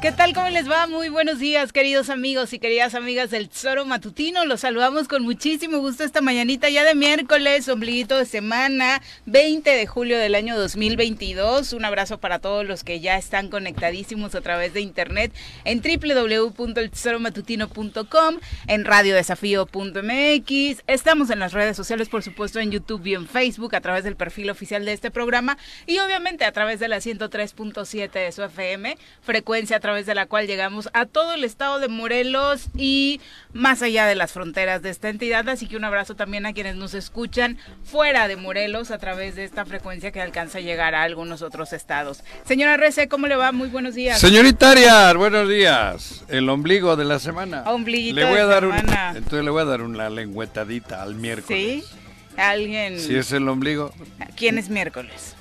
¿Qué tal? ¿Cómo les va? Muy buenos días, queridos amigos y queridas amigas del Tesoro Matutino. Los saludamos con muchísimo gusto esta mañanita ya de miércoles, ombliguito de semana, 20 de julio del año 2022. Un abrazo para todos los que ya están conectadísimos a través de internet en www.eltesoromatutino.com, en radiodesafío.mx. Estamos en las redes sociales, por supuesto, en YouTube y en Facebook a través del perfil oficial de este programa y obviamente a través de la 103.7 de su FM, frecuencia a través de la cual llegamos a todo el estado de Morelos y más allá de las fronteras de esta entidad. Así que un abrazo también a quienes nos escuchan fuera de Morelos a través de esta frecuencia que alcanza a llegar a algunos otros estados. Señora Rece, ¿cómo le va? Muy buenos días. Señorita Arias, buenos días. El ombligo de la semana. Ombliguito le voy de a dar semana. Un, entonces le voy a dar una lengüetadita al miércoles. ¿Sí? ¿Alguien? Si es el ombligo. ¿Quién es miércoles?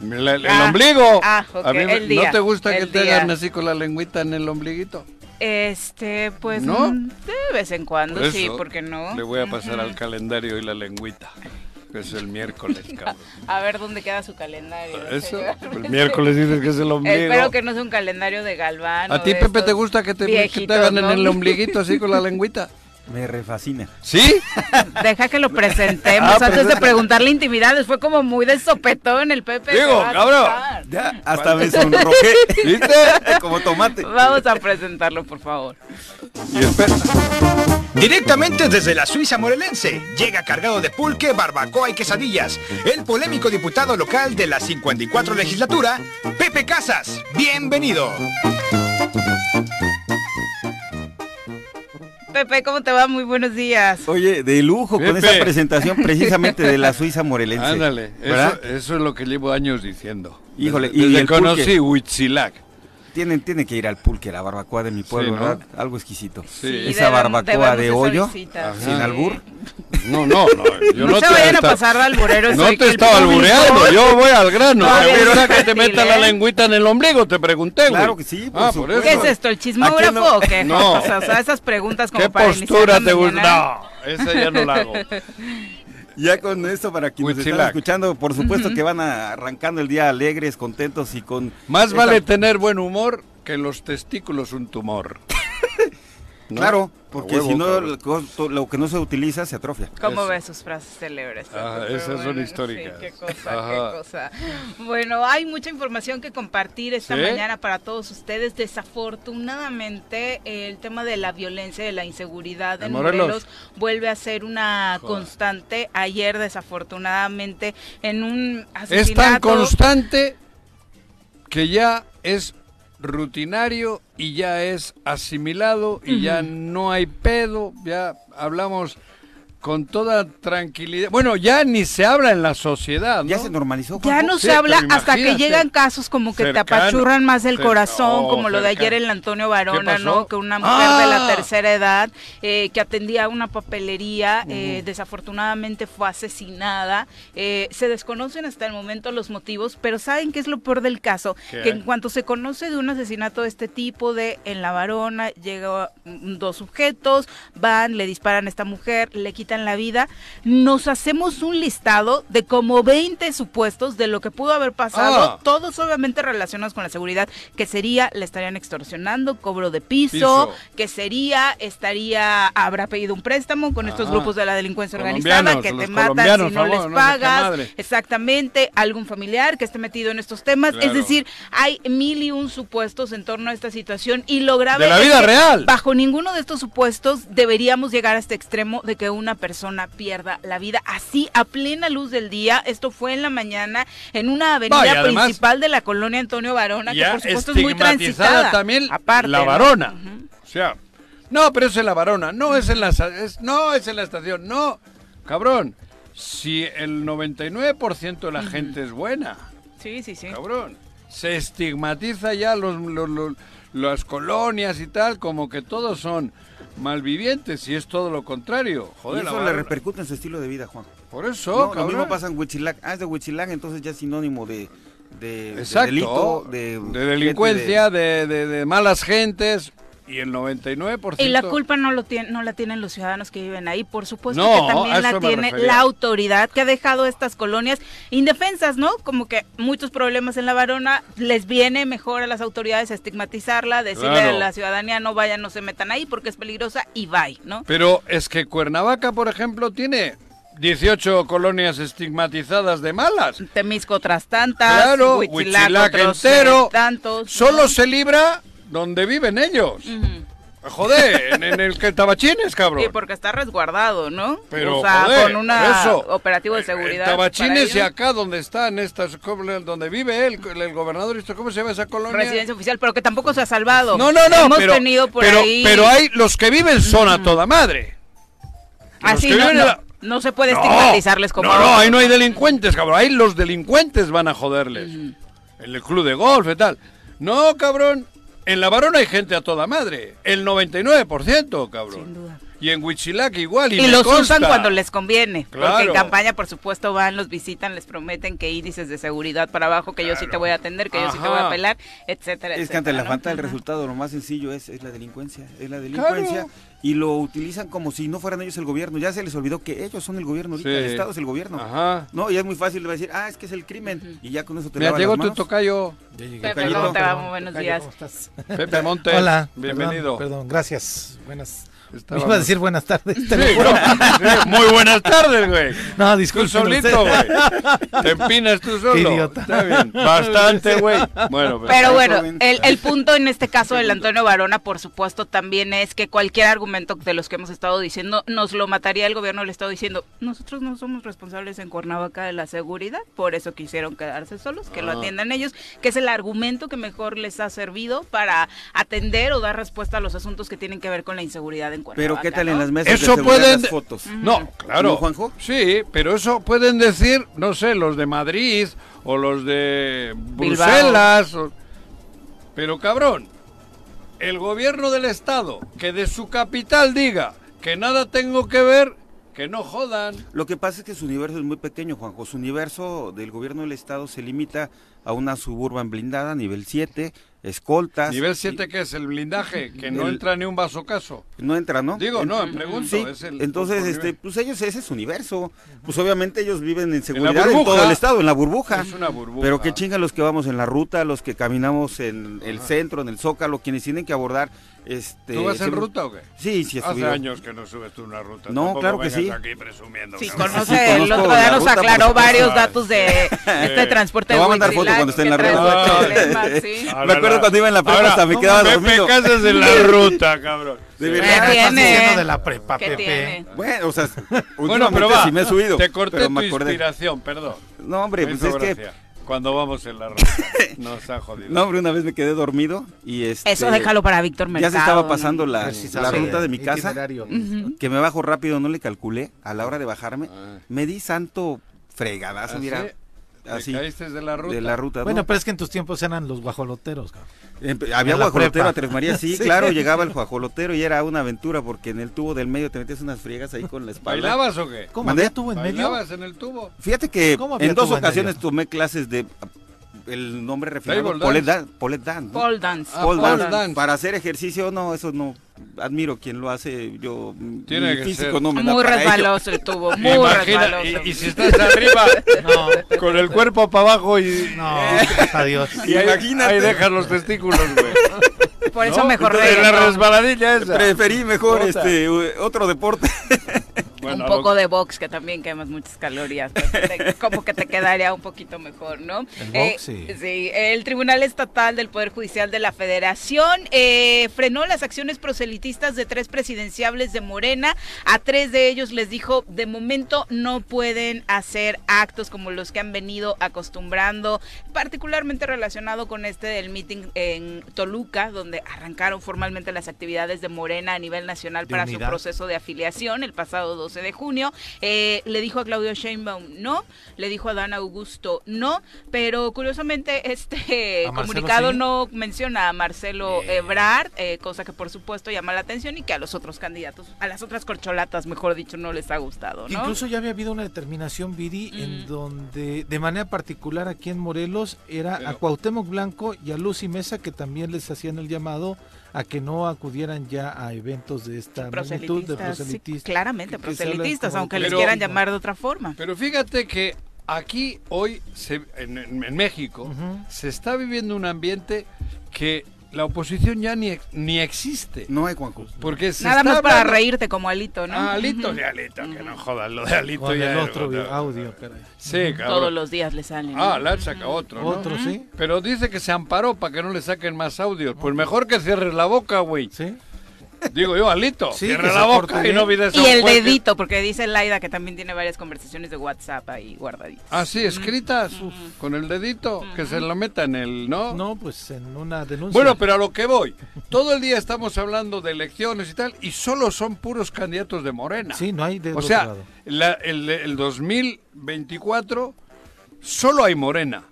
El, el Ah, ombligo. ah, ok, A mí me- el día, ¿No te gusta que te día. hagan así con la lengüita en el ombliguito? Este, pues ¿No? mm, de vez en cuando, Por sí, eso ¿por qué no? Le voy a pasar al calendario y la lengüita. Que es el miércoles, cabrón. A ver dónde queda su calendario. Eso. El miércoles dices que es el ombligo. Espero que no sea un calendario de Galván. ¿A ti, Pepe, te gusta que te, que te hagan ¿no? en el ombliguito así con la lengüita? Me refascina. ¿Sí? Deja que lo presentemos Ah, antes de preguntarle intimidades. Fue como muy de sopetón el Pepe. Digo, cabrón. Ya, hasta me sonrojé. ¿Viste? Como tomate. Vamos a presentarlo, por favor. Y espera. Directamente desde la Suiza morelense, llega cargado de pulque, barbacoa y quesadillas, el polémico diputado local de la 54 legislatura, Pepe Casas. Bienvenido. Pepe, ¿cómo te va? Muy buenos días. Oye, de lujo con esa presentación precisamente de la Suiza morelense. Ándale, ¿verdad? eso, eso es lo que llevo años diciendo. Híjole, desde, y desde el conocí. Huitzilac. Tienen, tiene que ir al pulque, la barbacoa de mi pueblo, Sí, ¿no? ¿verdad? Algo exquisito. Sí. Esa barbacoa de debemos hoyo, sin albur. No, no, no. Yo No, no, se te vayan a pasar de albureros. No te estaba albureando, yo voy al grano. Todavía ¿Te gusta es que te meta la lengüita en el ombligo? Te pregunté, güey. Claro que sí, por Ah, por eso. ¿Qué es esto? ¿El ¿A quién chismógrafo no? o qué? No. O sea, esas preguntas como ¿Qué para postura te gusta? No, esa ya no la hago. Ya con esto, para quienes están escuchando, por supuesto que van a- arrancando el día alegres, contentos y con... Más esta- vale tener buen humor que los testículos un tumor. ¿No? Claro, porque huevo, si no, lo, que no se utiliza se atrofia. ¿Cómo ves sus frases célebres? Ah, esas Pero son bueno, históricas. sí, qué cosa, Ajá. qué cosa. Bueno, hay mucha información que compartir esta ¿Sí? mañana para todos ustedes. Desafortunadamente, el tema de la violencia, de la inseguridad ¿En Morelos? Morelos, vuelve a ser una Joder. constante. Ayer, desafortunadamente, en un Es tan asesinato... constante que ya es rutinario y ya es asimilado y ya no hay pedo, ya hablamos con toda tranquilidad. Bueno, ya ni se habla en la sociedad, ¿no? Ya se normalizó. Ya Juanjo. no Sí, se habla hasta que llegan casos como que te apachurran más el corazón, oh, como lo de ayer el Antonio Varona? ¿no? Que una mujer de la Ah. tercera edad eh, que atendía una papelería, eh, desafortunadamente fue asesinada. Eh, se desconocen hasta el momento los motivos, pero ¿saben qué es lo peor del caso? ¿Qué? Que en cuanto se conoce de un asesinato de este tipo, de en la Varona, llegan dos sujetos, van, le disparan a esta mujer, le quitan la vida, nos hacemos un listado de como 20 supuestos de lo que pudo haber pasado, Ah. todos obviamente relacionados con la seguridad, que sería, le estarían extorsionando, cobro de piso, Piso. que sería, estaría, habrá pedido un préstamo con estos grupos de la delincuencia organizada, que te matan si no favor, les pagas, exactamente, algún familiar que esté metido en estos temas, es decir, hay mil y un supuestos en torno a esta situación y lo grave De la es vida que real. bajo ninguno de estos supuestos deberíamos llegar a este extremo de que una persona pierda la vida así a plena luz del día. Esto fue en la mañana en una avenida No, y además- principal de la colonia Antonio Varona, que por supuesto es muy transitada. también aparte, la ¿no? varona. O sea, no, pero es en la varona, no es en la es- no es en la estación, no. Cabrón, si el 99% de la gente es buena, Sí, sí, sí. cabrón, se estigmatiza ya los, los- los- las colonias y tal como que todos son malvivientes y es todo lo contrario. Y Joder, la eso le repercute en su estilo de vida, Juan. Por eso, No, lo mismo pasa en Huichilac. Ah, es de Huichilac, entonces ya es sinónimo de, de, de Exacto, delito, de, de delincuencia, de, de- de malas gentes. Y el 99%... Y la culpa no lo tiene, no la tienen los ciudadanos que viven ahí, por supuesto No, que también la tiene refería. la autoridad que ha dejado estas colonias indefensas, ¿no? Como que muchos problemas en la varona, les viene mejor a las autoridades estigmatizarla, decirle Claro. a la ciudadanía no vayan, no se metan ahí porque es peligrosa y bye, ¿no? Pero es que Cuernavaca, por ejemplo, tiene 18 colonias estigmatizadas de malas. Temisco otras tantas, Claro, Huitzilac Huitzilac otros, entero. tantos. Solo ¿no? se libra donde viven ellos. Ujú. Joder, en, en el que Tabachines, cabrón. Sí, porque está resguardado, ¿no? Pero, o sea, joder, con un operativo de seguridad. Tabachines y acá donde están estas, donde vive él, el gobernador, ¿esto ¿cómo se llama esa colonia? Residencia oficial, pero que tampoco se ha salvado. No, no, no, Hemos pero, tenido por pero, ahí. pero hay los que viven son a toda madre. Así que no, no, la- no se puede No, estigmatizarles como. No, no, ahí no hay delincuentes, cabrón. Ahí los delincuentes van a joderles. En el club de golf y tal. No, cabrón. En la varona hay gente a toda madre. El 99%, cabrón. Sin duda. Y en Huitzilac igual. Y, Y los consta. usan cuando les conviene. Porque en campaña, por supuesto, van, los visitan, les prometen que índices de seguridad para abajo, que yo sí te voy a atender, que yo sí te voy a Ajá. apelar, etcétera, Es que ante la ¿no? falta del resultado, lo más sencillo es, es la delincuencia. Es la delincuencia. Claro. Y lo utilizan como si no fueran ellos el gobierno. Ya se les olvidó que ellos son el gobierno ahorita. Sí. El Estado es el gobierno. Ajá. No, y es muy fácil de decir, ah, es que es el crimen. Y ya con eso te Mira, llegó tu tocayo, Ya llegué. Pepe, Tocayito. ¿cómo te va? Perdón, Muy buenos tocayo, días. ¿cómo estás? Pepe Montes. Hola. Bienvenido. Perdón, perdón, gracias. Buenas. Estábamos- Iba a decir buenas tardes. Sí, no, sí, muy buenas tardes, güey. No, Tú disculpe. solito, güey. Te empinas tú solo. Qué idiota. Está bien. Bastante, güey. Bueno, Pero bueno, el punto en este caso del Antonio Varona, por supuesto, también es que cualquier argumento de los que hemos estado diciendo nos lo mataría el gobierno del estado diciendo, nosotros no somos responsables en Cuernavaca de la seguridad, por eso quisieron quedarse solos, que lo Ah. atiendan ellos, que es el argumento que mejor les ha servido para atender o dar respuesta a los asuntos que tienen que ver con la inseguridad en Cuernavaca. Pero ¿qué tal en ¿no? las mesas Eso de pueden- las fotos? No, claro. ¿No, Juanjo? Sí, pero eso pueden decir, no sé, los de Madrid o los de Bruselas. o- Pero cabrón, el gobierno del Estado, que de su capital diga que nada tengo que ver, que no jodan. Lo que pasa es que su universo es muy pequeño, Juanjo. Su universo del gobierno del estado se limita a una suburban blindada, nivel 7, escoltas. Nivel 7, que es el blindaje, que no El- entra ni un vaso caso. No entra, ¿no? Digo, En- no, me pregunto. Sí, es el- entonces, este, nivel. pues ellos, ese es su universo. Pues obviamente ellos viven en seguridad en, todo el estado, en la burbuja. Es una burbuja. Pero qué chingan los que vamos en la ruta, los que caminamos en el centro, en el zócalo, quienes tienen que abordar este... ¿Tú vas en ruta o qué? Sí, sí, he Hace subido. años que no subes tú una ruta. No, Tampoco claro que vengas sí. aquí presumiendo. Sí, conoce, Sí, el otro día nos aclaró varios datos de este transporte Te voy a mandar foto cuando esté en la ruta. problemas, sí. Me acuerdo la- cuando iba en la prepa ahora, hasta me ¿cómo quedaba Pepe dormido. Casas en la ruta, cabrón. De verdad. ¿Qué Estás tiene? diciendo de la prepa, ¿Qué Pepe. tiene? Bueno, o sea, Bueno, últimamente pero va, sí me he subido. te corté pero tu me acordé. inspiración, perdón. No, hombre, pues es que... Cuando vamos en la ruta, nos ha jodido. No, hombre, una vez me quedé dormido y este... Eso déjalo para Víctor Mercado. Ya se estaba ¿no? pasando la, la sí, ruta de mi casa, itinerario. que me bajo rápido, no le calculé. A la hora de bajarme, Ah. me di santo fregadazo, ¿Ah, mira. Así, caíste de la ruta? de la ruta. Bueno, ¿no? pero es que en tus tiempos eran los guajoloteros, cabrón. Había en guajolotero a Tres Marías, sí, Sí. claro, llegaba el guajolotero y era una aventura porque en el tubo del medio te metías unas friegas ahí con la espalda. ¿Bailabas o qué? ¿Cómo había tuvo en medio? ¿Bailabas en el tubo? Fíjate que ¿Cómo había en dos tubo en ocasiones tomé clases de el nombre refinado, Polet dance. Dan- Polet Dance, ¿no? Pole dance. Ah, Pole pole dance. dance. Para hacer ejercicio, no, eso no. Admiro quien lo hace. Yo, Tiene mi que físico ser. no me da Muy resbaloso el tubo, muy Imagina, resbaloso. y, y si estás arriba, No, con el cuerpo para abajo y, no, adiós. y ahí, Imagínate. ahí dejas los testículos, güey. Por eso ¿No? mejor Entonces, la resbaladilla esa. Preferí mejor Puta. este otro deporte. Bueno, un a poco lo- de box que también quemas muchas calorías, pues, te- como que te quedaría un poquito mejor, ¿no? El box, sí. sí, el Tribunal Estatal del Poder Judicial de la Federación eh, frenó las acciones proselitistas de tres presidenciables de Morena. A tres de ellos les dijo, de momento no pueden hacer actos como los que han venido acostumbrando, particularmente relacionado con este del meeting en Toluca, donde arrancaron formalmente las actividades de Morena a nivel nacional para unidad. su proceso de afiliación el pasado 12 12 de junio. Eh, le dijo a Claudio Sheinbaum no, le dijo a Dan Augusto no, pero curiosamente este comunicado sí. no menciona a Marcelo Ebrard, eh, cosa que por supuesto llama la atención y que a los otros candidatos, a las otras corcholatas, mejor dicho, no les ha gustado, ¿no? Incluso ya había habido una determinación, Viri, en Mm. donde de manera particular aquí en Morelos era a Cuauhtémoc Blanco y a Lucy Mesa que también les hacían el llamado a que no acudieran ya a eventos de esta magnitud de proselitistas, sí, claramente proselitistas, aunque les Pero- quieran llamar de otra forma. Pero fíjate que aquí hoy, se- en, México, se está viviendo un ambiente que la oposición ya ni, ni existe. No hay Juanjo. Porque se Nada está más para hablando- reírte como Alito, ¿no? Ah, Alito, de Alito, que no jodas, lo de Alito Con ya el era otro otra- audio, caray. Sí, cabrón. Todos los días le salen. ¿no? Ah, le saca otro, ¿no? Otro, ¿sí? Pero dice que se amparó para que no le saquen más audios. Pues mejor que cierres la boca, güey. ¿Sí? Digo yo, Alito, Sí, cierra que la boca y no olvides Y el dedito, porque dice Laida que también tiene varias conversaciones de WhatsApp ahí guardaditas. Ah, sí, escritas con el dedito, que se lo meta en el, ¿no? No, pues en una denuncia. Bueno, pero a lo que voy. Todo el día estamos hablando de elecciones y tal, y solo son puros candidatos de Morena. Sí, no hay de O sea, lado. la- el, el 2024 solo hay Morena.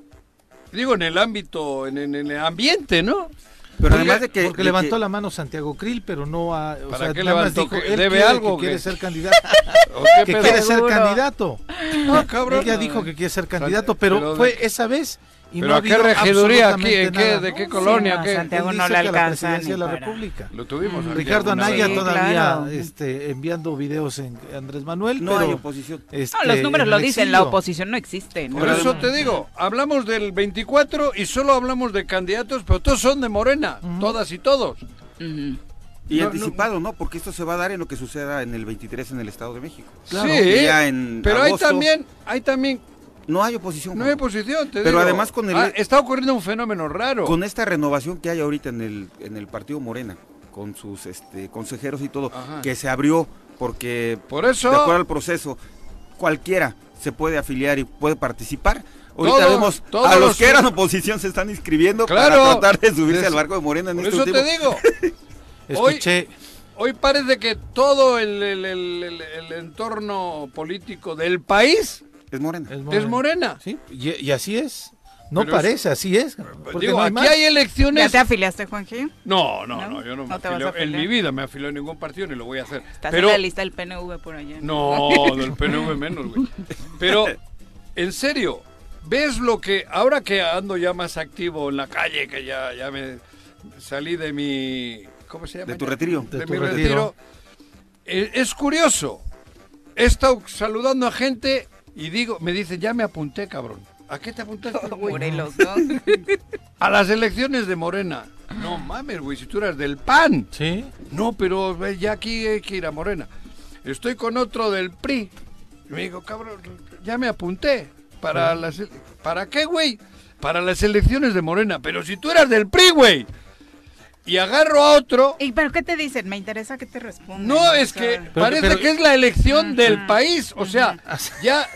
Digo, en el ámbito, en, en- en el ambiente, ¿no? Pero Porque- además de que... Porque de levantó que- la mano Santiago Krill, pero no a, o ¿Para sea, qué nada más levantó? dijo, ¿Que él debe quiere, algo que quiere ser candidato, ¿O qué que quiere ser candidato. Ah, cabrón. Él ya dijo que quiere ser candidato, pero, fue esa vez y ¿Pero no a qué regiduría aquí? ¿De qué Sí, colonia? no, ¿Qué? Santiago no le que a la alcanza presidencia de ni la República. Lo tuvimos. aquí Ricardo Anaya Sí, todavía claro. este, enviando videos en Andrés Manuel, No hay oposición. este, No, los números lo dicen, la oposición no existe. ¿no? Por eso te digo, hablamos del 24 y solo hablamos de candidatos, pero todos son de Morena, todas y todos. Y No, no- anticipado, ¿no? Porque esto se va a dar en lo que suceda en el 23 en el Estado de México. Claro. sí, en pero hay también, hay también, No hay oposición. no hay oposición, te Pero digo. además con el- Ah, está ocurriendo un fenómeno raro. Con esta renovación que hay ahorita en el, en el partido Morena, con sus este, consejeros y todo, Ajá. que se abrió porque, Por eso, de acuerdo al proceso, cualquiera se puede afiliar y puede participar. Ahorita Todos, vemos todos a los los- que eran oposición se están inscribiendo Claro. para tratar de subirse al barco de Morena en por este eso te digo. Hoy- Escuché, Hoy parece que todo el, el- el- el- el entorno político del país Es Morena. es Morena. Sí, y, y así es. No Pero parece, así es. porque Digo, no hay aquí más. hay ¿Ya elecciones. te afiliaste, Juanji? No, no, ¿No? no, yo no, me ¿No te vas afilio. a afiliar? En mi vida me afilio en ningún partido ni lo voy a hacer. Estás Pero en la lista del PNV por allá. no, del PNV menos, güey. Pero en serio, ¿ves lo que ahora que ando ya más activo en la calle, que ya ya me salí de mi ¿cómo se llama? De tu ya? retiro. De, De tu mi retiro. retiro. Eh, es curioso. He estado saludando a gente y digo, me dicen, "Ya me apunté, cabrón." ¿A qué te apuntaste, güey? Morelos, ¿no? A las elecciones de Morena. No mames, güey, si tú eras del PAN. Sí, No, pero ve, ya aquí hay que ir a Morena. Estoy con otro del PRI. Y me digo, cabrón, ya me apunté. ¿Para, las, ¿para qué, güey? Para las elecciones de Morena. Pero si tú eras del PRI, güey. Y agarro a otro. ¿Y pero qué te dicen? Me interesa que te respondan. No, o es sea, que Pero- parece pero- que es la elección del país. O sea, ya...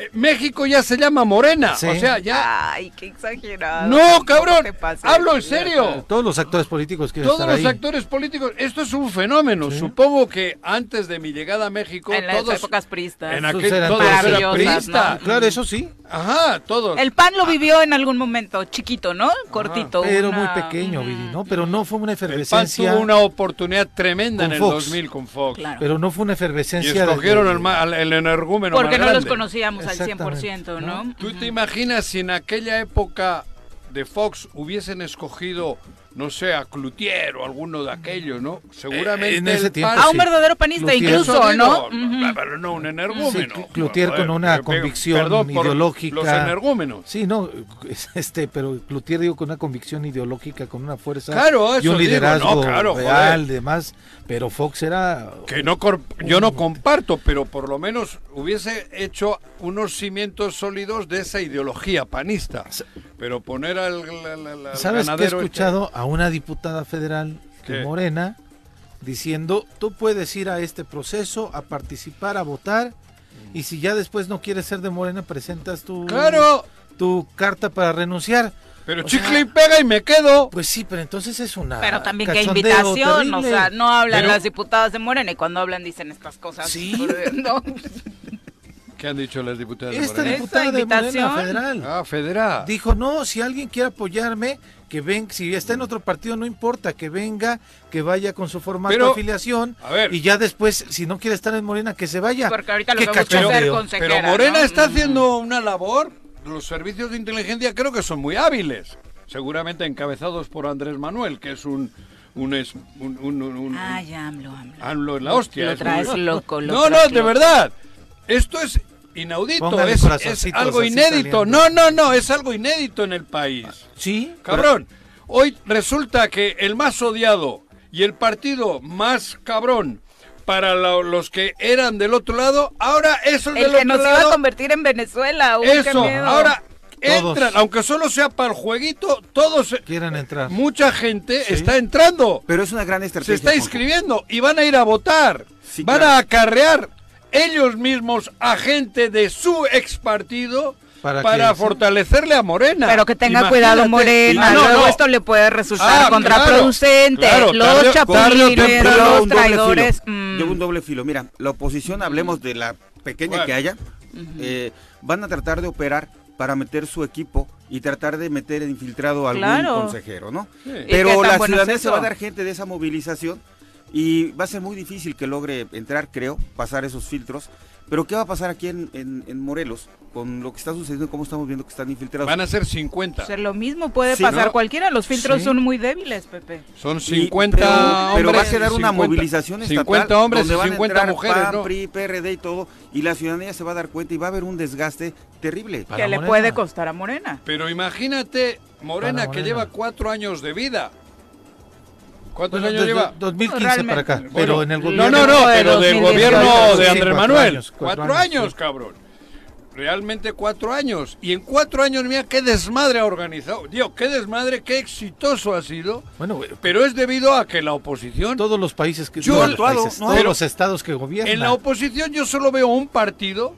eh, México ya se llama Morena. Sí. O sea, ya... Ay, qué exagerado. No, cabrón. Hablo en serio. todos los actores políticos quieren Todos estar los ahí. actores políticos, esto es un fenómeno. Supongo que antes de mi llegada a México, En las todos épocas pristas. en aquel eran todos eran. ¿no? Claro, eso sí, Ajá, todos. El PAN lo vivió en algún momento, chiquito, ¿no? Cortito. pero una- muy pequeño, Viri, ¿no? Pero no fue una el PAN efervescencia. tuvo una oportunidad tremenda en el Fox. 2000 con Fox. Claro. Pero no fue una Y efervescencia. escogieron de- el, ma- al- el energúmeno Porque más no los conocíamos al Exactamente, 100%, ¿no? ¿Tú te imaginas si en aquella época de Fox hubiesen escogido, no sé, a Cloutier o alguno de aquellos, ¿no? Seguramente Eh, en ese el tiempo, PAN- A un verdadero panista, Cloutier. incluso, digo, ¿no? Pero no un energúmeno. Sí, Cl- Cloutier con una convicción perdón ideológica. Los energúmenos. Sí, no, este, pero Cloutier digo con una convicción ideológica, con una fuerza Claro, y eso un digo, liderazgo no, claro, real, joder. demás. Pero Fox era Que no yo no comparto, pero por lo menos hubiese hecho unos cimientos sólidos de esa ideología panista. Pero poner al, al ¿Sabes que he este- escuchado a una diputada federal de. Morena diciendo, tú puedes ir a este proceso, a participar, a votar, y si ya después no quieres ser de Morena, presentas tu, Claro, tu carta para renunciar. Pero O chicle sea, y pega y me quedo. Pues sí, pero entonces es una. Pero también qué invitación, o sea, no hablan Pero- las diputadas de Morena y cuando hablan dicen estas cosas. Sí. No. ¿Qué han dicho las diputadas de Esta Morena? diputada Esa de Morena invitación. federal Ah, federal. dijo, no, si alguien quiere apoyarme, que venga, si está en otro partido no importa, que venga, que vaya con su formato Pero, de afiliación a ver. y ya después, si no quiere estar en Morena, que se vaya. Porque ahorita lo vemos ser cachondeo. consejera. Pero Morena ¿no? está Mm. haciendo una labor, los servicios de inteligencia creo que son muy hábiles, seguramente encabezados por Andrés Manuel, que es un... un, es- un, un- un- un- Ay, AMLO, AMLO. AMLO en la hostia. Lo es traes muy- loco, lo No, no, de loco. verdad. Esto es inaudito, Póngale es, es algo inédito. No, no, no, es algo inédito en el país. Sí, Cabrón, hoy resulta que el más odiado y el partido más cabrón para lo- los que eran del otro lado, ahora esos El del que otro nos iba a convertir en Venezuela. uy, qué eso, miedo. ahora Todos. entran, aunque solo sea para el jueguito, todos, quieren entrar. mucha gente Sí. está entrando, Pero es una gran se estrategia. está Juanjo. inscribiendo y van a ir a votar, Sí, van claro. a acarrear ellos mismos a gente de su ex partido ¿Para fortalecerle a Morena. Pero que tenga Imagínate. cuidado Morena, Ah, no, luego no. esto le puede resultar Ah, contraproducente. claro, claro, los chapulines, los un doble traidores. filo. mm, Lleva un doble filo. Mira, la oposición, hablemos de la pequeña Bueno. que haya, eh, van a tratar de operar para meter su equipo y tratar de meter infiltrado a algún Claro. consejero, ¿no? Sí. ¿Y qué Pero la es ciudadanía se va a dar gente de esa movilización y va a ser muy difícil que logre entrar, creo, pasar esos filtros. Pero ¿qué va a pasar aquí en, en- en Morelos con lo que está sucediendo y cómo estamos viendo que están infiltrados? Van a ser 50. O sea, lo mismo puede Sí, pasar ¿no? cualquiera. Los filtros Sí. son muy débiles, Pepe. Son Y- 50 pero, hombres. pero va a quedar y una 50 movilización estatal 50 hombres donde y van a 50 entrar mujeres, PAN, ¿no? PRI, PRD y todo y la ciudadanía se va a dar cuenta y va a haber un desgaste terrible. Que le Morena. puede costar a Morena. Pero imagínate, Morena, Para que Morena. lleva cuatro años de vida. ¿Cuántos Bueno, años lleva? 2015 Realmente. para acá, Bueno, pero en el no, gobierno... no, no, de pero del 2018. gobierno de Andrés cuatro Manuel. años, cuatro, cuatro años, años, sí. cabrón. Realmente cuatro años. Y en cuatro años, mira qué desmadre ha organizado. Dios, qué desmadre, qué exitoso ha sido. Bueno, Pero es debido a que la oposición todos los países que Yo- todos, los, países, ¿no? todos los estados que gobiernan. En la oposición yo solo veo un partido,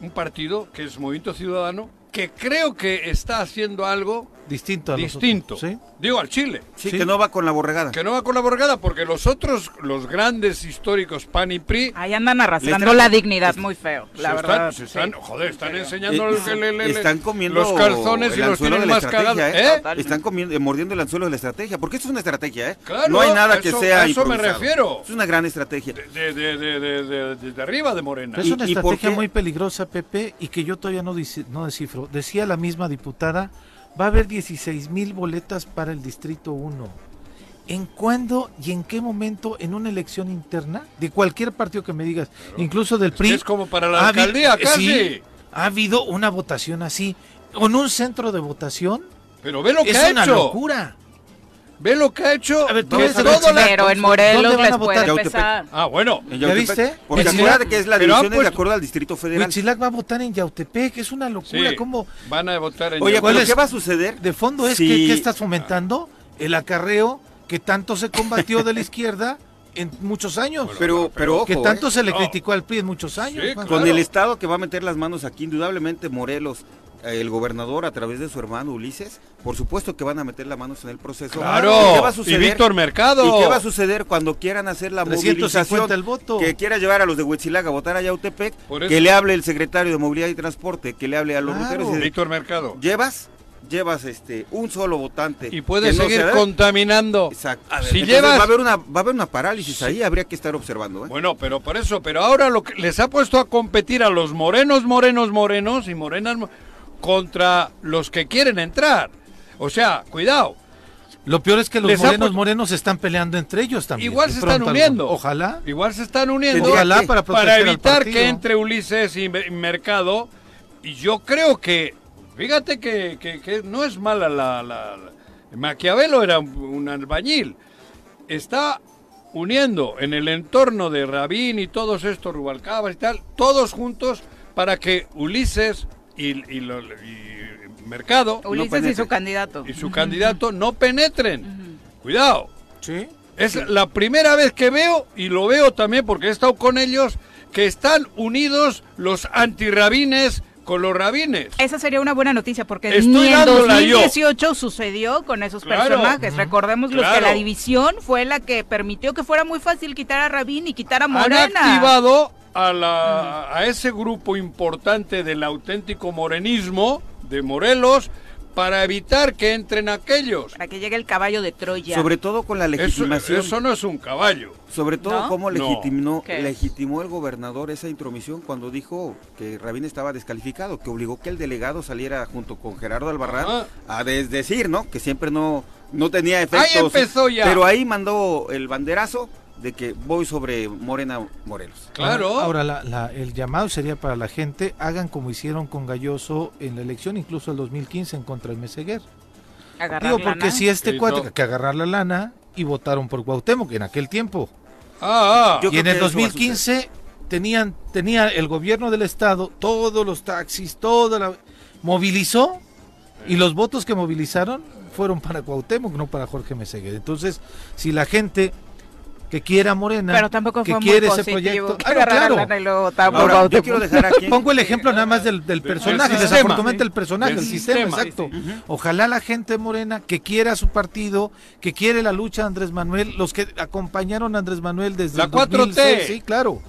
un partido que es Movimiento Ciudadano, que creo que está haciendo algo distinto a distinto. otros, ¿sí? Digo, al Chile. Sí, Sí. que no va con la borregada. Que no va con la borgada, porque los otros, los grandes históricos PAN y PRI, Ahí andan arrastrando la dignidad muy feo, la se verdad. están, se están- sí. joder, están enseñando Eh, el- el- el- están comiendo los calzones y los tienen de la más cagados. estrategia, ¿eh? ¿Eh? Están comiendo, eh, mordiendo el anzuelo de la estrategia, porque esto es una estrategia, ¿eh? Claro, no hay nada que eso- sea a eso me refiero. Es una gran estrategia. De, de, de, de, de- de- de arriba de Morena. Es ¿Y- una estrategia muy peligrosa, Pepe, y que yo todavía no, no descifro. Decía la misma diputada, va a haber 16 mil boletas para el Distrito 1. ¿En cuándo y en qué momento en una elección interna de cualquier partido que me digas, incluso del PRI? es como para la alcaldía, eh, casi. sí, ha habido una votación así, con un centro de votación. Pero ve lo que es ha una hecho. locura. Ve lo que ha hecho. A ver, tú de todo la- Pero en ¿Dónde Morelos van a les votar? puede Yautepec. pesar. Ah, bueno. En ¿Ya viste? Porque Sí. acuérdate que es la Pero división de puesto- acuerdo al Distrito Federal. Huitzilac va a votar en Yautepec, es una locura. Sí, ¿Cómo? van a votar en Oye, ¿Cuál ¿pero es? qué va a suceder? De fondo es que, que estás fomentando el acarreo que tanto se combatió de la izquierda en muchos años. Pero, pero ojo, que tanto ¿eh? se le No. criticó al PRI en muchos años. Sí, claro. Con el Estado que va a meter las manos aquí, indudablemente Morelos, el gobernador a través de su hermano Ulises, por supuesto que van a meter las manos en el proceso. Claro. ¿Y qué va a Y suceder? Víctor Mercado. ¿Y qué va a suceder cuando quieran hacer la 350 movilización? el voto. Que quiera llevar a los de Huitzilac a votar a Yautepec, que le hable el secretario de Movilidad y Transporte, que le hable a los Claro. ruteros. y Víctor Mercado. Llevas, llevas este un solo votante. Y puede que no seguir contaminando. Exacto. Si llevas- va a haber una va a haber una parálisis ahí, habría que estar observando, ¿eh? Bueno, pero por eso, pero ahora lo que les ha puesto a competir a los morenos, morenos, morenos y morenas mo- contra los que quieren entrar. O sea, cuidado. Lo peor es que los Les morenos morenos se están peleando entre ellos también. Igual se están uniendo. algo. Ojalá. Igual se están uniendo Ojalá para para evitar que entre Ulises y Me- Mercado. Y yo creo que, fíjate que, que- que no es mala la, la- la- Maquiavelo era un, un albañil. Está uniendo en el entorno de Rabín y todos estos Rubalcaba y tal, todos juntos para que Ulises y, y lo- y Mercado Ulises y su candidato. y su candidato no penetren. Cuidado. Sí. Es la primera vez que veo, y lo veo también porque he estado con ellos, que están unidos los antirrabines con los rabines. Esa sería una buena noticia porque Estoy ni en dándola yo. 2018 sucedió con esos Claro. personajes. Recordemos los que Claro. la división fue la que permitió que fuera muy fácil quitar a Rabín y quitar a Han Morena. activado a, la, a ese grupo importante del auténtico morenismo de Morelos para evitar que entren aquellos. Para que llegue el caballo de Troya. Sobre todo con la Eso, legitimación. eso no es un caballo. Sobre todo ¿No? cómo legitimó, legitimó el gobernador esa intromisión cuando dijo que Rabín estaba descalificado, que obligó que el delegado saliera junto con Gerardo Albarrán Ajá. a desdecir, ¿no? Que siempre no, no tenía efectos. empezó ya. Pero ahí mandó el banderazo de que voy sobre Morena Morelos. Claro. Ahora, la- la- el llamado sería para la gente, hagan como hicieron con Galloso en la elección, incluso el 2015 en contra del Meseguer. Agarrar Digo, porque lana. si este Sí, cuate no. que agarrar la lana y votaron por Cuauhtémoc en aquel tiempo. Ah, ah. Y en el que eso va a 2015 tenían tenía el gobierno del estado todos los taxis, toda la movilizó y los votos que movilizaron fueron para Cuauhtémoc, no para Jorge Meseguer. Entonces, si la gente que quiera Morena, Pero tampoco que fue muy quiere ese proyecto, que Ah, no, claro. lana y luego Ahora, yo Cuauhtémoc. quiero dejar aquí. Pongo el ejemplo nada más del, del personaje, sistema. desafortunadamente Sí. el personaje, Del el sistema, sistema. exacto. Ojalá la gente morena que quiera su partido, que quiere la lucha de Andrés Manuel, los que acompañaron a Andrés Manuel desde La el 4T. 2006, sí, claro.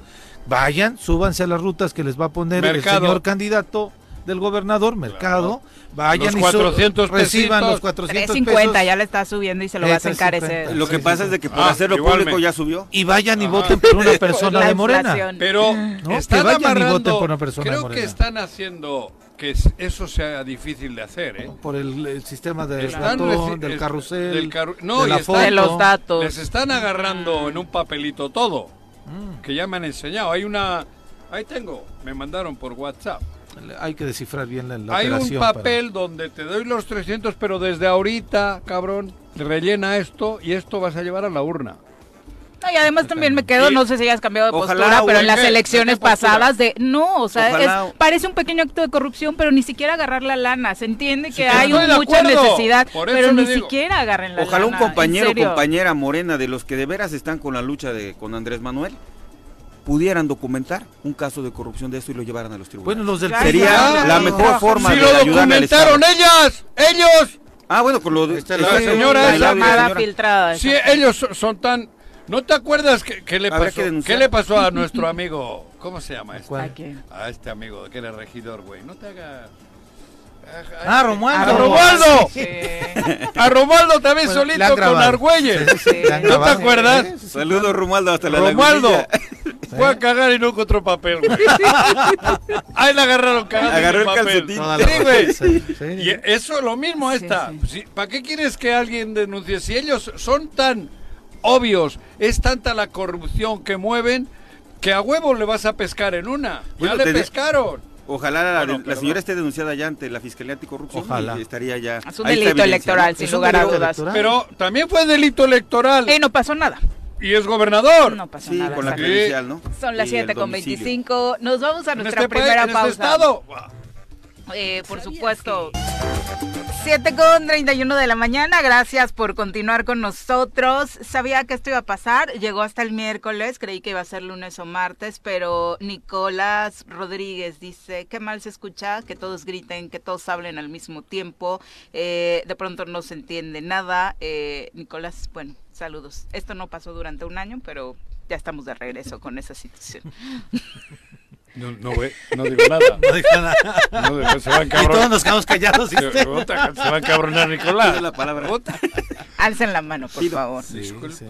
Vayan, súbanse a las rutas que les va a poner Mercado. el señor candidato del gobernador, Mercado. Vayan Los y su- 400 reciban pesitos. los 400 350 pesos ya le está subiendo y se lo vas a 350. encarecer. Lo que pasa es de que por Ah, hacerlo igualmente. público ya subió. y vayan y Ajá. voten por una persona de Morena. Pero ¿No? están Que vayan y amarrando, voten por una persona creo morena. que están haciendo que es- eso sea difícil de hacer, ¿eh? Por el, el sistema del Están ratón, del carrusel, del carru- no, de y la foto. de los datos. Les están agarrando en un papelito todo, Mm. que ya me han enseñado. Hay una, ahí tengo, me mandaron por WhatsApp. Hay que descifrar bien la, la Hay un para- papel donde te doy los 300, pero desde ahorita, cabrón, rellena esto y esto vas a llevar a la urna. No, y además también me quedo, no sé si hayas cambiado de Ojalá, postura, pero en las elecciones pasadas de no, o sea, es- parece un pequeño acto de corrupción, pero ni siquiera agarrar la lana. Se entiende que Sí, hay un- mucha acuerdo. necesidad, pero ni digo. siquiera agarren la Ojalá un lana. compañero o compañera morena de los que de veras están con la lucha de con Andrés Manuel pudieran documentar un caso de corrupción de esto y lo llevaran a los tribunales. Bueno, los del. Sería Claro. la mejor forma Si de lo al documentaron ellas, ellos. Ah, bueno, con lo de Está está la señora esa. llamada señora. filtrada. Sí, ellos so- son tan... ¿No te acuerdas qué, qué le pasó? que. ¿Qué le pasó a nuestro amigo? ¿Cómo se llama este? ¿Cuál? ¿A? A este amigo que era regidor, güey. No te hagas... Ah, Romualdo. ¡A Romualdo! Sí. A Romualdo también Bueno, solito con. Argüelles. Sí, sí, ¿No te grabado. acuerdas? Sí, sí, sí. Saludos, Romualdo, hasta la Romualdo. Fue a cagar y no encontró papel, güey. Ahí le agarraron cagando Agarró el papel. calcetín. Toda la- Sí, güey. Sí, sí. Y eso es lo mismo Sí, esta. ¿Para qué quieres que alguien denuncie? Si ellos son tan obvios, es tanta la corrupción que mueven, que a huevo le vas a pescar en una. Bueno, ya le pescaron. Ojalá la, Bueno, la perdón. señora esté denunciada ya ante la Fiscalía Anticorrupción Ojalá. y estaría ya... Es un ahí delito electoral, ¿no? sin lugar a dudas. electoral. Pero también fue delito electoral. Y no pasó nada. Y es gobernador. No pasó Sí, nada. con la credencial, ¿no? Son las Y el 7 con domicilio. 25. Nos vamos a en nuestra este país, primera en pausa. este estado. Eh, por supuesto. 7 con 31 de la mañana, gracias por continuar con nosotros. Sabía que esto iba a pasar, llegó hasta el miércoles, creí que iba a ser lunes o martes, pero Nicolás Rodríguez dice, qué mal se escucha, que todos griten, que todos hablen al mismo tiempo, eh, de pronto no se entiende nada. Eh, Nicolás, bueno, saludos. Esto no pasó durante un año, pero ya estamos de regreso con esa situación. No, no, güey, no digo nada. No dijo nada. No, digo, se va a Y todos nos quedamos callados. Se, ¿viste? puta, se va a encabronar Nicolás. Esa es la palabra. Alcen la mano, por favor. Sí, sí.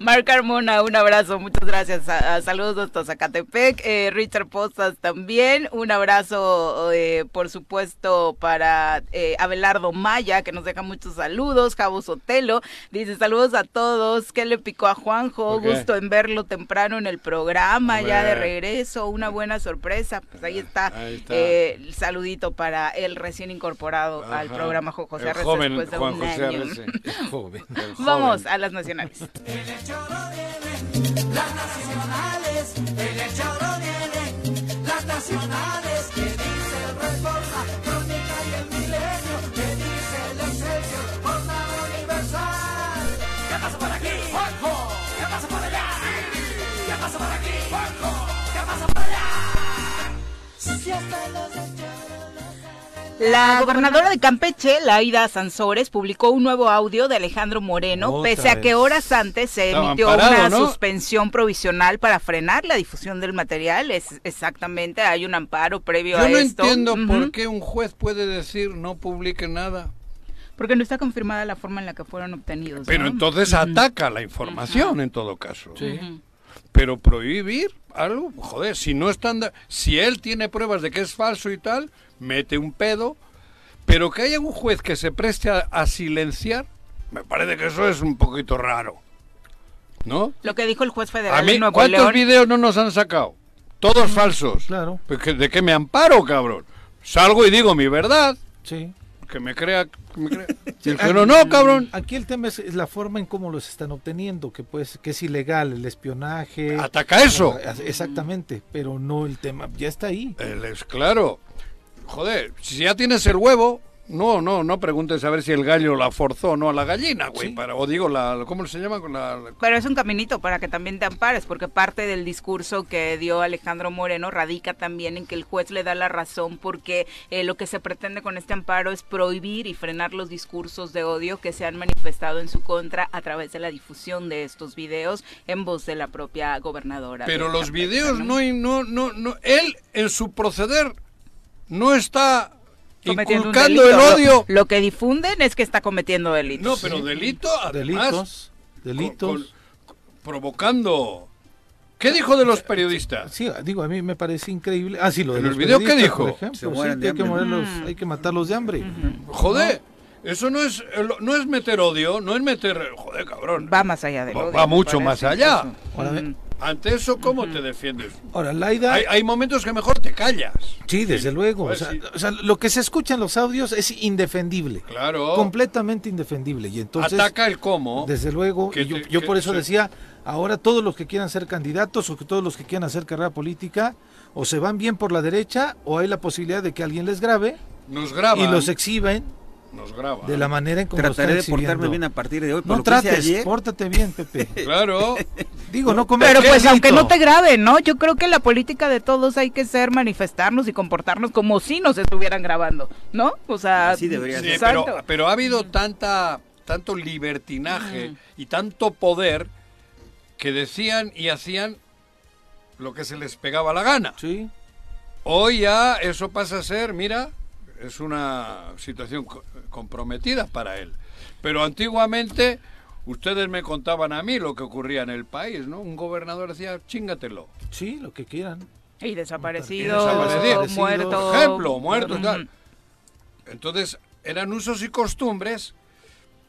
Marc Carmona, un abrazo, muchas gracias. A- a- saludos hasta Zacatepec. Eh, Richard Postas también. Un abrazo, eh, por supuesto, para eh, Abelardo Maya, que nos deja muchos saludos. Cabo Sotelo dice saludos a todos. ¿Qué le picó a Juanjo? Gusto en verlo temprano en el programa, ya de regreso. Una buena sorpresa. Pues ahí está, Ahí está. eh, el saludito para el recién incorporado al Ajá. programa Juan José El Arrece joven después de Juan un José año. Arrece. Joven. El Vamos a las nacionales. Si hasta los hechos La gobernadora de Campeche, Laida Sansores, publicó un nuevo audio de Alejandro Moreno, Otra pese a que horas antes se emitió una ¿no? suspensión provisional para frenar la difusión del material. Es exactamente, hay un amparo previo Yo a no esto. entiendo Ujú. por qué un juez puede decir no publique nada. Porque no está confirmada la forma en la que fueron obtenidos. Pero ¿no? entonces ataca la información en todo caso. Sí. Pero prohibir algo, joder, si no están, si él tiene pruebas de que es falso y tal, mete un pedo, pero que haya un juez que se preste a, a silenciar, me parece que eso es un poquito raro. ¿No? Lo que dijo el juez federal A mí, Nuevo ¿cuántos León. videos no nos han sacado? Todos falsos. Claro. Pues ¿De qué me amparo, cabrón? Salgo y digo mi verdad, Sí. Que me crea, que me crea. El que no, no, cabrón. Aquí el tema es, es la forma en cómo los están obteniendo, que pues que es ilegal el espionaje. Ataca eso. Ah, Exactamente, pero no el tema, ya está ahí. Él es claro. Joder, si ya tienes el huevo, no, no, no preguntes a ver si el gallo la forzó o no a la gallina, güey. Sí. Para, o digo, la, ¿cómo se llama? Con la, la- Pero es un caminito para que también te ampares, porque parte del discurso que dio Alejandro Moreno radica también en que el juez le da la razón porque eh, lo que se pretende con este amparo es prohibir y frenar los discursos de odio que se han manifestado en su contra a través de la difusión de estos videos en voz de la propia gobernadora. Pero los videos ¿no? no, no, no, él en su proceder no está Cometiendo inculcando el delito. Odio. Lo, que difunden es que está cometiendo delitos. No, pero delito, además, Delitos, delitos. con- provocando. ¿Qué dijo de los periodistas? Sí, digo, a mí me parece increíble. Ah, sí, lo de ¿En el los video qué periodistas, dijo? Por ejemplo, Se sí, mueren que de hay, que hambre. morirlos- Mm. hay que matarlos de hambre. Joder, eso no es, no es meter odio, no es meter. Joder, cabrón. Va más allá de Va- odio, va mucho más allá. Ahora Mm. Ante eso, ¿cómo te defiendes? Ahora, Laida, Hay, hay momentos que mejor te callas. sí, desde luego. Pues o, sea, sí. o sea, lo que se escucha en los audios es indefendible. Claro. Completamente indefendible. Y entonces, Ataca el cómo. desde luego, que y yo, por eso decía, ahora todos los que quieran ser candidatos o que todos los que quieran hacer carrera política, o se van bien por la derecha, o hay la posibilidad de que alguien les grabe Nos graban. y los exhiben Nos graban. de la manera en cómo lo Trataré de portarme bien a partir de hoy. por No que trates, ayer. pórtate bien, Pepe. Claro. Digo, no cometas Pero pues delito. aunque no te graben, ¿no? Yo creo que la política de todos hay que ser manifestarnos y comportarnos como si nos estuvieran grabando, ¿no? O sea, Así debería Sí, ser. exacto. pero, pero ha habido tanta, tanto libertinaje y tanto poder que decían y hacían lo que se les pegaba la gana. Sí. Hoy ya eso pasa a ser, mira, es una situación co- comprometida para él. Pero antiguamente ustedes me contaban a mí lo que ocurría en el país, ¿no? Un gobernador decía, chingatelo. Sí, lo que quieran. Y desaparecido, Y desaparecido. muerto. Por ejemplo, muertos, Ujú. tal. Entonces, eran usos y costumbres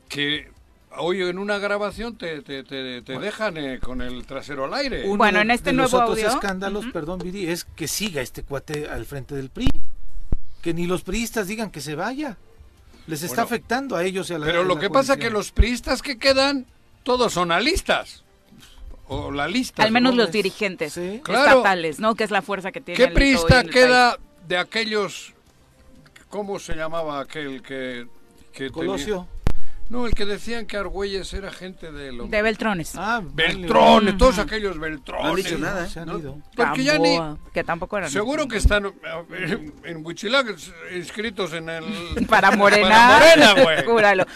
que hoy en una grabación te, te, te- te dejan eh, con el trasero al aire. Uno Bueno, de- en este de los nuevo otros audio- escándalos, Ujú. perdón, Viri, es que siga este cuate al frente del PRI. Que ni los priistas digan que se vaya. Les está Bueno, afectando a ellos y a la Pero a lo la que pasa que coalición. los priistas que quedan, todos son alistas. O la lista. Al menos los dirigentes Sí. Estatales, ¿no? Que es la fuerza que tiene ¿Qué priista en el queda de aquellos... ¿Cómo se llamaba aquel que... que tenía-. No, el que decían que Argüelles era gente de... Lo... país. De Beltrones. Ah, Beltrones, todos aquellos Beltrones. No han dicho nada, ¿eh? Se han ¿no? ido. Porque ya ni... Que tampoco eran. Seguro que están eh, en Huichilac inscritos en el... Para Morena. Para Morena, güey.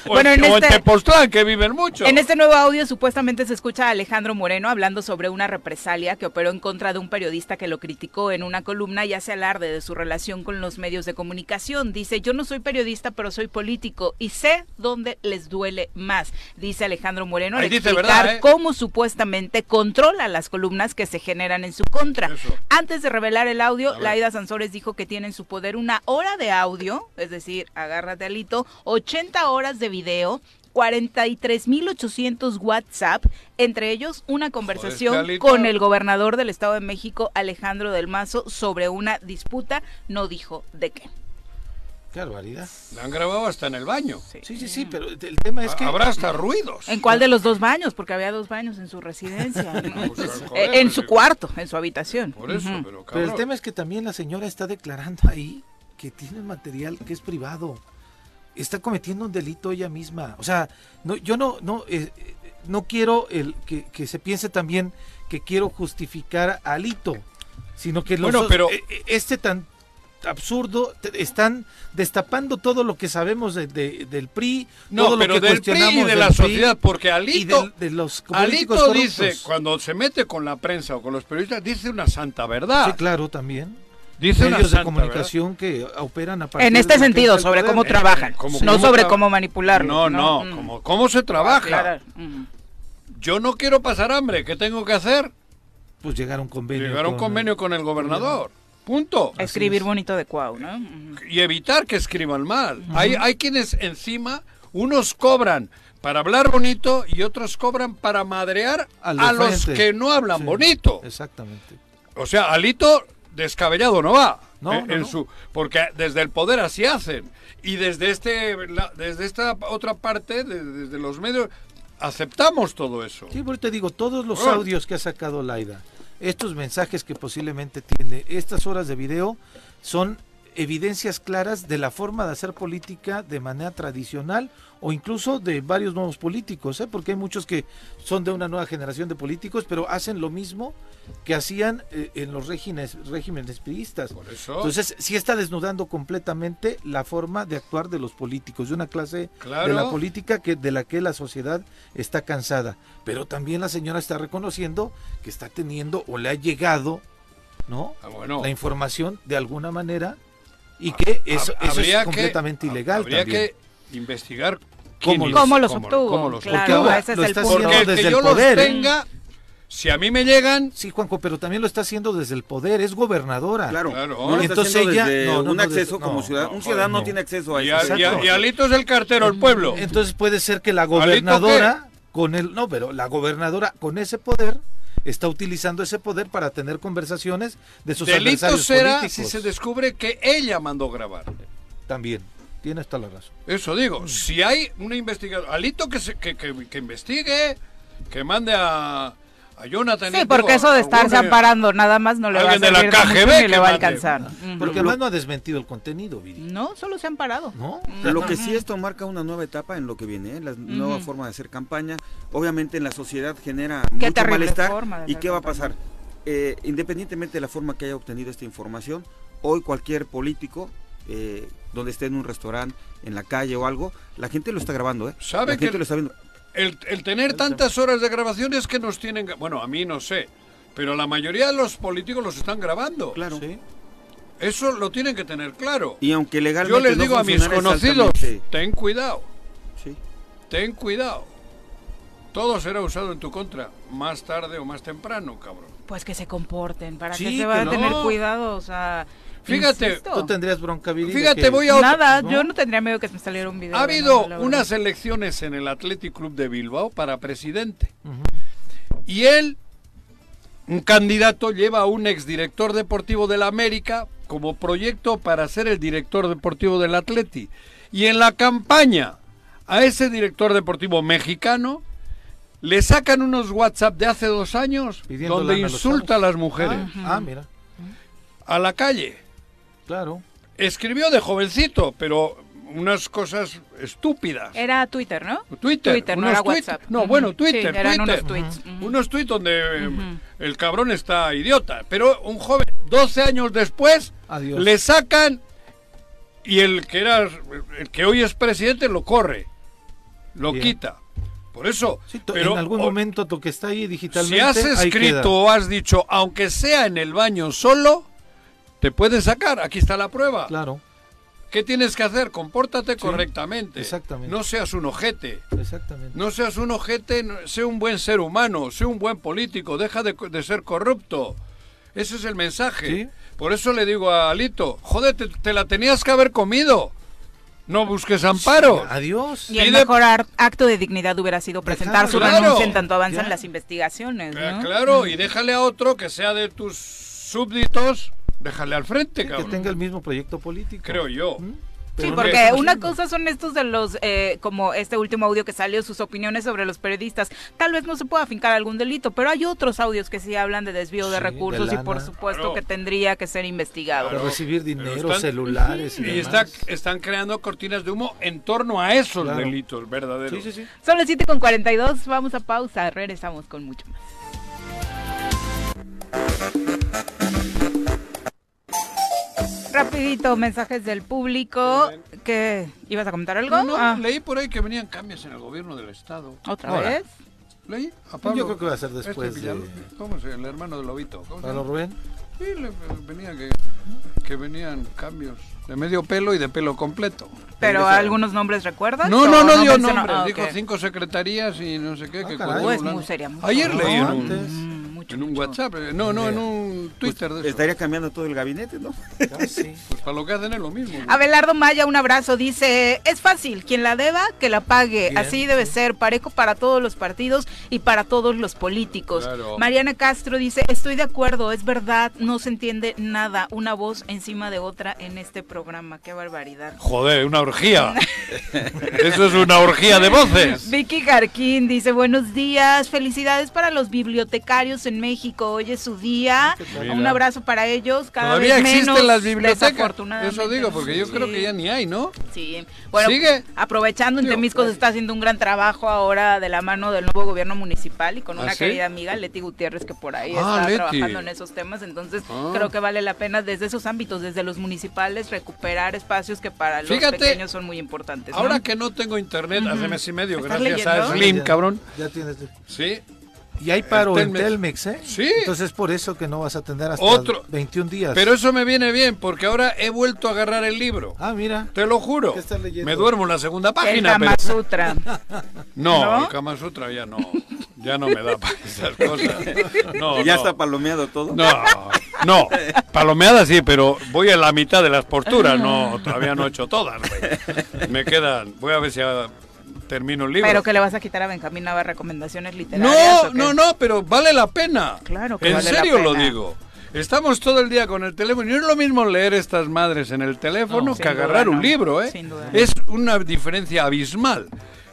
Bueno, en o en este- Tepoztlán, que viven mucho. En este nuevo audio supuestamente se escucha a Alejandro Moreno hablando sobre una represalia que operó en contra de un periodista que lo criticó en una columna y hace alarde de su relación con los medios de comunicación. Dice, yo no soy periodista, pero soy político y sé dónde les duele más, dice Alejandro Moreno, al explicar verdad, ¿eh? cómo supuestamente controla las columnas que se generan en su contra. Eso. Antes de revelar el audio. Laida Sansores dijo que tiene en su poder una hora de audio, es decir, agárrate alito, 80 horas de video, 43.800 WhatsApp, entre ellos una conversación Joder, con el gobernador del Estado de México, Alejandro del Mazo, sobre una disputa, no dijo de qué. Qué barbaridad. La han grabado hasta en el baño. Sí, sí, sí, pero el tema es que... Habrá hasta ruidos. ¿En cuál de los dos baños? Porque había dos baños en su residencia. ¿no? Pues, Eh, joder, en su cuarto, en su habitación. Por eso, pero cabrón. Pero el tema es que también la señora está declarando ahí que tiene material que es privado. Está cometiendo un delito ella misma. O sea, no, yo no, no, eh, eh, no quiero el que, que se piense también que quiero justificar a Alito, sino que los, Bueno, pero- eh, eh, este tan absurdo. Te- Están destapando todo lo que sabemos de- de- del PRI, No, todo lo que del PRI y cuestionamos de la PRI sociedad, porque Alito, de los Alito dice, cuando se mete con la prensa o con los periodistas, dice una santa verdad. Sí, claro, también. Dice una Medios de comunicación que operan a partir En este sentido, sobre cómo Eh, trabajan, como- no cómo sobre tra- cómo manipularlo. No, no, Mm. como, ¿cómo se trabaja? Claro. Mm. Yo no quiero pasar hambre, ¿qué tengo que hacer? Pues llegar a un convenio. Llegar a un con- convenio con el gobernador. Punto. Escribir bonito de Cuau, ¿no? Y evitar que escriban mal. hay, hay quienes encima, unos cobran para hablar bonito y otros cobran para madrear Al a los que no hablan Sí, bonito. Exactamente. O sea, Alito descabellado no va. No, eh, no, en no. su porque desde el poder así hacen y desde este la- desde esta otra parte de- desde los medios aceptamos todo eso. Sí, por te digo, todos los Bueno. audios que ha sacado Laida, estos mensajes que posiblemente tiene, estas horas de video, son evidencias claras de la forma de hacer política de manera tradicional o incluso de varios nuevos políticos, ¿eh? porque hay muchos que son de una nueva generación de políticos, pero hacen lo mismo que hacían eh, en los regímenes, regímenes priistas. Por eso. Entonces, sí está desnudando completamente la forma de actuar de los políticos, de una clase Claro. de la política que de la que la sociedad está cansada. Pero también la señora está reconociendo que está teniendo o le ha llegado, ¿no? Ah, bueno. La información de alguna manera y que eso, Hab- eso habría es completamente que, ilegal Habría también. que investigar ¿Cómo los- ¿Cómo los cómo- obtuvo? cómo los claro, Porque ahora ese es lo el está punto. Porque haciendo el que desde yo el los poder, ¿eh? tenga, si a mí me llegan, Sí, Juanjo, pero también lo está haciendo desde el poder, es gobernadora. Claro, Claro. no Entonces ella- no, no, un no, acceso como no, ciudadano. no, un ciudadano no. no tiene acceso a y, eso. a- y a- Exacto. y Alito es el cartero del pueblo. Entonces puede ser que la ¿Alito gobernadora con el no, pero la gobernadora con ese poder está utilizando ese poder para tener conversaciones de sus Delito adversarios será políticos. si se descubre que ella mandó grabar. También, tienes toda la razón. Eso digo, si hay una investigación, Alito que, se, que, que, que investigue, que mande a, a Jonathan. Sí, digo, porque eso de estarse alguna- amparando nada más no le va a alguien de la KGB ni le que va a alcanzar. Porque Lo- además no ha desmentido el contenido, Viri. No, solo se han parado. ¿No? Lo que sí esto marca una nueva etapa en lo que viene, ¿eh? la nueva forma de hacer campaña. Obviamente en la sociedad genera Qué mucho malestar. ¿Y qué va a pasar? Eh, independientemente de la forma que haya obtenido esta información, hoy cualquier político, eh, donde esté en un restaurante, en la calle o algo, la gente lo está grabando, ¿eh? ¿Sabe la que- gente lo está viendo. El, el tener tantas horas de grabaciones que nos tienen... Bueno, a mí no sé, pero la mayoría de los políticos los están grabando. Claro. Sí. Eso lo tienen que tener claro. Y aunque legalmente Yo les no digo a mis conocidos, ten cuidado, Sí. ten cuidado. Todo será usado en tu contra, más tarde o más temprano, cabrón. Pues que se comporten, para Sí, que se va a tener cuidado, o sea... Fíjate, insisto. Tú tendrías bronca, Viri. Fíjate, que- voy a otro- Nada, ¿no? yo no tendría miedo que me saliera un video. Ha habido unas elecciones en el Athletic Club de Bilbao para presidente. Y él, un candidato, lleva a un exdirector deportivo de la América como proyecto para ser el director deportivo del Atleti. Y en la campaña a ese director deportivo mexicano le sacan unos WhatsApp de hace dos años Pidiendo donde a insulta a las mujeres Ah, ah, mira, a la calle. Claro. Escribió de jovencito, pero unas cosas estúpidas. Era Twitter, ¿no? Twitter, Twitter, no era WhatsApp. No, bueno, Sí, Twitter, eran Twitter. unos tweets. Unos tweets donde el cabrón está idiota. Pero un joven, 12 años después, Adiós. le sacan y el que era el que hoy es presidente lo corre, lo Bien. quita. Por eso, Sí, pero en algún o- momento tú que está ahí digitalmente. si has escrito o has dicho, aunque sea en el baño solo, te pueden sacar. Aquí está la prueba. Claro, ¿Qué tienes que hacer? Compórtate correctamente. exactamente. No seas un ojete. exactamente. No seas un ojete, sé un buen ser humano, sé un buen político, deja de, de ser corrupto. Ese es el mensaje. Sí. Por eso le digo a Alito, joder, te, te la tenías que haber comido. No busques amparo. Adiós. Y el Pide- mejor ar- acto de dignidad hubiera sido presentar su Claro. renuncia en tanto avanzan Ya. las investigaciones, Eh, ¿no? Claro, y déjale a otro que sea de tus súbditos, déjale al frente, que cabrón. tenga el mismo proyecto político. Creo yo. ¿Mm? Sí, porque una cosa son estos de los, eh, como este último audio que salió, sus opiniones sobre los periodistas. Tal vez no se pueda fincar algún delito, pero hay otros audios que sí hablan de desvío de Sí, de recursos y por supuesto Claro. que tendría que ser investigado. Claro. recibir dinero, están- celulares y, Y demás. está- están creando cortinas de humo en torno a esos Claro. delitos verdaderos. Sí, sí, sí. Son las 7 con 42, vamos a pausa, regresamos con mucho más. Rapidito, mensajes del público. ¿Qué? ¿Ibas a comentar algo? No, no, Ah, leí por ahí que venían cambios en el gobierno del Estado. ¿Otra Ahora. vez? Leí a Pablo. Yo creo que va a ser después este de-. ¿Cómo se llama? El hermano de Lobito. ¿Cómo se Pablo? Rubén. Sí, le, venía que, que venían cambios de medio pelo y de pelo completo. ¿Pero algunos nombres recuerdas? No, ¿O no, no dio nombres. Ah, Dijo cinco secretarías y no sé qué. Ah, que caray. es Blanco. muy seria. Ayer No, leí en un, antes. Mucho, en un mucho. WhatsApp. eh, No, no, en un Twitter de eso. Estaría cambiando todo el gabinete, ¿no? Casi. Pues para lo que hacen es lo mismo. ¿no? Abelardo Maya, un abrazo, dice, es fácil, quien la deba, que la pague, Bien, así debe ser, parejo para todos los partidos y para todos los políticos. Claro. Mariana Castro dice, estoy de acuerdo, es verdad, no se entiende nada, una voz encima de otra en este programa, qué barbaridad. Joder, una orgía. Eso es una orgía de voces. Vicky Jarquín dice, buenos días, felicidades para los bibliotecarios en México, hoy es su día, Mira. un abrazo para ellos, cada Todavía vez menos, existen las bibliotecas. Eso digo, porque yo sí. creo que ya ni hay, ¿no? Sí, bueno, Sigue. aprovechando en Temisco se está haciendo un gran trabajo ahora de la mano del nuevo gobierno municipal y con ¿Ah, una sí? querida amiga, Leti Gutiérrez, que por ahí Ah, está Leti. trabajando en esos temas, entonces Ah. creo que vale la pena desde esos ámbitos, desde los municipales, recuperar espacios que para los Fíjate, pequeños son muy importantes. ¿no? Ahora que no tengo internet hace mes y medio, ¿Estás gracias a leyendo? Slim, Ya- cabrón. Ya tienes. Sí. Y hay paro El en Telmex. Telmex, ¿eh? Sí. Entonces es por eso que no vas a atender hasta Otro. 21 días. Pero eso me viene bien, porque ahora he vuelto a agarrar el libro. Ah, mira. Te lo juro. ¿Qué estás leyendo? Me duermo en la segunda el página, Kama pero... Sutra. No, ¿No? el Kama Sutra ya no. Ya no me da para esas cosas. No, ya no. está palomeado todo. No, no, palomeada sí, pero voy a la mitad de las posturas, no, todavía no he hecho todas, güey. Me quedan, voy a ver si ah, termino el libro. Pero que le vas a quitar a Benjamín Nava recomendaciones literarias. No, no, no, pero vale la pena. Claro que En vale la serio lo digo. Estamos todo el día con el teléfono y no es lo mismo leer estas madres en el teléfono No, que agarrar duda un no, libro, ¿eh? sin duda. Es una diferencia abismal.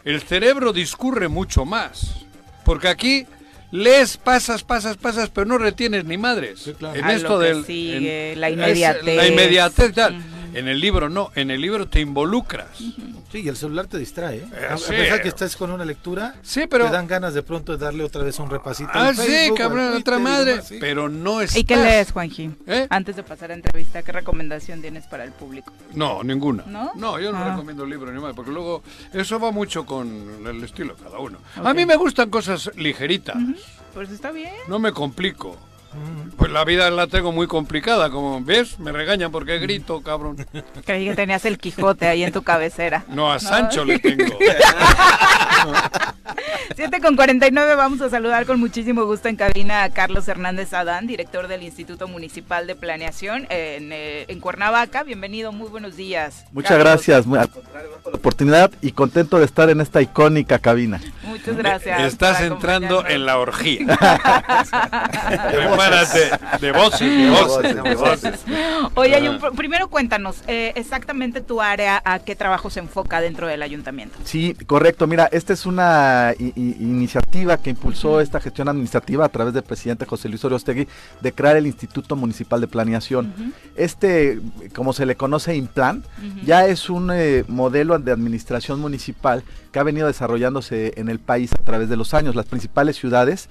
El cerebro discurre mucho más. Porque aquí lees, pasas, pasas, pasas, pero no retienes ni madres. Sí, claro. En A esto lo que del sigue, la es inmediatez. la inmediatez tal. En el libro no, en el libro te involucras. Sí, y el celular te distrae, ¿eh? Eh, A- a sí. pesar que estás con una lectura, Sí, pero te dan ganas de pronto de darle otra vez un repasito. Ah, al sí, Facebook, cabrón, al otra madre, demás, sí. pero no estás. ¿Y qué lees, Juanji? ¿Eh? Antes de pasar a entrevista, ¿qué recomendación tienes para el público? No, ninguna. ¿No? yo no Ah. recomiendo libro ni más, porque luego eso va mucho con el estilo de cada uno. Ok. A mí me gustan cosas ligeritas, Pues está bien. no me complico. Pues la vida la tengo muy complicada, como ves, me regañan porque grito, cabrón. Creí que tenías el Quijote ahí en tu cabecera. No, a Sancho le tengo. 7 con 49 vamos a saludar con muchísimo gusto en cabina a Carlos Hernández Adán, director del Instituto Municipal de Planeación en, eh, en Cuernavaca. Bienvenido, muy buenos días. Muchas Carlos. gracias, muy, al contrario, por la oportunidad y contento de estar en esta icónica cabina. Muchas gracias. Estás por entrando en la orgía. Prepárate, de voces, de voces, de voces. Oye, hay un- primero cuéntanos eh, exactamente tu área, a qué trabajo se enfoca dentro del ayuntamiento. Sí, correcto. Mira, esta es una i- i- iniciativa que impulsó esta gestión administrativa a través del presidente José Luis Oriostegui de crear el Instituto Municipal de Planeación. Este, como se le conoce, Implan, ya es un eh, modelo de administración municipal que ha venido desarrollándose en el país a través de los años. Las principales ciudades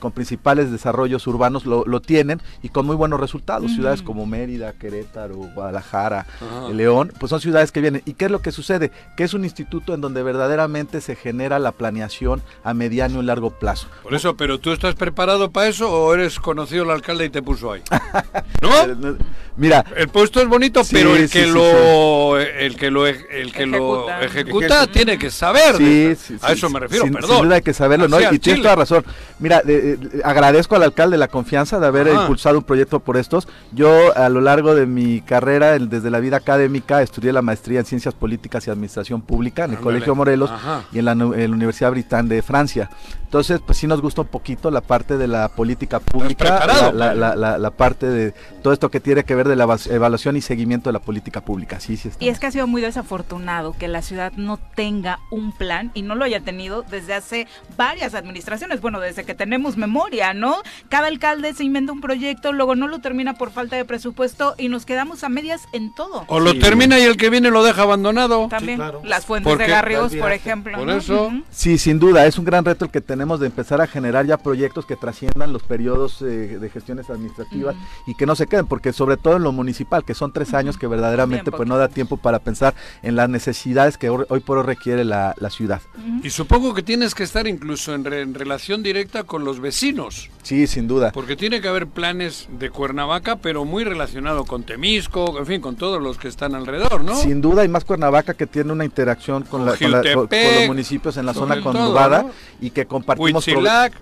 con principales desarrollos urbanos lo, lo tienen y con muy buenos resultados. Ciudades como Mérida, Querétaro, Guadalajara, Ajá. eh, León, pues son ciudades que vienen. ¿Y qué es lo que sucede? Que es un instituto en donde verdaderamente se genera la planeación a mediano y largo plazo. Por eso, pero tú estás preparado para eso o eres conocido el alcalde y te puso ahí. ¿No? Eh, no, Mira, El puesto es bonito, Sí, pero el sí, que sí, lo el que lo el que lo Ejecuta. ejecuta tiene que saber. Sí, sí, a sí, eso sí, me refiero, sin, perdón. sin duda hay que saberlo, ¿no? Y tienes toda razón. Mira, de- de- agradezco al alcalde la confianza de haber Ajá. impulsado un proyecto por estos. Yo a lo largo de mi carrera, el- desde la vida académica, estudié la maestría en Ciencias Políticas y Administración Pública en el Ándale. Colegio Morelos Ajá. y en la, nu- en la Universidad Britán de Francia. Entonces, pues sí nos gusta un poquito la parte de la política pública, la, la- la- la- la parte de todo esto que tiene que ver de la evaluación y seguimiento de la política pública. Sí, sí. está. Y es que ha sido muy desafortunado que la ciudad no tenga un plan y no lo haya tenido desde hace varias administraciones, bueno, desde que tenemos memoria, ¿no? Cada alcalde se inventa un proyecto, luego no lo termina por falta de presupuesto y nos quedamos a medias en todo. O lo Sí. termina y el que viene lo deja abandonado. También claro. las fuentes Porque- de Garrios, Al por ejemplo. Por ¿no? eso-. Sí, sin duda, es un gran reto el que tenemos de empezar a generar ya proyectos que trasciendan los periodos eh, de gestiones administrativas y que no se queden, porque sobre todo en lo municipal, que son tres años que verdaderamente pues no da tiempo para pensar en las necesidades que hoy hoy por hoy requiere la, la ciudad. Y supongo que tienes que estar incluso en, re- en relación directa con los vecinos, Sí, sin duda. porque tiene que haber planes de Cuernavaca, pero muy relacionado con Temisco, en fin, con todos los que están alrededor, ¿no? Sin duda, y más Cuernavaca que tiene una interacción con, la- con la- con- con Jiutepec, los municipios en la zona todo, conurbada ¿no? y que compartimos,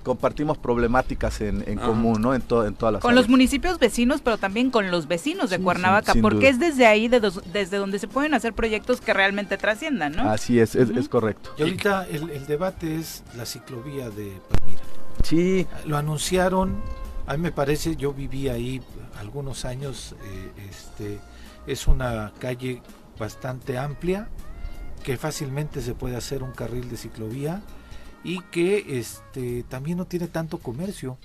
compartimos problemáticas en, en Ajá. común, ¿no? En, to- en todas las Con los municipios vecinos, pero también con los vecinos de Sí, Cuernavaca, sin porque duda. es desde ahí de dos- desde donde se pueden hacer proyectos que realmente trasciendan, ¿no? Así es, es, es correcto. Y ahorita el, el debate es la ciclovía de Palmira. Sí, Lo anunciaron, a mí me parece, yo viví ahí algunos años, eh, este, es una calle bastante amplia, que fácilmente se puede hacer un carril de ciclovía y que este, también no tiene tanto comercio.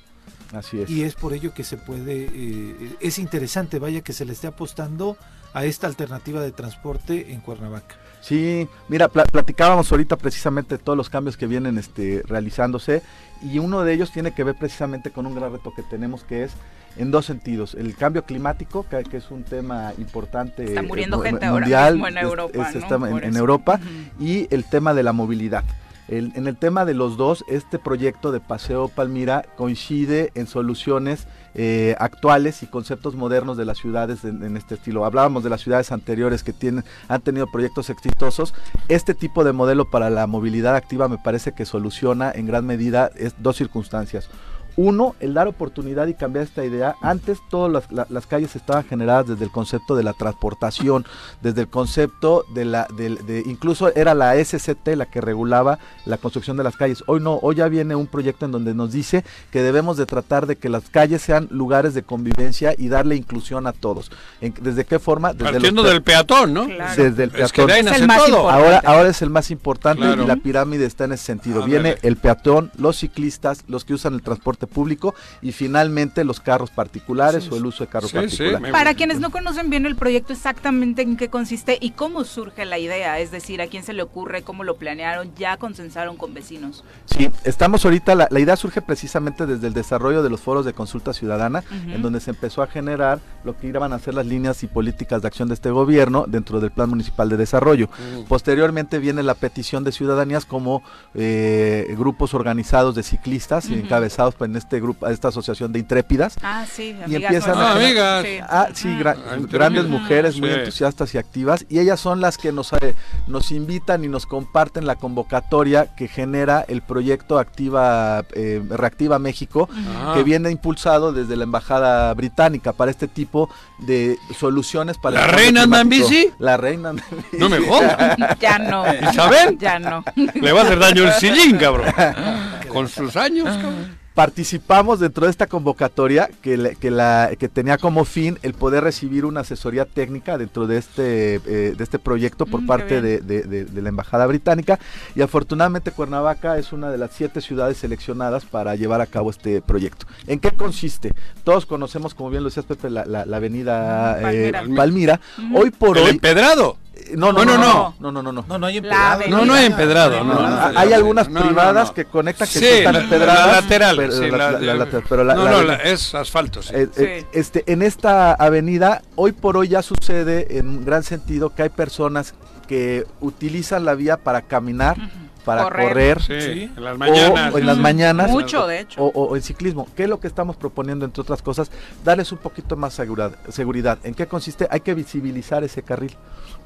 así es. Y es por ello que se puede, eh, es interesante, vaya que se le esté apostando a esta alternativa de transporte en Cuernavaca. Sí, mira, pla- platicábamos ahorita precisamente de todos los cambios que vienen este, realizándose y uno de ellos tiene que ver precisamente con un gran reto que tenemos que es en dos sentidos. El cambio climático, que, que es un tema importante Está muriendo mu- gente ahora mundial, mismo en Europa, es- ¿no? está en-. Europa, y el tema de la movilidad. El- en el tema de los dos, este proyecto de Paseo Palmira coincide en soluciones eh, actuales y conceptos modernos de las ciudades en, este estilo. Hablábamos de las ciudades anteriores que tienen, han tenido proyectos exitosos. Este tipo de modelo para la movilidad activa me parece que soluciona en gran medida dos circunstancias. Uno, el dar oportunidad y cambiar esta idea. Antes todas las, la- las calles estaban generadas desde el concepto de la transportación, desde el concepto de la, de, incluso era la SCT la que regulaba la construcción de las calles. Hoy no, hoy ya viene un proyecto en donde nos dice que debemos de tratar de que las calles sean lugares de convivencia y darle inclusión a todos. ¿En- ¿Desde qué forma? Desde Partiendo los del peatón, ¿no? Claro. desde el Es que de peatón. ahí Es el nace más todo. importante. Ahora, ahora es el más importante Claro. y la pirámide está en ese sentido. Ándale. Viene el peatón, los ciclistas, los que usan el transporte público y finalmente los carros particulares Sí, o el uso de carros sí, sí, particulares. me- Para quienes no conocen bien el proyecto, exactamente en qué consiste y cómo surge la idea, es decir, a quién se le ocurre, cómo lo planearon, ya consensaron con vecinos. Sí, estamos ahorita, la, la idea surge precisamente desde el desarrollo de los foros de consulta ciudadana, en donde se empezó a generar lo que iban a ser las líneas y políticas de acción de este gobierno dentro del Plan Municipal de Desarrollo. Posteriormente viene la petición de ciudadanías como eh, grupos organizados de ciclistas, Ujú. encabezados por este grupo, esta asociación de intrépidas, Ah, sí, Y amigas. empiezan nuestras. a- amigas. Sí. Ah, sí, gra- Ah, entre grandes mujeres muy Sí. entusiastas y activas y ellas son las que nos, eh, nos invitan y nos comparten la convocatoria que genera el proyecto Activa eh, Reactiva México Ajá. que viene impulsado desde la embajada británica para este tipo de soluciones para ¿La el reina anda en climático. bici? La reina anda en bici. No me jodas. Ya no. ¿Isabel? Ya no. Le va a hacer daño el sillín, cabrón. Con sus años, cabrón. Participamos dentro de esta convocatoria que, le- que, la, que tenía como fin el poder recibir una asesoría técnica dentro de este, eh, de este proyecto por Mm, parte de, de- de- de la Embajada Británica y afortunadamente Cuernavaca es una de las siete ciudades seleccionadas para llevar a cabo este proyecto. ¿En qué consiste? Todos conocemos, como bien lo decías Pepe, la, la- la avenida eh, Palmira. Hoy por El hoy... empedrado. No, no, no, no. no, no, no, no. No, no hay empedrado. No, no hay empedrado. No, No, no, no, no, hay no, algunas no, no, privadas que conectan que Sí, están la- empedradas. la lateral, pero sí, la- la- la- la lateral, pero la- no, la no, es asfalto, sí. Eh, eh, Sí. este, en esta avenida, hoy por hoy ya sucede en un gran sentido que hay personas que utilizan la vía para caminar, para Correr. correr, Sí, Sí. en las o- mañanas. o en las mañanas, Mucho, de hecho. o, o en ciclismo. ¿Qué es lo que estamos proponiendo, entre otras cosas? Darles un poquito más seguridad. seguridad. ¿En qué consiste? Hay que visibilizar ese carril.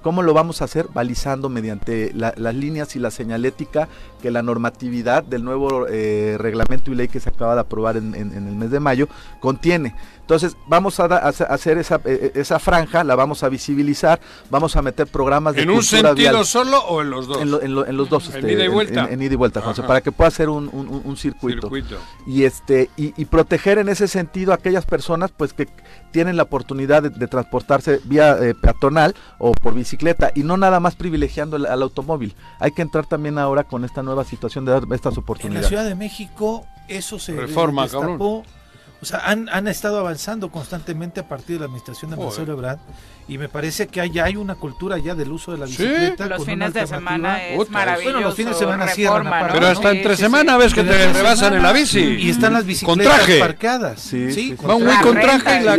¿Cómo lo vamos a hacer? Balizando mediante la- las líneas y la señalética que la normatividad del nuevo eh, reglamento y ley que se acaba de aprobar en, en- en el mes de mayo contiene. Entonces vamos a, da- a hacer- esa, eh, esa franja, la vamos a visibilizar, vamos a meter programas de ¿En un sentido vial. solo o en los dos? En, lo- en lo- en los dos. En este, ida y vuelta. En, en ida y vuelta, José, para que pueda hacer un, un- un- un circuito Circuito. y este y, y proteger en ese sentido a aquellas personas pues que tienen la oportunidad de, de transportarse vía eh, peatonal o por bicicleta y no nada más privilegiando el- al automóvil hay que entrar también ahora con esta nueva situación de dar estas En la oportunidades Ciudad de México eso se Reforma, destapó. O sea, han, han estado avanzando constantemente a partir de la administración de. Marcelo Ebrard y me parece que hay, hay una cultura ya del uso de la Sí. bicicleta. Los con una fines de semana es maravilloso. Bueno, los fines de semana cierran reforma, Pero hasta Sí, entre sí, semana ves que te rebasan en la bici. Y están las Con bicicletas traje. parqueadas. Sí, sí, sí. con con traje y la,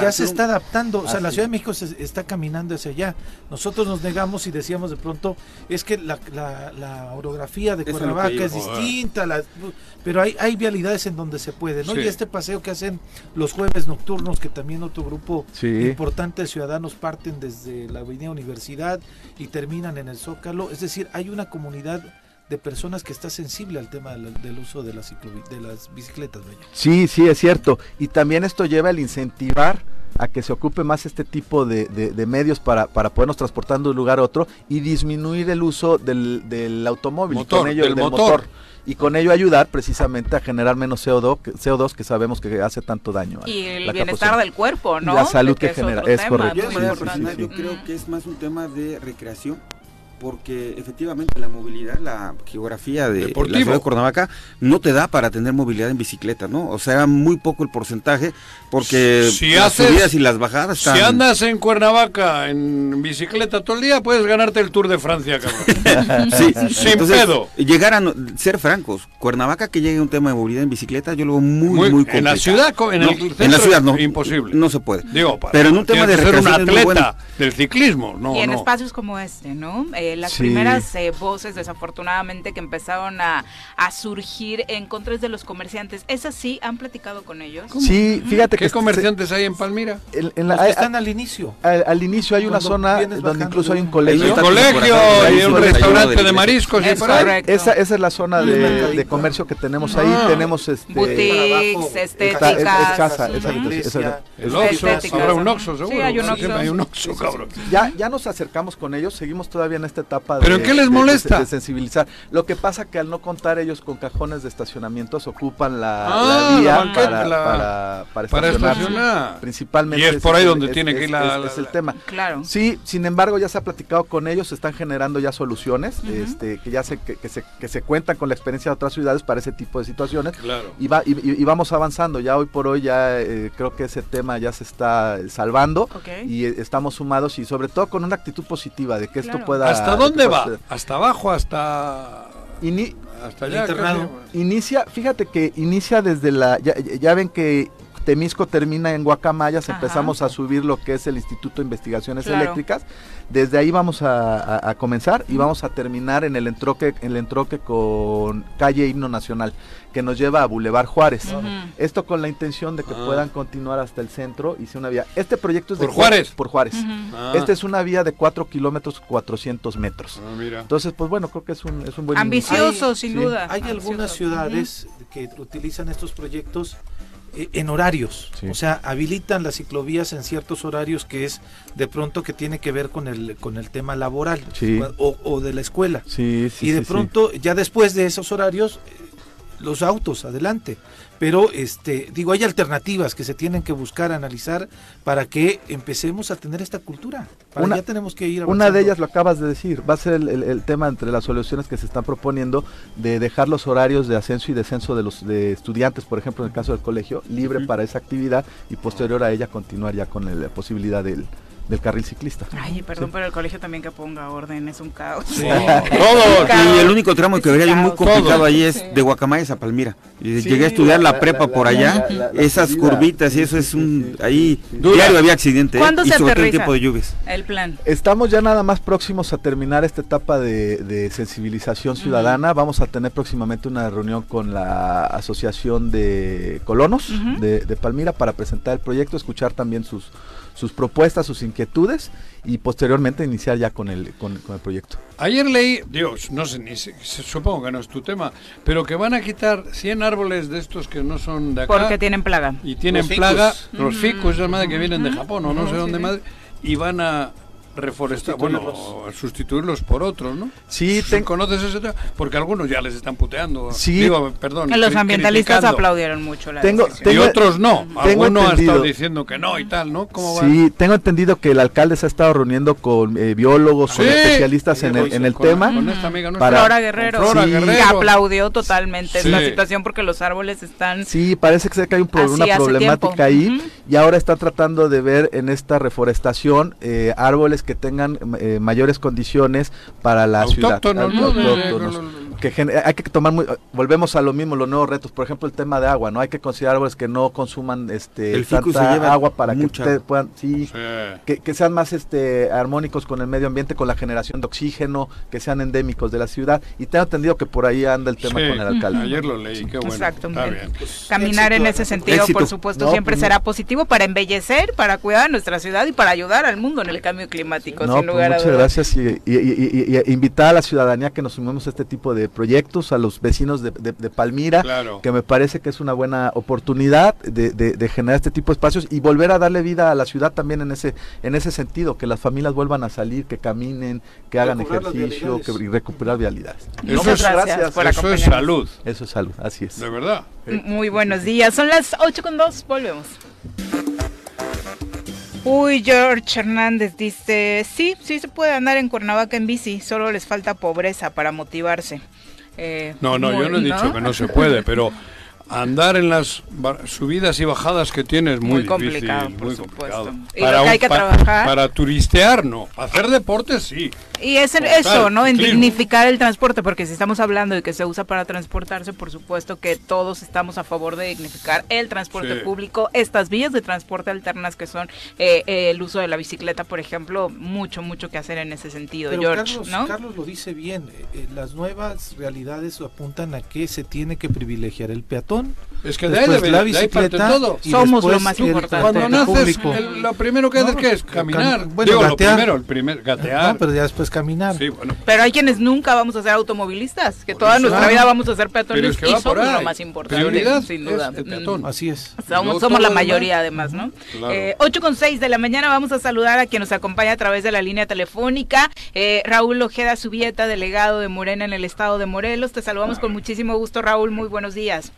ya se tú- está adaptando, o sea, la. Ciudad de México se está caminando hacia allá. Nosotros nos negamos y decíamos de pronto, es que la, la- la orografía de es Cuernavaca es distinta, la- pero hay, hay vialidades en donde se puede, ¿no? Sí. Y este paseo que hacen los jueves nocturnos, que también otro grupo Sí. importante de ciudadanos parten desde la Avenida Universidad y terminan en el Zócalo, es decir, hay una comunidad de personas que está sensible al tema del, del uso de las, ciclovi- de las bicicletas. Sí, sí, es cierto. Y también esto lleva el incentivar a que se ocupe más este tipo de, de- de medios para, para podernos transportar de un lugar a otro y disminuir el uso del, del automóvil. y con ello, del motor. Y con ello ayudar precisamente a generar menos CO2, que- CO2 que sabemos que hace tanto daño. a Y el la bienestar capacidad. del cuerpo, ¿no? La salud que genera, es correcto, Yo sí, sí, sí. creo que es más un tema de recreación, porque efectivamente la movilidad, la geografía de Deportivo. la ciudad de Cuernavaca no te da para tener movilidad en bicicleta, ¿no? O sea, muy poco el porcentaje, porque Si las haces- subidas y las bajadas están... Si andas en Cuernavaca en bicicleta todo el día, puedes ganarte el Tour de Francia, cabrón. Sí, Sin entonces, pedo. Llegar a no- ser francos, Cuernavaca que llegue a un tema de movilidad en bicicleta, yo lo veo muy, Muy- muy, en la complicado. ciudad, en el No, centro en la ciudad no, imposible. No se puede. Digo, para- Pero en un tema de ser un atleta bueno. del ciclismo, no, y en no. espacios como este, ¿no? Eh, las Sí. primeras eh, voces, desafortunadamente, que empezaron a, a surgir en contra de los comerciantes, ¿esas sí han platicado con ellos? Sí, fíjate que ¿Qué se- comerciantes hay en Palmira? en- en la- Los que hay- están al inicio. al, al inicio hay una zona donde incluso hay un colegio. Un colegio y un restaurante de mariscos y Es por ahí. correcto. Esa, esa es la zona de, de comercio que tenemos ahí. Ah. Tenemos este. Boutiques, estéticas. Está- es- es casa, esa esa-. El Oxxo, habrá un Oxxo seguro. Sí, hay un Siempre Oxxo. hay un Oxxo, cabrón. Ya, ya nos acercamos con ellos, seguimos todavía en esta etapa ¿Pero de, qué les molesta? de- de sensibilizar. Lo que pasa que al no contar ellos con cajones de estacionamientos ocupan la, Ah, la la vía banqueta, para, la- para, para Para estacionar. Principalmente. Y es por ahí el- donde tiene que ir la- es- la- es el la- tema. Claro. Sí, sin embargo ya se ha platicado con ellos, se están generando ya soluciones, este, que ya se, que, que se, que se cuentan con la experiencia de otras ciudades para ese tipo de situaciones. Claro. Y, va, y, y- y vamos avanzando, ya hoy por hoy ya eh, creo que ese tema ya se está salvando Ok. y eh, estamos sumados y sobre todo con una actitud positiva de que esto pueda... ¿Hasta de dónde va? ¿Hasta abajo? ¿Hasta...? Ini- Hasta El allá. internado. inicia, fíjate que inicia desde la... Ya ven que Temisco termina en Guacamayas, Ajá. empezamos a subir lo que es el Instituto de Investigaciones Claro. Eléctricas. Desde ahí vamos a, a- a comenzar y vamos a terminar en el entroque, en el entroque con calle Himno Nacional, que nos lleva a Boulevard Juárez. Esto con la intención de que Ah. puedan continuar hasta el centro y sea una vía. Este proyecto es de ¿Por cuatro- Juárez? Por Juárez. Ah. Esta es una vía de 4 kilómetros 400 metros. Ah, mira. Entonces, pues bueno, creo que es un, es un buen Ambicioso, Hay- sin sí. duda. Hay ambicioso. algunas ciudades que utilizan estos proyectos en horarios, Sí. o sea, habilitan las ciclovías en ciertos horarios que es de pronto que tiene que ver con el con el tema laboral Sí. o, o de la escuela. Sí, y de pronto ya después de esos horarios eh, los autos adelante. Pero este digo hay alternativas que se tienen que buscar analizar para que empecemos a tener esta cultura. Para Una- ya tenemos que ir Una avanzando. de ellas lo acabas de decir, va a ser el, el- el tema entre las soluciones que se están proponiendo de dejar los horarios de ascenso y descenso de los de estudiantes, por ejemplo, en el caso del colegio, libre para esa actividad y posterior a ella continuar ya con el- la posibilidad del, del carril ciclista. Ay, perdón, pero el colegio también que ponga orden, es un caos. Todos. Y el único tramo que vería yo muy Todo. complicado ahí es Sí. de Guacamayas a Palmira. Y Sí, llegué a estudiar la, la- prepa la- por la- allá, la- la- la esas curvitas y Sí, eso sí, es sí, un... sí. Ahí diario había accidente, ¿eh? ¿Cuándo y se sobre todo en aterriza? tiempo de lluvias. El plan. Estamos ya nada más próximos a terminar esta etapa de, de sensibilización ciudadana. Vamos a tener próximamente una reunión con la Asociación de Colonos de Palmira para presentar el proyecto, escuchar también sus, sus propuestas, sus inquietudes y posteriormente iniciar ya con el, con, con el proyecto. Ayer leí, Dios, no sé, ni supongo que no es tu tema, pero que van a quitar 100 árboles de estos que no son de acá Porque tienen plaga. y tienen Los plaga, ficus. los ficus, esas madre que vienen de Japón o no sé dónde sí, madre, y van a reforestar, bueno, sustituirlos por otros, ¿no? Sí, ¿Te conoces ese tema? Porque algunos ya les están puteando. Sí. Digo, perdón. Los ambientalistas criticando. aplaudieron mucho la Tengo- decisión. Y Tengo- otros no. tengo Algunos han entendido. estado diciendo que no y tal, ¿no? ¿Cómo va? Sí, tengo entendido que el alcalde se ha estado reuniendo con eh, biólogos, con Sí. especialistas en el, en el Con- tema. Con esta amiga nuestra. Para- Flora Guerrero, Flora Sí. aplaudió totalmente Sí. la situación porque los árboles están Sí, parece que hay un pro- Así una problemática tiempo. ahí y ahora está tratando de ver en esta reforestación eh, árboles que tengan eh, mayores condiciones para la Autóctonos, ciudad. Que hay que tomar muy, volvemos a lo mismo los nuevos retos por ejemplo el tema de agua no hay que considerar árboles que no consuman este El tanta agua para que ustedes puedan sí, Sí. que, que sean más este armónicos con el medio ambiente, con la generación de oxígeno, que sean endémicos de la ciudad. Y tengo entendido que por ahí anda el tema Sí. con el alcalde. Ayer lo leí, qué bueno. Exacto, Está bien. bien. caminar en ese sentido, Éxito. por supuesto, No, siempre pues, será positivo para embellecer, para cuidar a nuestra ciudad y para ayudar al mundo en el cambio climático, No, sin pues, lugar a muchas dudas. gracias y, y- y- y- y invitar a la ciudadanía que nos sumemos a este tipo de proyectos, a los vecinos de, de- de Palmira, Claro. que me parece que es una buena oportunidad de, de- de generar este tipo de espacios y volver a darle vida a la ciudad también en ese en ese sentido, que las familias vuelvan a salir, que caminen, que hagan ejercicio, que, y recuperar vialidades. Eso Muchas es- gracias por Eso es salud, Eso es salud, así es. de verdad. M- Muy buenos días, son las 8 con 2, volvemos. Uy, George Hernández dice, sí, sí se puede andar en Cuernavaca en bici, solo les falta pobreza para motivarse. Eh, No, no, yo no he dicho que no se puede, pero andar en las subidas y bajadas que tiene es muy, Muy difícil, complicado, por muy supuesto. Y lo que hay un- que trabajar- para turistear, no. Hacer deporte, sí. Y es el- eso, ¿no? En dignificar el transporte, porque si estamos hablando de que se usa para transportarse, por supuesto que todos estamos a favor de dignificar el transporte Sí. público, estas vías de transporte alternas que son eh, eh, el uso de la bicicleta, por ejemplo, mucho, mucho que hacer en ese sentido, Pero George, Carlos, ¿no? Carlos lo dice bien, eh, eh, las nuevas realidades apuntan a que se tiene que privilegiar el peatón, Es que de ahí, debe- la de ahí parte bicicleta todo. y Somos lo después más importante. Cuando naces, el- lo primero que haces No, que es cam- caminar. bueno, Digo, lo gatear. primero, el primer, gatear. No, pero ya después caminar. Sí, bueno. Pero hay quienes nunca vamos a ser automovilistas, que toda eso. nuestra vida vamos a ser peatones Pero es que y va por somos lo más importante, Prioridad sin es duda. Mm. Así es. Somos, somos la mayoría además, ¿no? Claro. Eh, 8 con 6 de la mañana vamos a saludar a quien nos acompaña a través de la línea telefónica, eh, Raúl Ojeda Subieta, delegado de Morena en el estado de Morelos. Te saludamos con muchísimo gusto, Raúl. Muy buenos días.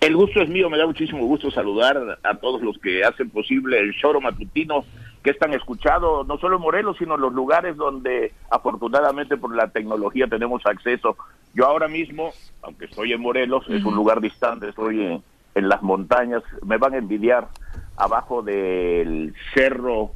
El gusto es mío, me da muchísimo gusto saludar a todos los que hacen posible el choro matutino que es tan escuchado, no solo en Morelos, sino en los lugares donde afortunadamente por la tecnología tenemos acceso. Yo ahora mismo, aunque estoy en Morelos, es un lugar distante, estoy en, en las montañas, me van a envidiar abajo del cerro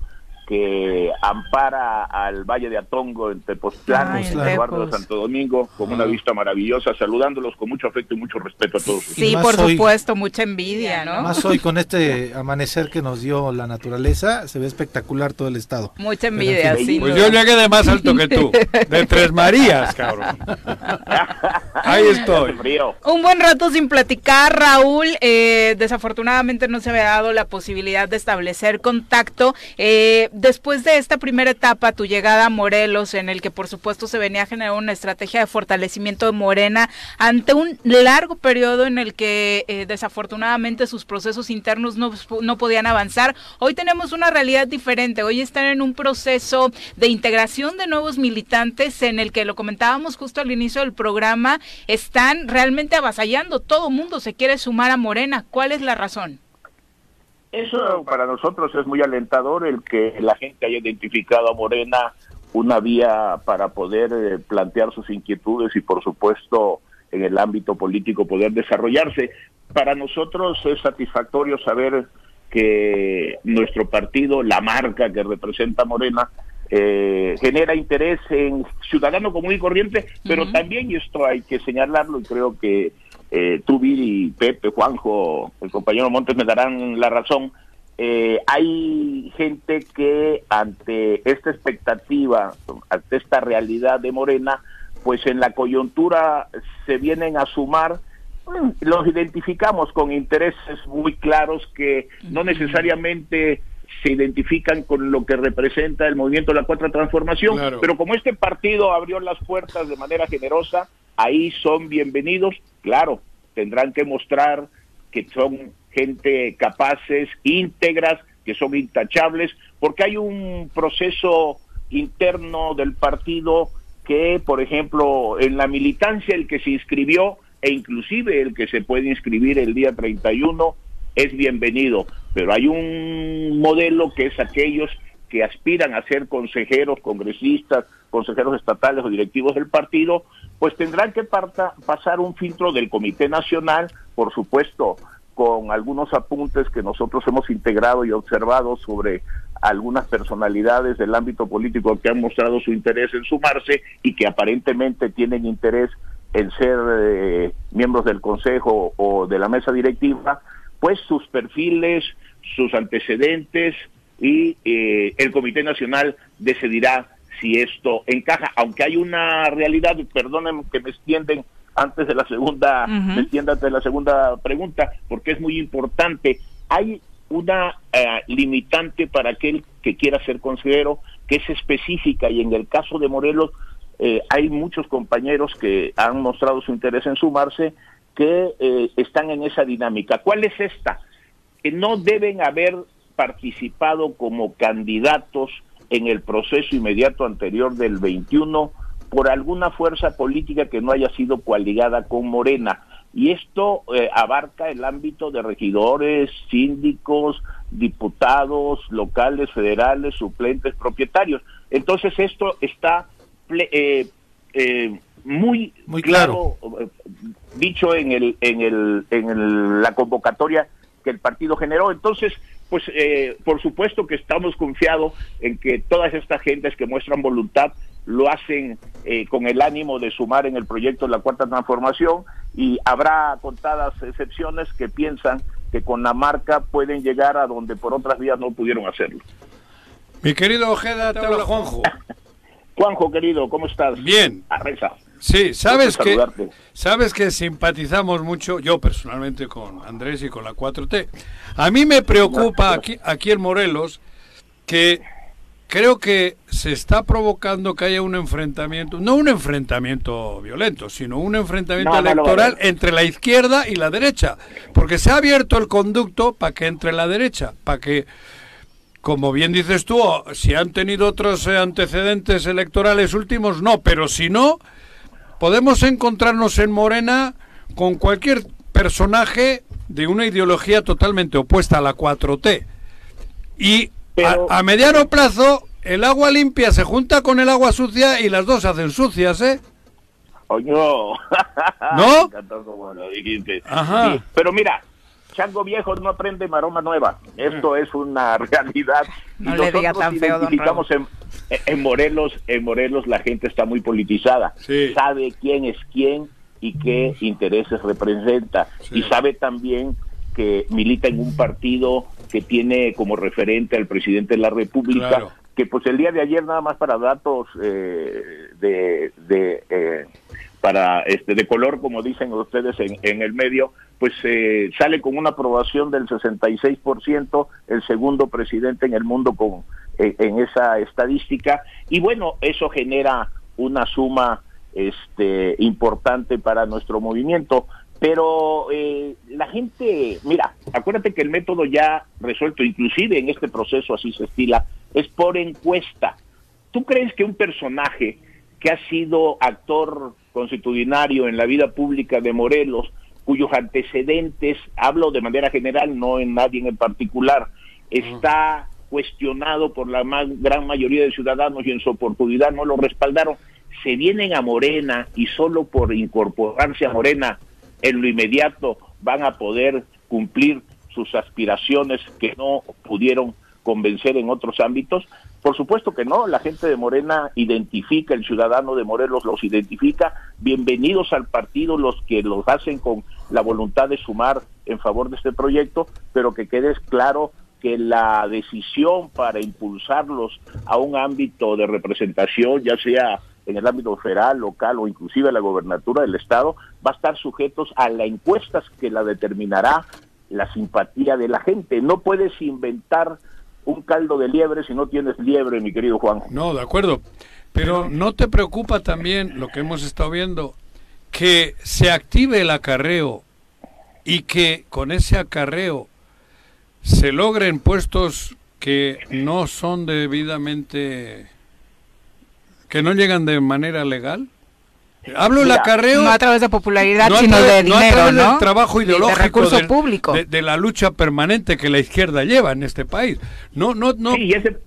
que ampara al Valle de Atongo en Tepoztlán, Ay, en en el barrio de. Santo Domingo, con una vista maravillosa, saludándolos con mucho afecto y mucho respeto a todos. Sí, por hoy- supuesto, mucha envidia, ¿no? Más hoy con este amanecer que nos dio la naturaleza, se ve espectacular todo el estado. Mucha envidia, sin Pues duda. yo llegué de más alto que tú. De Tres Marías, cabrón. Ahí estoy. Un buen rato sin platicar, Raúl. Eh, desafortunadamente no se había dado la posibilidad de establecer contacto. Eh, después de esta primera etapa, tu llegada a Morelos, en el que por supuesto se venía a generar una estrategia de fortalecimiento de Morena, ante un largo periodo en el que eh, desafortunadamente sus procesos internos no, no podían avanzar, hoy tenemos una realidad diferente. Hoy están en un proceso de integración de nuevos militantes en el que lo comentábamos justo al inicio del programa, están realmente avasallando. Todo mundo se quiere sumar a Morena. ¿Cuál es la razón? Eso para nosotros es muy alentador el que la gente haya identificado a Morena una vía para poder eh, plantear sus inquietudes y por supuesto en el ámbito político poder desarrollarse. Para nosotros es satisfactorio saber que nuestro partido, la marca que representa Morena, eh, genera interés en ciudadano común y corriente, pero también, y esto hay que señalarlo, y creo que eh, tú, Pepe, Juanjo, el compañero Montes me darán la razón, eh, hay gente que ante esta expectativa, ante esta realidad de Morena, pues en la coyuntura se vienen a sumar. Mm, los identificamos con intereses muy claros que no necesariamente se identifican con lo que representa el movimiento de la Cuarta Transformación, Claro. pero como este partido abrió las puertas de manera generosa, ahí son bienvenidos, claro, tendrán que mostrar que son gente capaces, íntegras, que son intachables, porque hay un proceso interno del partido que, por ejemplo, en la militancia el que se inscribió e inclusive el que se puede inscribir el día 31 es bienvenido, pero hay un modelo que es aquellos que aspiran a ser consejeros, congresistas, consejeros estatales o directivos del partido, pues tendrán que pasar un filtro del Comité Nacional, por supuesto, con algunos apuntes que nosotros hemos integrado y observado sobre algunas personalidades del ámbito político que han mostrado su interés en sumarse y que aparentemente tienen interés en ser eh, miembros del Consejo o de la mesa directiva, pues sus perfiles, sus antecedentes y eh, el Comité Nacional decidirá si esto encaja, aunque hay una realidad, perdonen que me extienden antes de la segunda, me extienda antes de la segunda pregunta, porque es muy importante. Hay una eh, limitante para aquel que quiera ser consejero que es específica y en el caso de Morelos eh, hay muchos compañeros que han mostrado su interés en sumarse que eh, están en esa dinámica. ¿Cuál es esta? Que no deben haber participado como candidatos en el proceso inmediato anterior del 21 por alguna fuerza política que no haya sido coaligada con Morena. Y esto eh, abarca el ámbito de regidores, síndicos, diputados locales, federales, suplentes, propietarios. Entonces esto está eh, eh, muy, muy claro, dicho en el en el en la convocatoria que el partido generó. Entonces, pues eh, por supuesto que estamos confiados en que todas estas gentes que muestran voluntad lo hacen eh, con el ánimo de sumar en el proyecto de la cuarta transformación y habrá contadas excepciones que piensan que con la marca pueden llegar a donde por otras vías no pudieron hacerlo. Mi querido Ojeda, te habla Juanjo. Juanjo, querido, ¿cómo estás? Bien. Arreza. Sí, sabes que, sabes que simpatizamos mucho, yo personalmente, con Andrés y con la 4T. A mí me preocupa aquí, aquí en Morelos que creo que se está provocando que haya un enfrentamiento, no un enfrentamiento violento, sino un enfrentamiento electoral entre la izquierda y la derecha, porque se ha abierto el conducto para que entre la derecha, para que como bien dices tú, si han tenido otros eh, antecedentes electorales últimos, no, pero si no, podemos encontrarnos en Morena con cualquier personaje de una ideología totalmente opuesta a la 4T. Y a, mediano plazo, el agua limpia se junta con el agua sucia y las dos se hacen sucias, ¿eh? no. ¿No? Ajá. pero mira, chango viejo no aprende maroma nueva. Esto es una realidad. No le diga tan feo, don en, en, Morelos, en Morelos la gente está muy politizada. Sabe quién es quién y qué intereses representa. Y sabe también que milita en un partido que tiene como referente al presidente de la República, que pues el día de ayer nada más para datos eh, de, de eh, para este de color como dicen ustedes en, en el medio pues eh, sale con una aprobación del 66% el segundo presidente en el mundo con eh, en esa estadística. Y bueno eso genera una suma este importante para nuestro movimiento. Pero eh, la gente mira acuérdate que el método ya resuelto inclusive en este proceso así se estila es por encuesta. Tú crees que un personaje que ha sido actor constitucionario en la vida pública de Morelos, cuyos antecedentes, hablo de manera general, no en nadie en particular, está cuestionado por la gran mayoría de ciudadanos y en su oportunidad no lo respaldaron, se vienen a Morena y solo por incorporarse a Morena en lo inmediato van a poder cumplir sus aspiraciones que no pudieron convencer en otros ámbitos? Por supuesto que no, la gente de Morena identifica, el ciudadano de Morelos los identifica, bienvenidos al partido los que los hacen con la voluntad de sumar en favor de este proyecto, pero que quede claro que la decisión para impulsarlos a un ámbito de representación, ya sea en el ámbito federal, local o inclusive la gobernatura del estado, va a estar sujetos a las encuestas que la determinará la simpatía de la gente. No puedes inventar un caldo de liebre si no tienes liebre, mi querido Juan. No, de acuerdo. Pero ¿no te preocupa también lo que hemos estado viendo? Que se active el acarreo y que con ese acarreo se logren puestos que no son debidamente ¿Que no llegan de manera legal? Hablo del Mira, acarreo... No a través de popularidad, no sino través- de no a dinero, través ¿no? del trabajo Y de ideológico recurso del- público. De, de la lucha permanente que la izquierda lleva en este país. No, no, no. Sí, ese,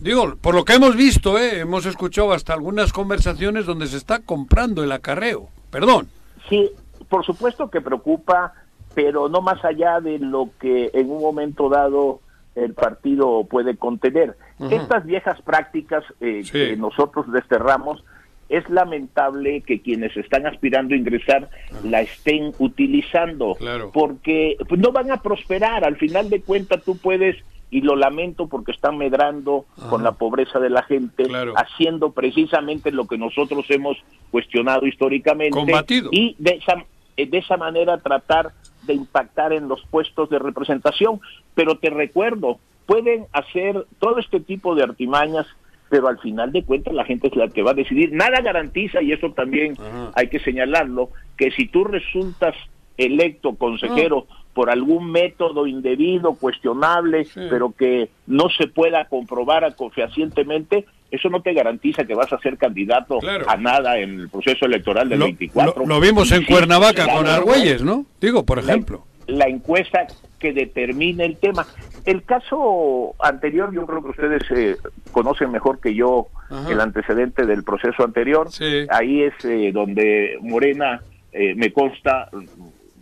Digo, por lo que hemos visto, eh, hemos escuchado hasta algunas conversaciones donde se está comprando el acarreo. Perdón. Sí, por supuesto que preocupa, pero no más allá de lo que en un momento dado el partido puede contener. Estas viejas prácticas eh, Sí. que nosotros desterramos, es lamentable que quienes están aspirando a ingresar la estén utilizando, Claro. porque pues, no van a prosperar. Al final de cuentas tú puedes, y lo lamento porque están medrando con la pobreza de la gente, Claro. haciendo precisamente lo que nosotros hemos cuestionado históricamente Combatido. y de esa, eh, de esa manera tratar de impactar en los puestos de representación. Pero te recuerdo, pueden hacer todo este tipo de artimañas, pero al final de cuentas la gente es la que va a decidir. Nada garantiza, y eso también Ajá. hay que señalarlo, que si tú resultas electo consejero por algún método indebido, cuestionable, Sí. pero que no se pueda comprobar fehacientemente, eso no te garantiza que vas a ser candidato Claro. a nada en el proceso electoral del Lo, 24. lo- lo vimos en Sí, Cuernavaca con. Argüelles, ¿no? Digo, por la- ejemplo. La, encuesta que determine el tema. El caso anterior, yo creo que ustedes eh, conocen mejor que yo Ajá. el antecedente del proceso anterior. Sí. Ahí es eh, donde Morena, eh, me consta,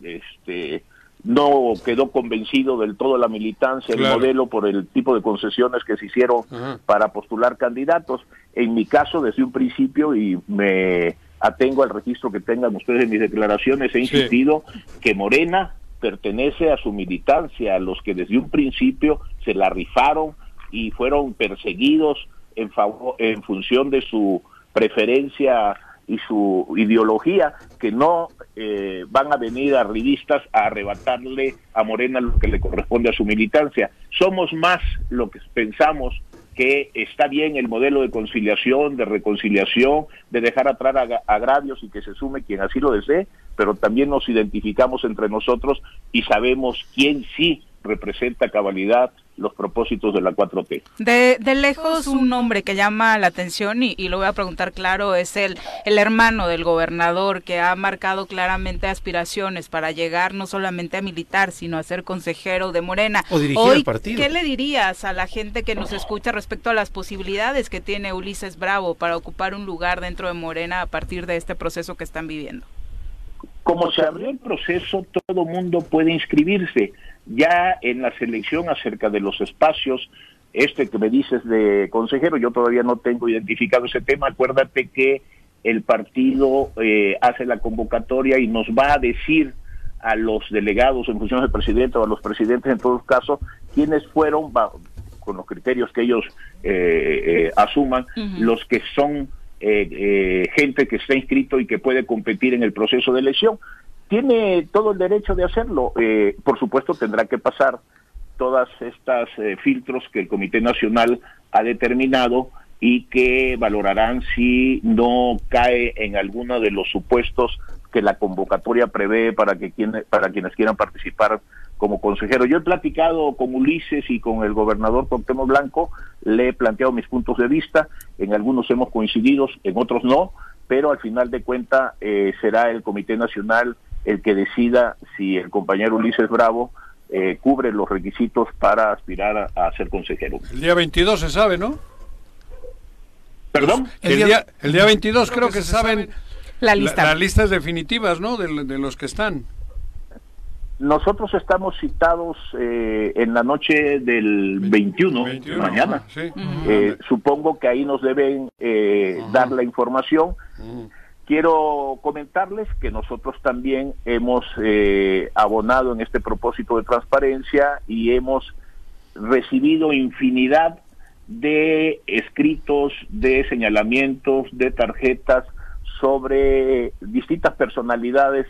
este no quedó convencido del todo la militancia, Claro. el modelo por el tipo de concesiones que se hicieron Ajá. para postular candidatos. En mi caso, desde un principio, y me atengo al registro que tengan ustedes en mis declaraciones, he insistido que Morena pertenece a su militancia, a los que desde un principio se la rifaron y fueron perseguidos en, favor, en función de su preferencia y su ideología, que no eh, van a venir arribistas a arrebatarle a Morena lo que le corresponde a su militancia. Somos más lo que pensamos que está bien el modelo de conciliación, de reconciliación, de dejar atrás agravios y que se sume quien así lo desee, pero también nos identificamos entre nosotros y sabemos quién sí representa a cabalidad los propósitos de la 4T. De, de lejos, un nombre que llama la atención, y, y lo voy a preguntar claro, es el, el hermano del gobernador que ha marcado claramente aspiraciones para llegar no solamente a militar, sino a ser consejero de Morena. O dirigir Hoy, el partido. ¿qué le dirías a la gente que nos escucha respecto a las posibilidades que tiene Ulises Bravo para ocupar un lugar dentro de Morena a partir de este proceso que están viviendo? Como se abrió el proceso, todo mundo puede inscribirse. Ya en la selección acerca de los espacios, este que me dices de consejero, yo todavía no tengo identificado ese tema. Acuérdate que el partido eh, hace la convocatoria y nos va a decir a los delegados en función del presidente o a los presidentes en todos casos quiénes fueron, va- con los criterios que ellos eh, eh, asuman, los que son eh, eh, gente que está inscrito y que puede competir en el proceso de elección. Tiene todo el derecho de hacerlo. Eh, por supuesto, tendrá que pasar todas estas eh, filtros que el Comité Nacional ha determinado y que valorarán si no cae en alguno de los supuestos que la convocatoria prevé para que quien- para quienes quieran participar como consejero. Yo he platicado con Ulises y con el gobernador Cuauhtémoc Blanco, le he planteado mis puntos de vista, en algunos hemos coincidido, en otros no, pero al final de cuenta eh, será el Comité Nacional el que decida si el compañero Ulises Bravo eh, cubre los requisitos para aspirar a, a ser consejero. El día 22 se sabe, ¿no? ¿Perdón? El, El día, el día 22 creo que se saben La lista. las listas definitivas, ¿no? De, de los que están. Nosotros estamos citados eh, en la noche del 21, 21, mañana. ajá, sí. Eh, supongo que ahí nos deben eh, dar la información. Ujú. Quiero comentarles que nosotros también hemos eh, abonado en este propósito de transparencia y hemos recibido infinidad de escritos, de señalamientos, de tarjetas sobre distintas personalidades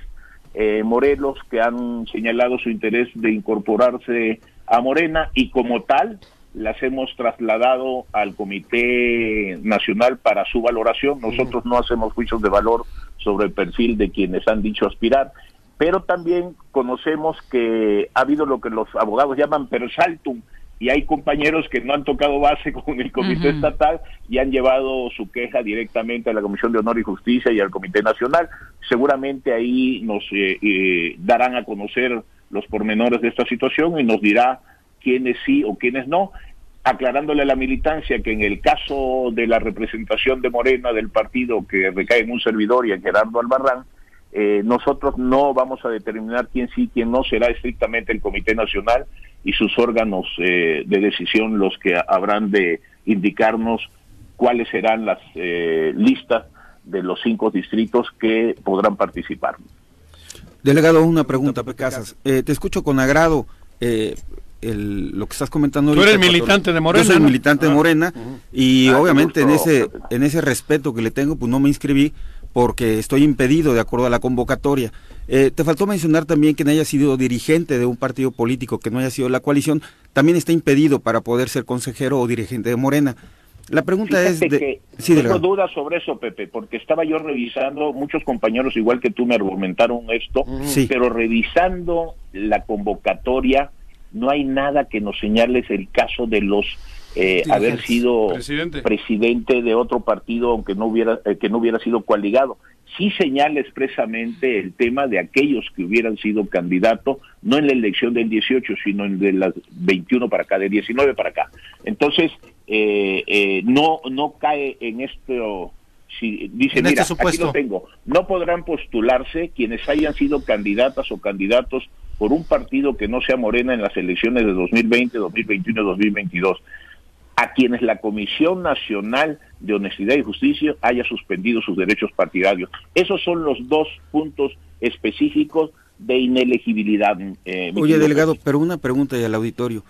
eh, Morelos que han señalado su interés de incorporarse a Morena y como tal las hemos trasladado al Comité Nacional para su valoración. Nosotros no hacemos juicios de valor sobre el perfil de quienes han dicho aspirar, pero también conocemos que ha habido lo que los abogados llaman persaltum, y hay compañeros que no han tocado base con el Comité Estatal y han llevado su queja directamente a la Comisión de Honor y Justicia y al Comité Nacional. Seguramente ahí nos eh, eh, darán a conocer los pormenores de esta situación y nos dirá quiénes sí o quiénes no, aclarándole a la militancia que en el caso de la representación de Morena del partido que recae en un servidor y en Gerardo Albarrán, eh, nosotros no vamos a determinar quién sí, quién no, será estrictamente el Comité Nacional y sus órganos eh, de decisión los que habrán de indicarnos cuáles serán las eh, listas de los cinco distritos que podrán participar. Delegado, una pregunta, Pecasas. Eh, te escucho con agrado eh, el, lo que estás comentando. Tú eres militante de Morena. Yo soy ¿no? militante de Ah, Morena y Ah, obviamente en ese, en ese respeto que le tengo, pues no me inscribí porque estoy impedido de acuerdo a la convocatoria. Eh, te faltó mencionar también que no haya sido dirigente de un partido político, que no haya sido la coalición, también está impedido para poder ser consejero o dirigente de Morena. La pregunta es... Fíjate De... que Sí, tengo dudas sobre eso, Pepe, porque estaba yo revisando, muchos compañeros igual que tú me argumentaron esto, Sí. pero revisando la convocatoria no hay nada que nos señales el caso de los eh, haber sido Presidente. presidente de otro partido aunque no hubiera eh, que no hubiera sido coaligado. Sí señala expresamente el tema de aquellos que hubieran sido candidatos, no en la elección del 18, sino en de las 21 para acá, de 19 para acá. Entonces, eh, eh, no, no cae en esto, si dice, En mira, este aquí lo tengo, no podrán postularse quienes hayan sido candidatas o candidatos por un partido que no sea Morena en las elecciones de 2020, 2021 y 2022 a quienes la Comisión Nacional de Honestidad y Justicia haya suspendido sus derechos partidarios. Esos son los dos puntos específicos de inelegibilidad. eh, Oye, delegado, pero una pregunta y al auditorio.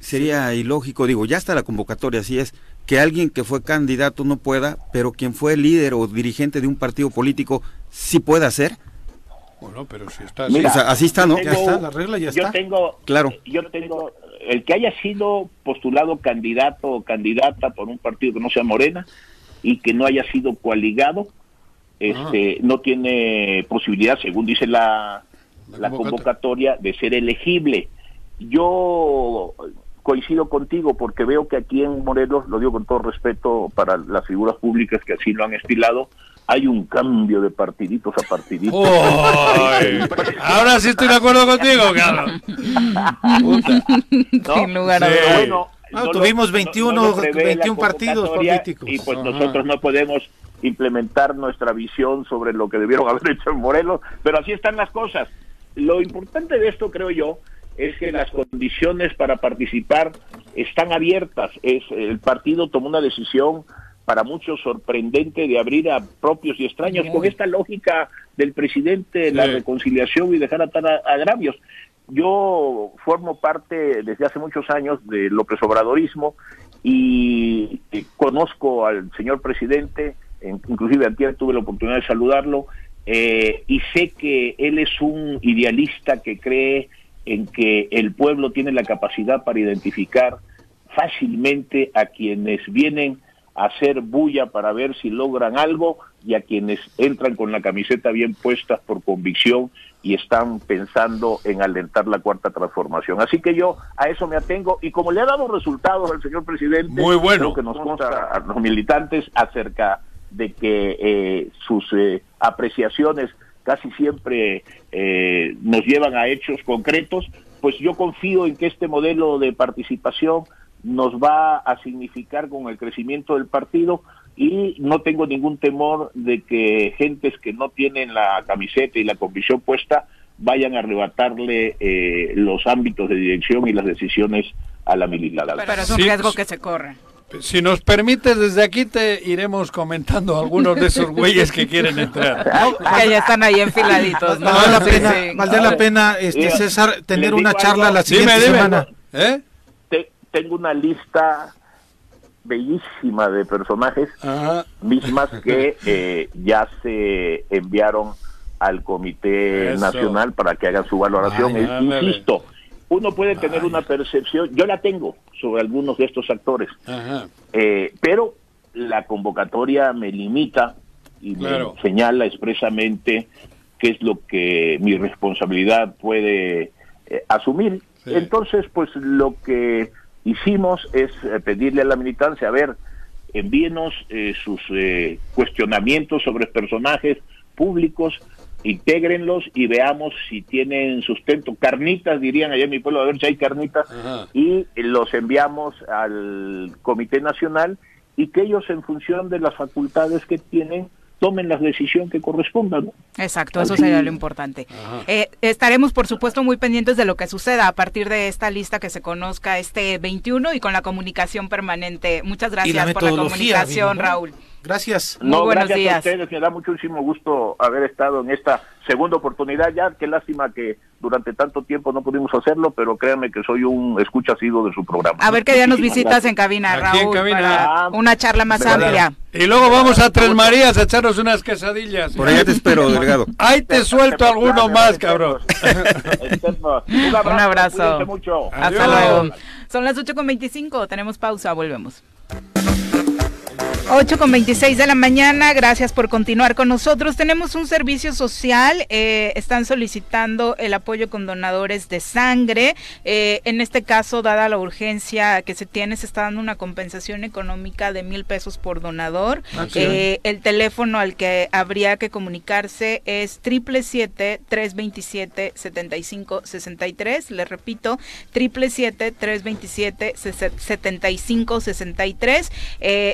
Sería ilógico, digo, ya está la convocatoria, así es, que alguien que fue candidato no pueda, pero quien fue líder o dirigente de un partido político sí pueda ser. Bueno, pero si está Mira, o sea, así está, ¿no? yo Ya está, la regla ya yo está. tengo, Claro. yo tengo el que haya sido postulado candidato o candidata por un partido que no sea Morena y que no haya sido coaligado, este, no tiene posibilidad, según dice la, La convocatoria, de ser elegible. Yo coincido contigo porque veo que aquí en Morelos, lo digo con todo respeto para las figuras públicas que así lo han estilado, hay un cambio de partiditos a partiditos. Ahora sí estoy de acuerdo contigo, Carlos. ¿no? Sin lugar a Sí. dudas. Pero bueno, Ah, no tuvimos lo- 21 lo prevé la 21 partidos políticos. Y pues Ajá. nosotros no podemos implementar nuestra visión sobre lo que debieron haber hecho en Morelos, pero así están las cosas. Lo importante de esto, creo yo, es que las condiciones para participar están abiertas. Es el partido tomó una decisión para muchos sorprendente de abrir a propios y extraños con esta lógica del presidente, la Sí. reconciliación y dejar atar a- agravios. Yo formo parte desde hace muchos años de López Obradorismo y eh, conozco al señor presidente, en- inclusive antier tuve la oportunidad de saludarlo, eh, y sé que él es un idealista que cree en que el pueblo tiene la capacidad para identificar fácilmente a quienes vienen a hacer bulla para ver si logran algo y a quienes entran con la camiseta bien puesta por convicción y están pensando en alentar la cuarta transformación. Así que yo a eso me atengo y como le ha dado resultados al señor presidente, Muy bueno. creo que nos consta a los militantes acerca de que eh, sus eh, apreciaciones casi siempre eh, nos llevan a hechos concretos, pues yo confío en que este modelo de participación nos va a significar con el crecimiento del partido y no tengo ningún temor de que gentes que no tienen la camiseta y la convicción puesta vayan a arrebatarle eh, los ámbitos de dirección y las decisiones a la militar. Pero es un riesgo sí. que se corre. Si nos permites, desde aquí te iremos comentando algunos de esos güeyes que quieren entrar. Que ya están ahí enfiladitos, ¿no? Valdría la pena, sí. valdría la pena este, Mira, César, tener una charla algo. la siguiente Dime, dime. semana. ¿Eh? Te- tengo una lista bellísima de personajes Ajá. mismas que eh, ya se enviaron al Comité Eso. Nacional para que hagan su valoración. Ándale. Uno puede tener una percepción, yo la tengo sobre algunos de estos actores, Ajá. eh, pero la convocatoria me limita y Claro. me señala expresamente qué es lo que mi responsabilidad puede eh, asumir. Sí. Entonces, pues lo que hicimos es eh, pedirle a la militancia, a ver, envíenos eh, sus eh, cuestionamientos sobre personajes públicos, intégrenlos y veamos si tienen sustento. Carnitas, dirían allá en mi pueblo, a ver si hay carnitas, y los enviamos al Comité Nacional y que ellos en función de las facultades que tienen tomen la decisión que corresponda. Exacto, eso sería lo importante. Eh, estaremos, por supuesto, muy pendientes de lo que suceda a partir de esta lista que se conozca este 21 y con la comunicación permanente. Muchas gracias por la comunicación, Raúl. Gracias. No, gracias a ustedes. Me da muchísimo gusto haber estado en esta segunda oportunidad ya. Qué lástima que durante tanto tiempo no pudimos hacerlo, pero créanme que soy un escucha sido de su programa. A ver qué día nos visitas en cabina, Raúl, para una charla más amplia. Y luego vamos a Tres Marías a echarnos unas quesadillas. Por allá te espero, delegado. Ahí te suelto alguno más, cabrón. un abrazo. Un abrazo. Mucho. Hasta luego. Son las 8.25, tenemos pausa, volvemos. 8 con 26 de la mañana, gracias por continuar con nosotros. Tenemos un servicio social, eh, están solicitando el apoyo con donadores de sangre. Eh, en este caso, dada la urgencia que se tiene, se está dando una compensación económica de mil pesos por donador. Ah, eh, el teléfono al que habría que comunicarse es triple siete tres veintisiete setenta y cinco sesenta y tres. Le repito, triple siete tres veintisiete setenta y cinco sesenta y tres.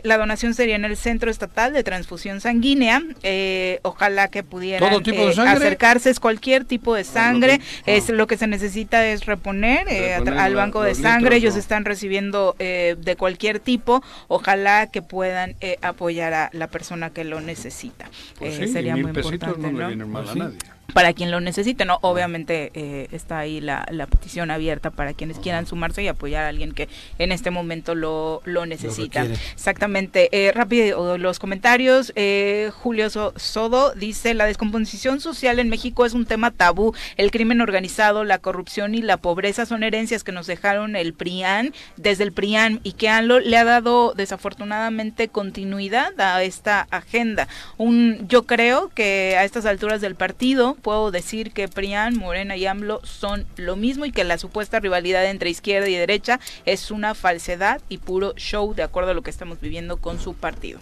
La donación se en el Centro Estatal de Transfusión Sanguínea. Eh, ojalá que pudieran eh, acercarse, es cualquier tipo de sangre. Es lo que se necesita es reponer, eh, al banco de sangre. Ellos están recibiendo de cualquier tipo. Ojalá que puedan apoyar a la persona que lo necesita. Pues sería muy importante. No, mal a pues nadie para quien lo necesite, ¿no? Obviamente eh, está ahí la, la, petición abierta para quienes quieran sumarse y apoyar a alguien que en este momento lo, lo necesita. Exactamente. Eh, rápido los comentarios. Eh, Julio Sodo dice, la descomposición social en México es un tema tabú. El crimen organizado, la corrupción y la pobreza son herencias que nos dejaron el PRIAN desde el PRIAN y que ANLO le ha dado desafortunadamente continuidad a esta agenda. Un, yo creo que a estas alturas del partido puedo decir que PRIAN, Morena y AMLO son lo mismo y que la supuesta rivalidad entre izquierda y derecha es una falsedad y puro show de acuerdo a lo que estamos viviendo con su partido.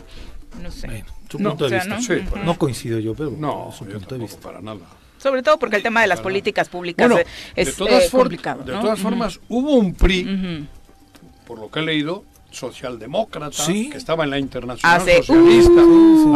No sé. su punto de vista. ¿no? coincido yo, pero no, su punto de vista. para nada. Sobre todo porque el tema de las políticas públicas es, eh, complicado. De todas formas, hubo un PRI, por lo que he leído, socialdemócrata que estaba en la internacional socialista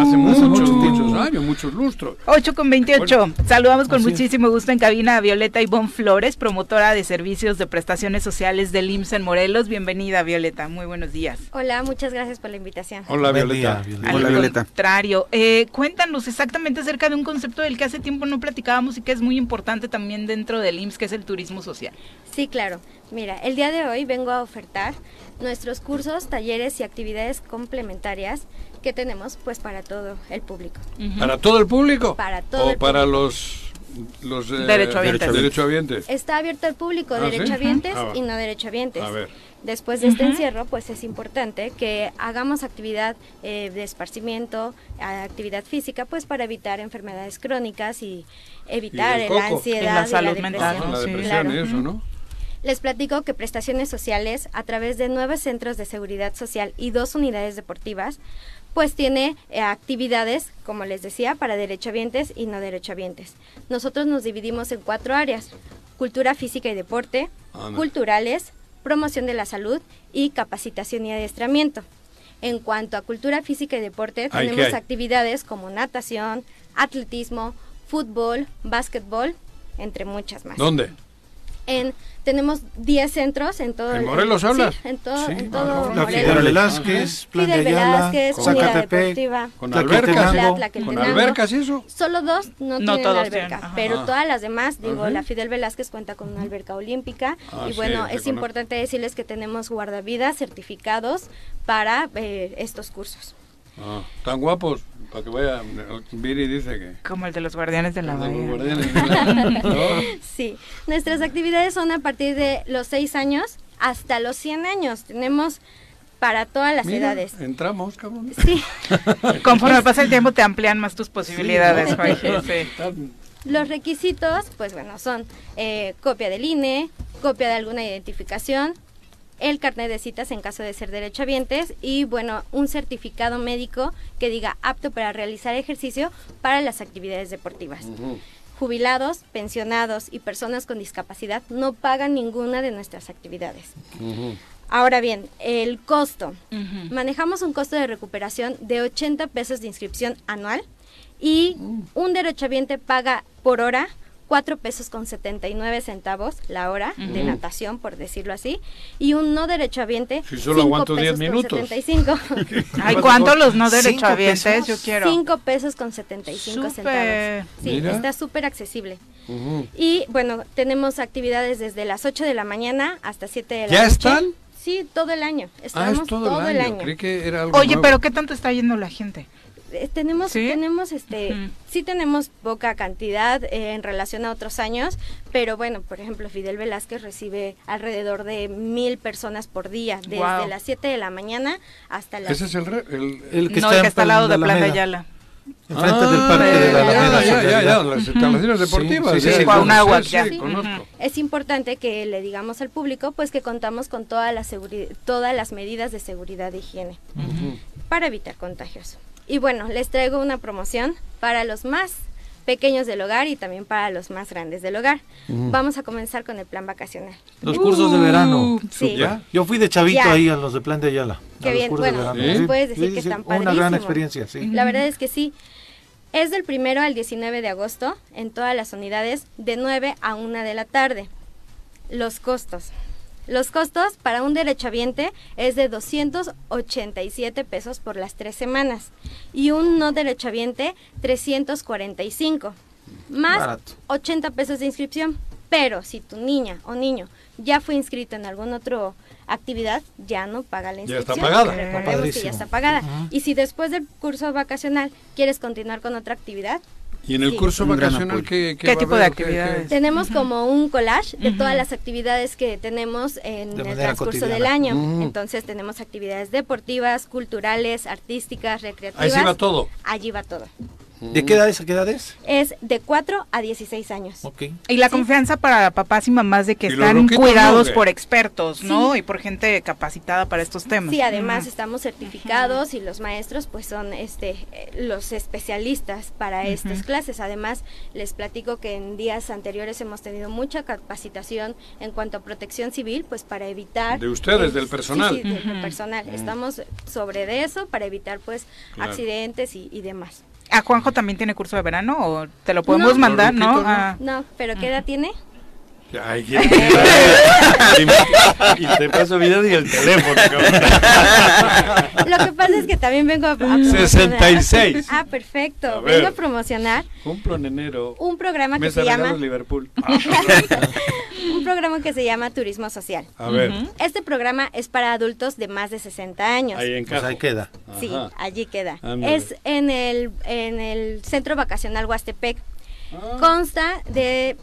hace muchos, muchos años, muchos lustros. 8 con 28. Saludamos con muchísimo gusto en cabina a Violeta Ivonne Flores, promotora de servicios de prestaciones sociales del IMSS en Morelos. Bienvenida, Violeta. Muy buenos días. Hola, muchas gracias por la invitación. Hola, Violeta. Hola, Violeta. contrario. Eh, cuéntanos exactamente acerca de un concepto del que hace tiempo no platicábamos y que es muy importante también dentro del IMSS, que es el turismo social. Sí, claro. Mira, el día de hoy vengo a ofertar nuestros cursos, talleres y actividades complementarias que tenemos pues para todo el público. ¿Para todo el público? Para todo. ¿O para los los eh, derechohabientes. Está abierto al público, ¿Ah, derechohabientes ah, y no derechohabientes. A ver. Después de este encierro, pues es importante que hagamos actividad eh, de esparcimiento, actividad física, pues para evitar enfermedades crónicas y evitar la ansiedad y la salud mental. La depresión y eso, ¿no? Les platico que prestaciones sociales, a través de nueve centros de seguridad social y dos unidades deportivas, pues tiene eh, actividades, como les decía, para derechohabientes y no derechohabientes. Nosotros nos dividimos en cuatro áreas, cultura física y deporte, culturales, promoción de la salud y capacitación y adiestramiento. En cuanto a cultura física y deporte, tenemos actividades como natación, atletismo, fútbol, básquetbol, entre muchas más. ¿Dónde? En tenemos 10 centros en todo. ¿En Morelos hablas? Sí, en todo, en todo La Fidel Velázquez, Plan Fidel Velázquez, Unidad Deportiva. Con albercas. ¿Con albercas y eso? Solo dos no, tienen alberca, pero todas las demás, digo, la Fidel Velázquez cuenta con una alberca olímpica ah, y bueno, es importante decirles que tenemos guardavidas certificados para eh, estos cursos. Ah, tan guapos, para que vaya, Viri dice que... Como el de los guardianes de la bahía. Sí, nuestras actividades son a partir de los 6 años hasta los 100 años. Tenemos para todas las edades. Entramos, cabrón. Sí. Conforme pasa el tiempo te amplían más tus posibilidades, Los requisitos, pues bueno, son eh, copia del INE, copia de alguna identificación, el carnet de citas en caso de ser derechohabientes y bueno, un certificado médico que diga apto para realizar ejercicio para las actividades deportivas. Jubilados, pensionados y personas con discapacidad no pagan ninguna de nuestras actividades. Ahora bien, el costo. Manejamos un costo de recuperación de 80 pesos de inscripción anual y un derechohabiente paga por hora 4 pesos con 79 centavos la hora de natación, por decirlo así, y un no derechohabiente Si solo cinco aguanto 10 pesos con minutos. 75. Ay, ¿cuánto los no derechohabientes? pesos. Yo quiero. 5 pesos con 75 Súper. centavos. Sí, Mira. está súper accesible. Y bueno, tenemos actividades desde las 8 de la mañana hasta 7 de la ¿Ya noche. están? Sí, todo el año. Ah, Estamos es todo, el año. Creí que era algo Oye, nuevo. pero ¿qué tanto está yendo la gente? Eh, tenemos ¿Sí? tenemos este sí tenemos poca cantidad eh, en relación a otros años pero bueno por ejemplo Fidel Velázquez recibe alrededor de mil personas por día desde las 7 de la mañana hasta las Ese es el... re- el- El que no, está el que está al lado de de Alameda, Ayala. Enfrente del Ah, parque de la Alameda. Ya, ya, las instalaciones deportivas. sí, sí, sí, Cuauhnáhuac, ya. es importante que le digamos al público pues que contamos con toda la todas las medidas de seguridad e higiene para evitar contagios. Y bueno, les traigo una promoción para los más pequeños del hogar y también para los más grandes del hogar. Vamos a comenzar con el plan vacacional. Los cursos de verano. Sí. ¿Ya? Yo fui de chavito Ya. ahí a los de Plan de Ayala. Qué a los bien, bueno, verano. nos Sí. puedes decir Sí, que sí, están Una gran padrísimos. experiencia, sí. La verdad es que sí. Es del primero al 19 de agosto en todas las unidades de 9 a 1 de la tarde. Los costos. Los costos para un derechohabiente es de 287 pesos por las tres semanas y un no derechohabiente 345 más Barato. 80 pesos de inscripción. Pero si tu niña o niño ya fue inscrito en alguna otra actividad, ya no paga la Ya está inscripción. pagada. Recordemos que ya está pagada. Y si después del curso vacacional quieres continuar con otra actividad, ¿Y en el Sí. curso vacacional qué, ¿Qué a tipo de qué- actividades? tenemos como un collage de todas las actividades que tenemos en De el transcurso cotidiana. del año. Entonces tenemos actividades deportivas, culturales, artísticas, recreativas. Ahí sí va todo. Allí va todo. ¿De qué edades a qué edades? Es de 4 a 16 años. Ok. Y la Sí. confianza para papás y mamás de que están cuidados ¿no? por expertos, ¿no? Sí. Y por gente capacitada para estos temas. Sí, además estamos certificados y los maestros pues son este los especialistas para estas clases. Además, les platico que en días anteriores hemos tenido mucha capacitación en cuanto a protección civil, pues para evitar De ustedes, el- del personal. sí, del personal. Estamos sobre de eso para evitar pues Claro. accidentes y, y demás. ¿A Juanjo también tiene curso de verano o te lo podemos No. mandar, no? ¿no? Ah, No, pero ¿qué edad tiene? Ay, ¿quién- y te paso video y el teléfono, cabrón. Lo que pasa es que también vengo a, a promocionar. 66. Ah, perfecto. Vengo a promocionar Cumplo en enero. un programa que se llama un programa que se llama Turismo Social. A ver, Este programa es para adultos de más de 60 años. ahí Pues encajo. ahí queda. Sí, allí queda. Es en el, en el Centro Vacacional Huastepec. Ah. Consta de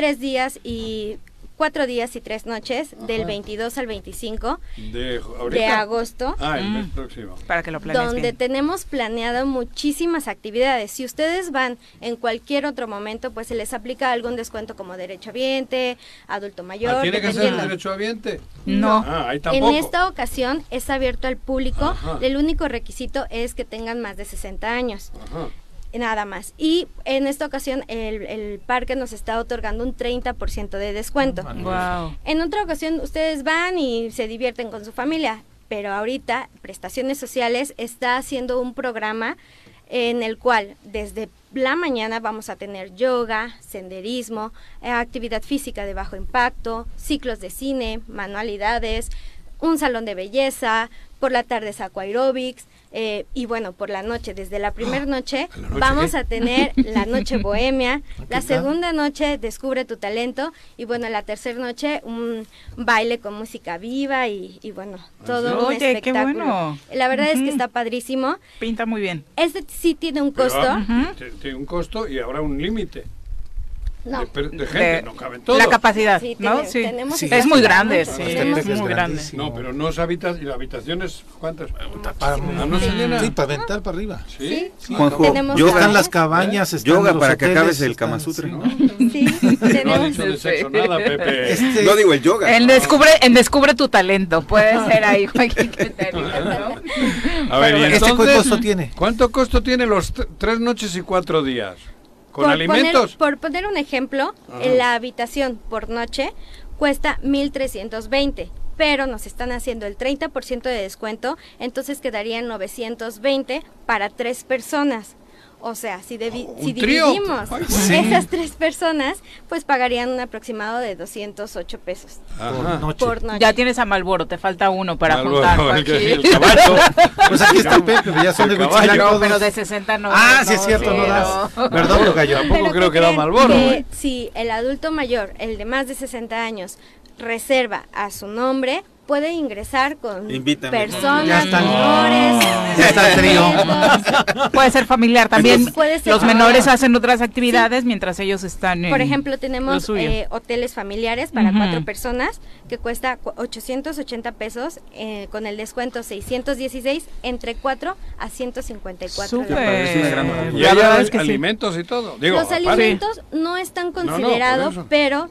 tres días y cuatro días y tres noches, del 22 al 25 De, agosto. Ah, el mes Mm. próximo. para que lo planees donde bien. tenemos planeado muchísimas actividades. Si ustedes van en cualquier otro momento, pues se les aplica algún descuento como derechohabiente, adulto mayor, Ah, ¿Tiene que ser dependiendo. derecho ambiente? No. Ah, ahí En esta ocasión es abierto al público. Ajá. El único requisito es que tengan más de 60 años. Ajá. Nada más. Y en esta ocasión el, el parque nos está otorgando un 30% de descuento. Wow. En otra ocasión ustedes van y se divierten con su familia, pero ahorita Prestaciones Sociales está haciendo un programa en el cual desde la mañana vamos a tener yoga, senderismo, eh, actividad física de bajo impacto, ciclos de cine, manualidades, un salón de belleza, por la tarde es aquaerobics, eh, y bueno, por la noche, desde la primera noche, ¿la noche vamos qué? a tener la noche bohemia, la tal? segunda noche descubre tu talento y bueno, la tercera noche un baile con música viva y, y bueno, todo un Oye, qué espectáculo. bueno. La verdad es que está padrísimo. Pinta muy bien. Este sí tiene un Pero, costo. ah, Tiene un costo y habrá un límite. No. De, De- no caben todos. La capacidad, Sí, ¿no? Sí. Es muy grande, sí, es muy grande. No, pero no es habitación. ¿Y la habitaciones cuántas? Para- no se llena. Sí, para aventar para arriba. Sí. Juanjo, yoga, Están las cabañas, están yoga para que acabes el Kama Sutra. ¿no? Sí, No ha tenemos, dicho de sexo nada, Pepe. Este, No digo el yoga. En descubre, en descubre tu talento, puede ser ahí, Joaquín, que te animes, ¿no? A ver, ¿y ¿Este entonces, costo tiene? ¿Cuánto costo tiene los tres noches y cuatro días? ¿Con por alimentos? Poner, por poner un ejemplo, en la habitación por noche cuesta 1320, pero nos están haciendo el 30% de descuento, entonces quedarían 920 para tres personas. O sea, si, devi- Oh, si dividimos Ay, sí. esas tres personas, pues pagarían un aproximado de 208 pesos. Por noche. por noche. Ya tienes a Malboro, te falta uno para Malboro, juntar, el, Joaquín. el caballo. Pues aquí está Pepe, ya son de El caballo. Huitzilac No, pero de 60 no. Ah, sí no, es cierto, sí, no das. no. Perdón, Tocayo. Tampoco Pero creo ¿qué que da creen? Malboro. Que ¿eh? Si el adulto mayor, el de más de 60 años, reserva a su nombre, puede ingresar con Invítame. personas, menores, está el trío. nietos. Puede ser familiar también. Puede ser Los familiar. menores hacen otras actividades mientras ellos están en Por ejemplo, lo tenemos eh, hoteles familiares para cuatro personas que cuesta cu- 880 pesos eh, con el descuento 616 entre 4 a 154 Súper. dólares. Es una gran maravilla. Y hay es que sí. alimentos y todo. Digo, Los aparte. alimentos no están no, considerados, pero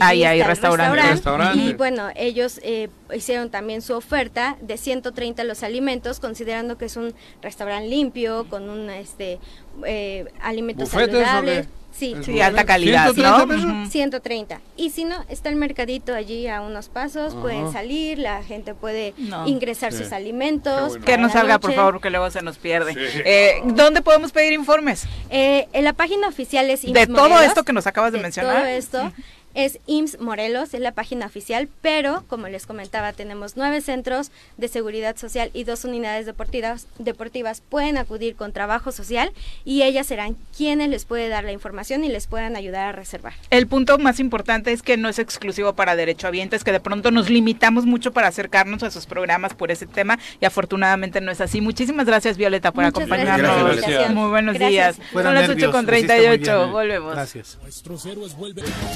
Ahí hay restaurante. Restaurante. Y bueno, ellos eh, hicieron también su oferta de 130 los alimentos, considerando que es un restaurante limpio, con un este eh, alimentos ¿Bufetes o saludables. Sí, Sí, alta calidad, 130 ¿no? pesos. Ujú. 130. Y si no, está el mercadito allí a unos pasos, pueden salir, la gente puede No. ingresar Sí. sus alimentos. Bueno. Que no salga, por favor, que luego se nos pierde. Sí. Eh, ¿Dónde podemos pedir informes? Eh, en la página oficial es De todo esto que nos acabas de, de mencionar. Todo esto es IMSS Morelos, es la página oficial, pero como les comentaba, tenemos nueve centros de seguridad social y dos unidades deportivas. deportivas. Pueden acudir con trabajo social y ellas serán quienes les puede dar la información y les puedan ayudar a reservar. El punto más importante es que no es exclusivo para derechohabientes, que de pronto nos limitamos mucho para acercarnos a sus programas por ese tema y afortunadamente no es así. Muchísimas gracias Violeta por Muchas gracias acompañarnos. la invitación. Muy buenos Gracias. días. Fueron Son las nervios, 8 con lo hiciste muy 38. bien. Volvemos. Gracias.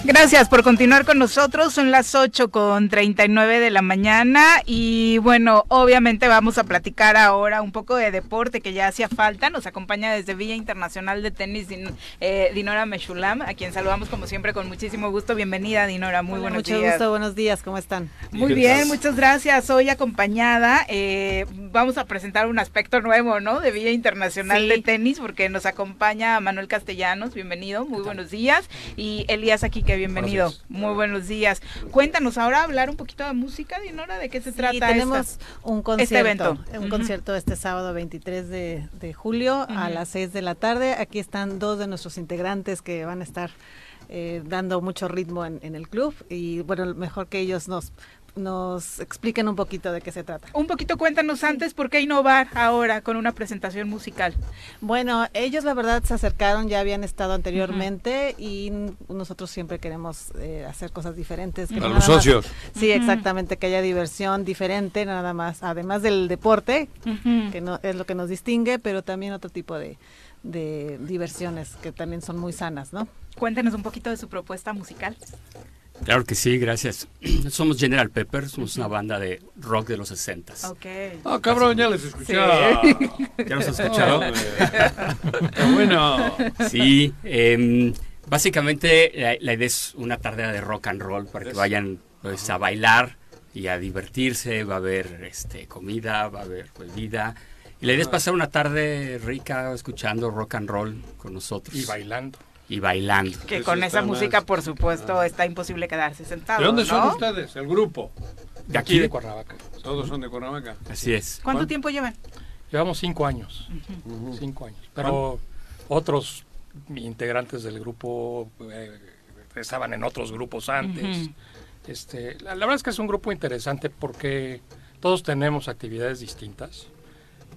Gracias por continuar con nosotros. Son las 8 con 39 de la mañana y bueno, obviamente vamos a platicar ahora un poco de deporte que ya hacía falta. Nos acompaña desde Villa Internacional de Tenis Din- eh, Dinora Meshulam, a quien saludamos como siempre con muchísimo gusto. Bienvenida Dinora, muy Hola, buenos mucho días. gusto, buenos días, ¿cómo están? Muy bien, muchas gracias. Hoy acompañada, eh, vamos a presentar un aspecto nuevo, ¿no? De Villa Internacional Sí. de Tenis, porque nos acompaña Manuel Castellanos, bienvenido, muy buenos días. Y Elías aquí, que bienvenido, Gracias. muy buenos días. Cuéntanos ahora hablar un poquito de música, Dinora, ¿de qué se Sí, trata tenemos esta? un concierto, evento. un concierto este sábado 23 de, de julio a las 6 de la tarde. Aquí están dos de nuestros integrantes que van a estar eh, dando mucho ritmo en, en el club y bueno, mejor que ellos nos nos expliquen un poquito de qué se trata. Un poquito cuéntanos antes por qué innovar ahora con una presentación musical. Bueno, ellos la verdad se acercaron, ya habían estado anteriormente y nosotros siempre queremos eh, hacer cosas diferentes. A los más- socios. Sí, exactamente, que haya diversión diferente, nada más, además del deporte, que no es lo que nos distingue, pero también otro tipo de, de diversiones que también son muy sanas, ¿no? Cuéntenos un poquito de su propuesta musical. Claro que sí, gracias. Somos General Pepper, somos una banda de rock de los 60 Ok. Ah, cabrón, ya les escuchaba. ¿Ya los has escuchado? Qué bueno. Sí, em, básicamente la, la idea es una tarde de rock and roll para que vayan pues, a bailar y a divertirse. Va a haber este, comida, va a haber bebida. Y la idea es pasar una tarde rica escuchando rock and roll con nosotros. Y bailando. Y bailando. Que con esa más- música, por supuesto, está imposible quedarse sentado. ¿De dónde ¿no? son ustedes? El grupo. De Aquí aquí, de Cuernavaca. Todos son de Cuernavaca. así es. ¿Cuánto ¿Cuán- tiempo llevan? Llevamos cinco años. Cinco años. Pero otros integrantes del grupo eh, estaban en otros grupos antes. Este, la, la verdad es que es un grupo interesante porque todos tenemos actividades distintas.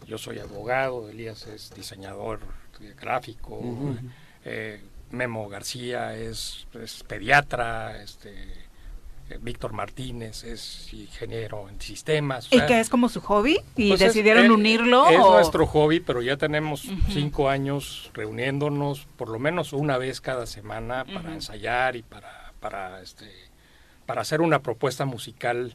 Yo soy abogado, Elías es diseñador gráfico, eh, Memo García es, es pediatra, este, eh, Víctor Martínez es ingeniero en sistemas. o ¿Y sea, que es como su hobby? ¿Y pues es- decidieron es- unirlo? Es o- nuestro hobby, pero ya tenemos cinco años reuniéndonos por lo menos una vez cada semana para ensayar y para, para, este, para hacer una propuesta musical,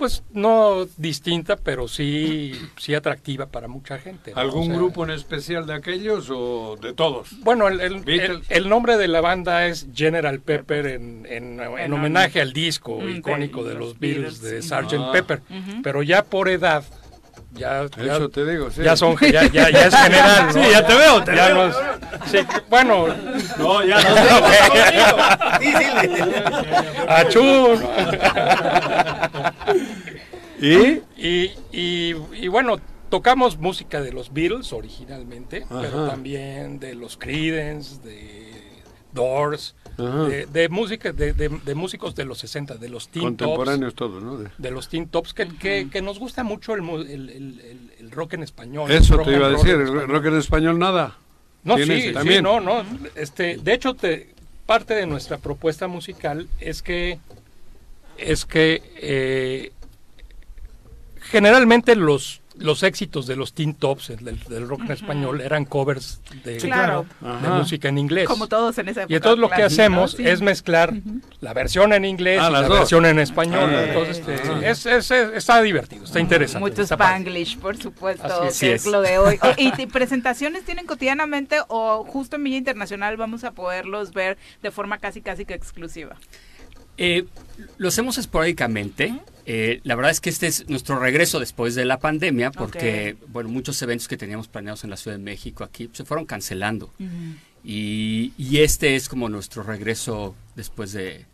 pues no distinta, pero sí, sí atractiva para mucha gente. ¿no? ¿Algún O sea, grupo en especial de aquellos o de todos? Bueno, el, el- Beatles. el- el nombre de la banda es General Pepper en, en- en En homenaje al disco Mm, icónico de de los Beatles de. Sgt. Ah. Pepper. Pero ya por edad, ya, ya, Eso te digo, sí. ya son, ya, ya, ya es general. ¿no? Sí, ya te veo, te Ya veo. no es- sí, bueno. No, ya Achú. ¿Y? Y, y, y bueno, tocamos música de los Beatles originalmente, pero también de los Creedence, de Doors, de, de música, de, de- de músicos de los 60, de los Teen Tops. Contemporáneos todos, ¿no? De- De los Teen Tops, que, que, que nos gusta mucho el, el, el- el- rock en español. Eso te iba a decir, el rock en español nada. No, sí, sí, También. no, no. Este, de hecho, te, parte de nuestra propuesta musical es que es que eh, generalmente los los éxitos de los teen tops el del, del rock en español eran covers de, Sí, claro. de música en inglés. Como todos en esa época. y entonces lo que hacemos ¿no? Sí. es mezclar la versión en inglés Ah, y la dos. versión en español. Ah. entonces, este, es, es- es- está divertido, está interesante. Mucho. Spanglish, por supuesto, Así es. que es lo de hoy. Oh, ¿Y presentaciones tienen cotidianamente o justo en Villa Internacional vamos a poderlos ver de forma casi casi que exclusiva? Eh, lo hacemos esporádicamente. Eh, la verdad es que este es nuestro regreso después de la pandemia, porque bueno, muchos eventos que teníamos planeados en la Ciudad de México aquí se fueron cancelando. y, y este es como nuestro regreso después de,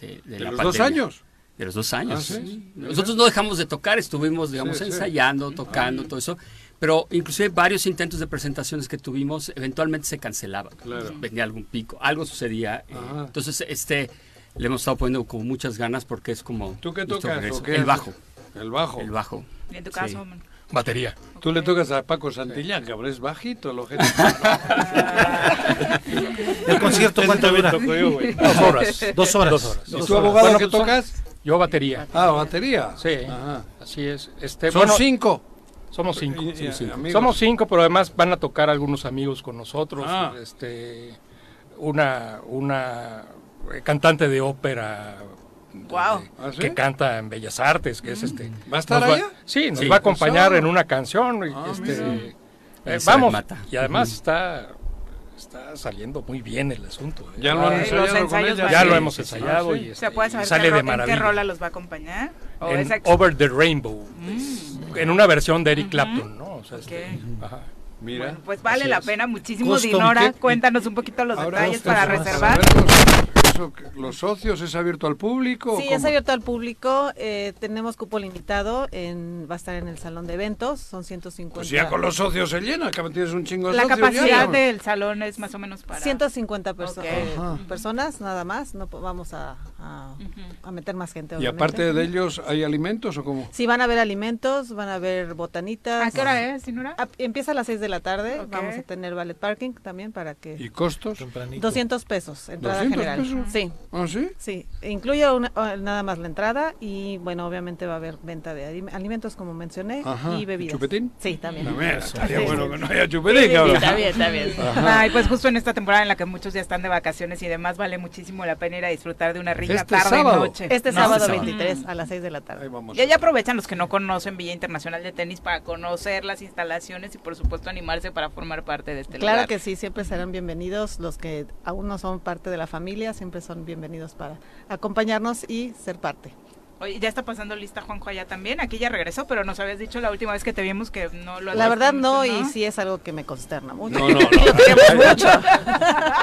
de, de ¿De la los dos años? De los dos años. Ah, ¿sí? Nosotros no dejamos de tocar, estuvimos, digamos, Sí, sí. ensayando, tocando, todo eso. Pero inclusive varios intentos de presentaciones que tuvimos eventualmente se cancelaban. Claro. Venía algún pico, algo sucedía. eh, entonces, este le hemos estado poniendo como muchas ganas porque es como... ¿Tú qué tocas? qué El bajo. El bajo. El bajo. Y en tu Sí. caso. Batería. Tú le tocas a Paco Santillán, cabrón, es bajito el ojete. ¿El concierto cuánto dura? toco yo, güey. Dos horas. Dos horas. Dos horas. ¿Y tú, horas. abogado, Bueno, qué tocas? Yo batería. Ah, batería. Sí, Ajá. así es. Este, Son bueno, cinco. Somos cinco. Y- y- somos cinco. amigos. Somos cinco, pero además van a tocar algunos amigos con nosotros. Ah. Este, una, una cantante de ópera. Wow. de- ¿Ah, sí? que canta en Bellas Artes, que es este. ¿Va a estar nos allá? Sí, nos Sí. va a acompañar Eso. en una canción. y, Ah, este, eh, vamos. Mata. Y además está, está saliendo muy bien el asunto. ¿eh? Ya lo han ensayado con ella. Ya Sí, lo hemos sí. ensayado Ah, sí. y, ¿Se este, puede y saber sale qué, ro- de en qué maravilla. rola los va a acompañar? ¿O en Over the Rainbow. En una versión de Eric Clapton, ¿no? O sea, este, Ok. ajá. Mira. Bueno, pues vale la es. pena muchísimo, Custom Dinora. kit. Cuéntanos un poquito los Ahora, detalles para reservar. Eso, ¿Los socios es abierto al público? Sí, es abierto al público. eh, tenemos cupo limitado. En, va a estar en el salón de eventos. Son 150. Pues ya con los socios se llena, que tienes un chingo de La socios. capacidad ya. del salón es más o menos para... 150 perso- Ok. Ajá. personas, nada más. No vamos a, a- a meter más gente. Y aparte de ellos, ¿hay alimentos o cómo? Sí, van a haber alimentos, van a haber botanitas. ¿A qué hora es, Dinora? Ah, Empieza a las 6 de la tarde. Vamos a tener ballet parking también para que. ¿Y costos? Tempranito. 200 pesos, entrada 200 general. pesos. Sí, ¿Ah, sí? sí. Incluye una- o- nada más la entrada y, bueno, obviamente va a haber venta de alim- alimentos, como mencioné, Ajá. y bebidas. ¿Chupetín? Sí, también. También, estaría Sí, bueno sí. que no haya chupetín, cabrón. Está bien, está bien. Ay, pues justo en esta temporada en la que muchos ya están de vacaciones y demás, vale muchísimo la pena ir a disfrutar de una rica Este tarde sábado. noche. Este No, sábado este sábado. 23 a las 6 de la tarde. Ahí vamos. Y ahí aprovechan los que no conocen Villa Internacional de Tenis para conocer las instalaciones y por supuesto animarse para formar parte de este Claro lugar. que sí, siempre serán bienvenidos. Los que aún no son parte de la familia, siempre son bienvenidos para acompañarnos y ser parte. Oye, ya está pasando lista Juanjo allá también. Aquí ya regresó, pero nos habías dicho la última vez que te vimos que no lo La verdad visto, no, y sí es algo que me consterna mucho. No, no, no. Lo queremos mucho.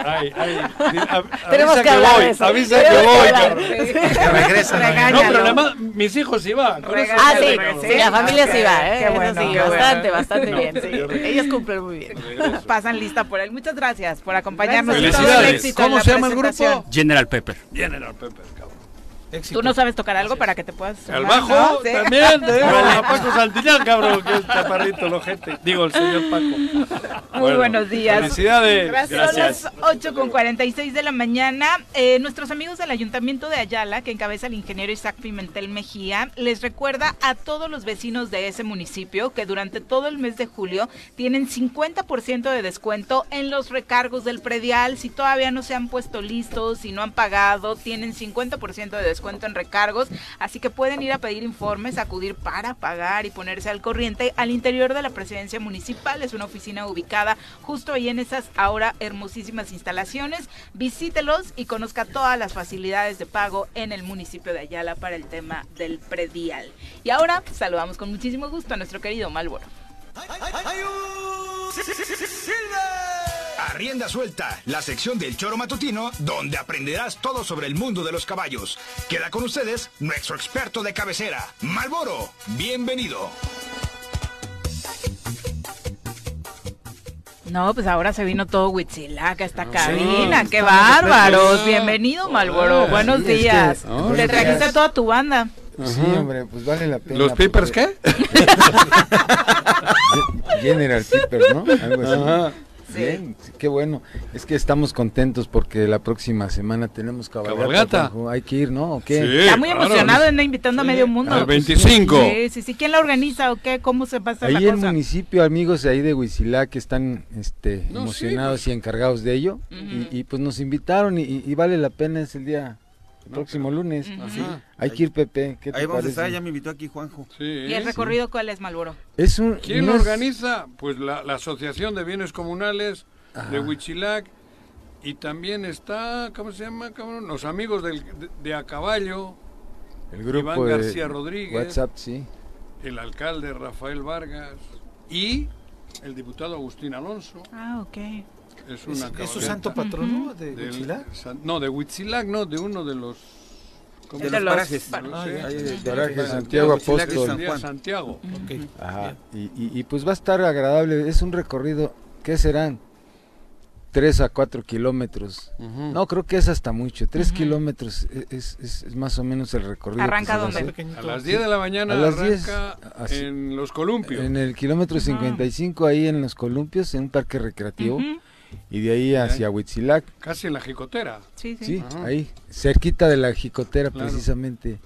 Ay, ay, a- Tenemos avisa que hablar voy, eso. Avisa que voy, hablar. cabrón. Que regresa. ¿no? Regáñalo. No, pero además, mis hijos sí van. eso Ah, sí, sí, la familia sí va, ¿eh? Qué Eso bueno, sí, qué bueno. bastante, bastante No, bien, sí. Ellos cumplen muy bien. Regreso. Pasan lista por él. Muchas gracias por acompañarnos. Y todo el Felicidades. éxito ¿Cómo se llama el grupo? General Pepper. General Pepper, cabrón. Tú no sabes tocar algo para que te puedas... Sumar, bajo ¿no? Sí. también, a Paco Santillán, cabrón, que es chaparrito el ojete. Digo, el señor Paco. Muy Bueno, buenos días. Felicidades. Son las 8 con 46 de la mañana. Eh, nuestros amigos del Ayuntamiento de Ayala, que encabeza el ingeniero Isaac Pimentel Mejía, les recuerda a todos los vecinos de ese municipio que durante todo el mes de julio tienen 50% de descuento en los recargos del predial. Si todavía no se han puesto listos, si no han pagado, tienen 50% de descuento en recargos. Así que pueden ir a pedir informes, acudir para pagar y ponerse al corriente al interior de la presidencia municipal. Es una oficina ubicada justo ahí en esas ahora hermosísimas instalaciones. Visítelos y conozca todas las facilidades de pago en el municipio de Ayala para el tema del predial. Y ahora saludamos con muchísimo gusto a nuestro querido Malboro. A rienda suelta, la sección del choro matutino, donde aprenderás todo sobre el mundo de los caballos. Queda con ustedes nuestro experto de cabecera, Malboro. Bienvenido. No, pues ahora se vino todo Huitzilac a esta cabina. ¡Qué bárbaros! Bienvenido, Malboro. Buenos sí, es que- días. Te buenos trajiste días. a toda tu banda. Sí, hombre, pues vale la pena. ¿Los Peepers qué? General Peepers, ¿no? Algo así. Ajá. Bien, qué bueno. Es que estamos contentos porque la próxima semana tenemos cabalgata. Cabalgata. Hay que ir, ¿no? ¿O qué? Sí, Está muy claro. emocionado, anda invitando a medio mundo. Al 25. Sí, sí, sí. ¿Quién la organiza o qué? ¿Cómo se pasa Ahí la el cosa? municipio, amigos de ahí de Huizilá que están este, No, emocionados y encargados de ello. y, y, pues nos invitaron y, y vale la pena, es el día el próximo lunes. Ajá. Hay que ir, Pepe. ¿qué te Ahí vamos a estar, ya me invitó aquí Juanjo. Sí. ¿Y el recorrido cuál es, Malboro? Es un, ¿Quién no lo es- organiza? Pues la, la Asociación de Bienes Comunales de Huichilac y también está, ¿cómo se llama, cabrón? Los amigos del, de, de a caballo, El grupo Iván de García Rodríguez, WhatsApp, sí. el alcalde Rafael Vargas y el diputado Agustín Alonso. Ah, ok. Es ¿Es, una es su cabalgata santo patrono de del- Huitzilá? san- no, de Huitzilac, no, de uno de los... ¿cómo De los parajes. De los- Ah, sí. ya. Ahí de Sí. Paraje Santiago Huitzilac es Apóstol. Santiago. Ok. Ajá. Y, y- y pues va a estar agradable. Es un recorrido, ¿qué serán? Tres a cuatro kilómetros. Ujú. No, creo que es hasta mucho. Tres kilómetros e- es, es- es más o menos el recorrido. ¿Arranca dónde? A las 10 de la mañana A las 10, arranca así. en los columpios. En el kilómetro 55, ahí en los columpios, en un parque recreativo. Y de ahí hacia Huitzilac. Casi en la jicotera. Sí, sí. Sí, ahí, cerquita de la jicotera Claro. precisamente.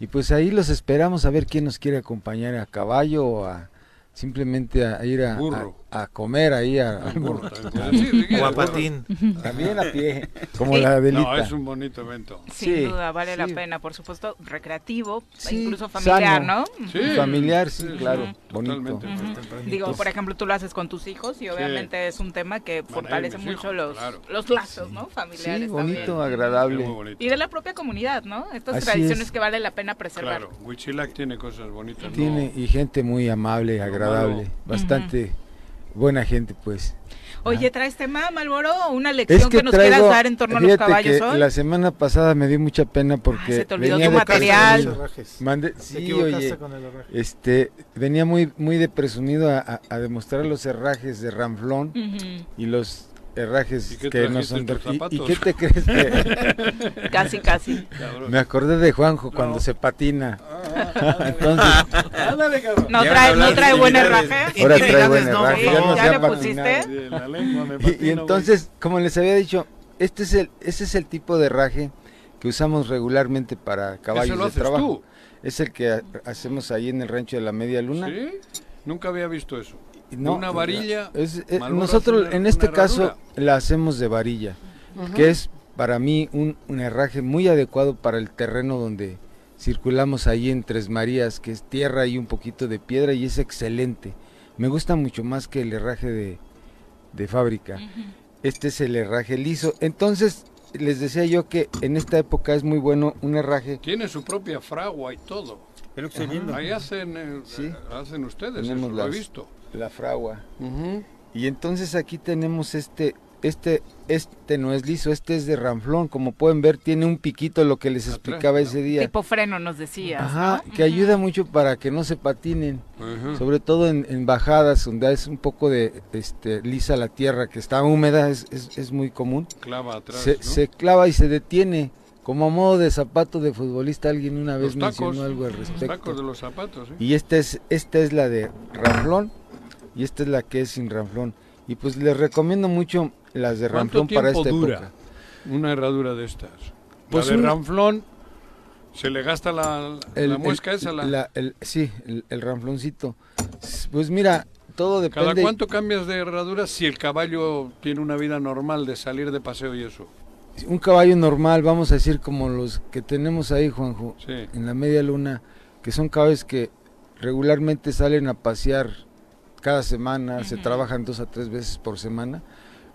Y pues ahí los esperamos a ver quién nos quiere acompañar a caballo o a simplemente a, ir a, Burro. A, comer ahí a, al burro. Sí, O a patín. También a pie, como Sí. la No, delita. es un bonito evento. Sin Sí, duda, vale la sí. pena, por supuesto, recreativo, Sí, incluso familiar, sano. ¿no? Sí. Familiar, sí, Sí, claro, sí, bonito. Digo, por ejemplo, tú lo haces con tus hijos y obviamente es un tema que fortalece mucho hijos, los, claro. los lazos, ¿no? Sí, Familiares bonito, también. agradable. Bonito. Y de la propia comunidad, ¿no? Estas Así tradiciones es. que vale la pena preservar. Claro, Huichilac tiene cosas bonitas. ¿no? Tiene y gente muy amable, agradable, bastante buena gente pues. Oye, ¿traes tema, Malboro? ¿Una lección Es que, que nos traigo, quieras dar en torno a los caballos que hoy? la semana pasada me dio mucha pena porque Ay, se te olvidó venía tu material. Te sí, oye, con el este, venía muy, muy de presumido a, a- a demostrar los herrajes de Ramflón y los herrajes ¿Y qué que no son de... ¿Y, y qué te crees que...? Casi, casi. Cabrón. me acordé de Juanjo cuando se patina. Entonces, Ándale, cabrón. No Ya trae, no trae de buen herraje. ahora trae buen no, herraje, ya no ¿ya se ha le pusiste? Sí, la lengua me Y- patino, Y, entonces, como les había dicho, este es el, ese es el tipo de herraje que usamos regularmente para caballos Ese lo de haces trabajo. tú. Es el que ha- hacemos ahí en el rancho de la Media Luna. ¿Sí? Nunca había visto eso. No, Una varilla. es- eh, nosotros una- en este caso la hacemos de varilla, que es para mí un, un herraje muy adecuado para el terreno donde circulamos ahí en Tres Marías, que es tierra y un poquito de piedra y es excelente. Me gusta mucho más que el herraje de, de fábrica. Este es el herraje liso. Entonces, les decía yo que en esta época es muy bueno un herraje. Tiene su propia fragua y todo. Ahí hacen, eh, Sí. hacen ustedes, eso lo he visto. La fragua. Y entonces aquí tenemos este, este, este no es liso, este es de ranflón. Como pueden ver, tiene un piquito, lo que les Atrás, explicaba ¿no? ese día. Tipo freno, nos decías. Ajá, ¿no? que ayuda mucho para que no se patinen. Sobre todo en, en bajadas donde es un poco de este, lisa la tierra, que está húmeda, es, es, es muy común. Clava atrás, Se, ¿no? se clava y se detiene. como a modo de zapato de futbolista, alguien una vez Los tacos, mencionó algo al los respecto. tacos de los zapatos, ¿eh? Y esta es, esta es la de ranflón y esta es la que es sin ranflón. Y pues les recomiendo mucho las de ¿Cuánto ranflón para esta dura época. una herradura de estas? Pues la de un- ranflón, se le gasta la, la muesca esa. La, la- el- sí, el, el ranfloncito. Pues mira, todo ¿Cada depende. cuánto cambias de herradura si el caballo tiene una vida normal de salir de paseo y eso? Un caballo normal, vamos a decir como los que tenemos ahí, Juanjo, Sí. en la media luna, que son caballos que regularmente salen a pasear cada semana, se trabajan dos a tres veces por semana,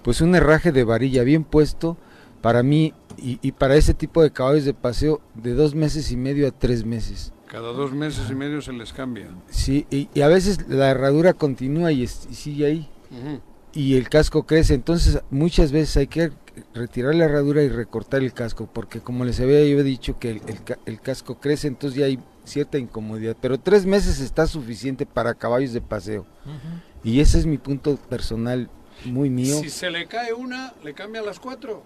pues un herraje de varilla bien puesto, para mí y, y para ese tipo de caballos de paseo, de dos meses y medio a tres meses. Cada dos meses y medio se les cambia. Sí, y, y a veces la herradura continúa y, es- y sigue ahí. Y el casco crece. Entonces, muchas veces hay que retirar la herradura y recortar el casco, porque como les había yo dicho que el, el ca- el casco crece, entonces ya hay cierta incomodidad. Pero tres meses está suficiente para caballos de paseo. Y ese es mi punto personal, muy mío. Si se le cae una, le cambia a las cuatro.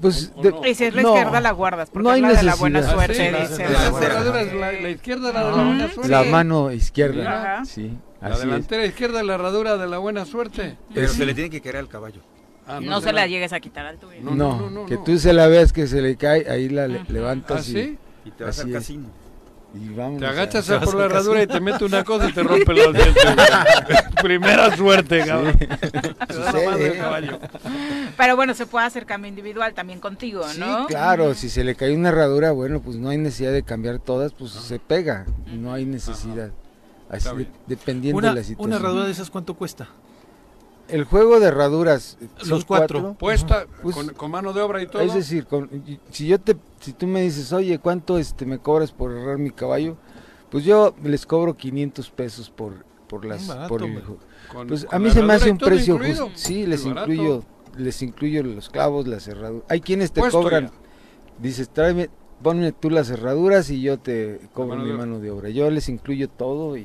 Pues, ¿O de- no? Y si es la No, izquierda la guardas, porque no hay es la de la buena suerte, Ah, sí, dice. la, la- la herradura es la, la izquierda la de la buena suerte. la mano izquierda, Ajá. sí. La así es. delantera izquierda es la herradura de la buena suerte. Pero se le tiene que caer al caballo. Ah, No se la llegues a quitar al tuyo. No, No, no, no, que no. tú se la veas que se le cae, ahí la le- levantas ¿Ah, sí? Y te vas Así al casino. y, y vámonos Te agachas por la herradura y te mete una cosa y te rompe los dientes. Primera suerte, cabrón. Madre Sucede. el caballo. Pero bueno, se puede hacer cambio individual también contigo, Sí, ¿no? claro, si se le cae una herradura, bueno, pues no hay necesidad de cambiar todas, pues se pega, no hay necesidad. Así de- dependiendo Una, de la situación. una herradura de esas, ¿cuánto cuesta? El juego de herraduras, eh, Los cuatro. Puesta Pues, con, con mano de obra y todo. Es decir, con- si yo te, si tú me dices, oye, ¿cuánto este me cobras por herrar mi caballo? Pues yo les cobro 500 pesos por, por las, barato, por el. Con- Pues con a mí se me hace un precio incluido. justo. Sí, les barato. incluyo, les incluyo los clavos, las cerraduras. Hay quienes te Puesto cobran, ya. dices, tráeme, ponme tú las cerraduras y yo te cobro mano mi de mano de obra. Yo les incluyo todo y,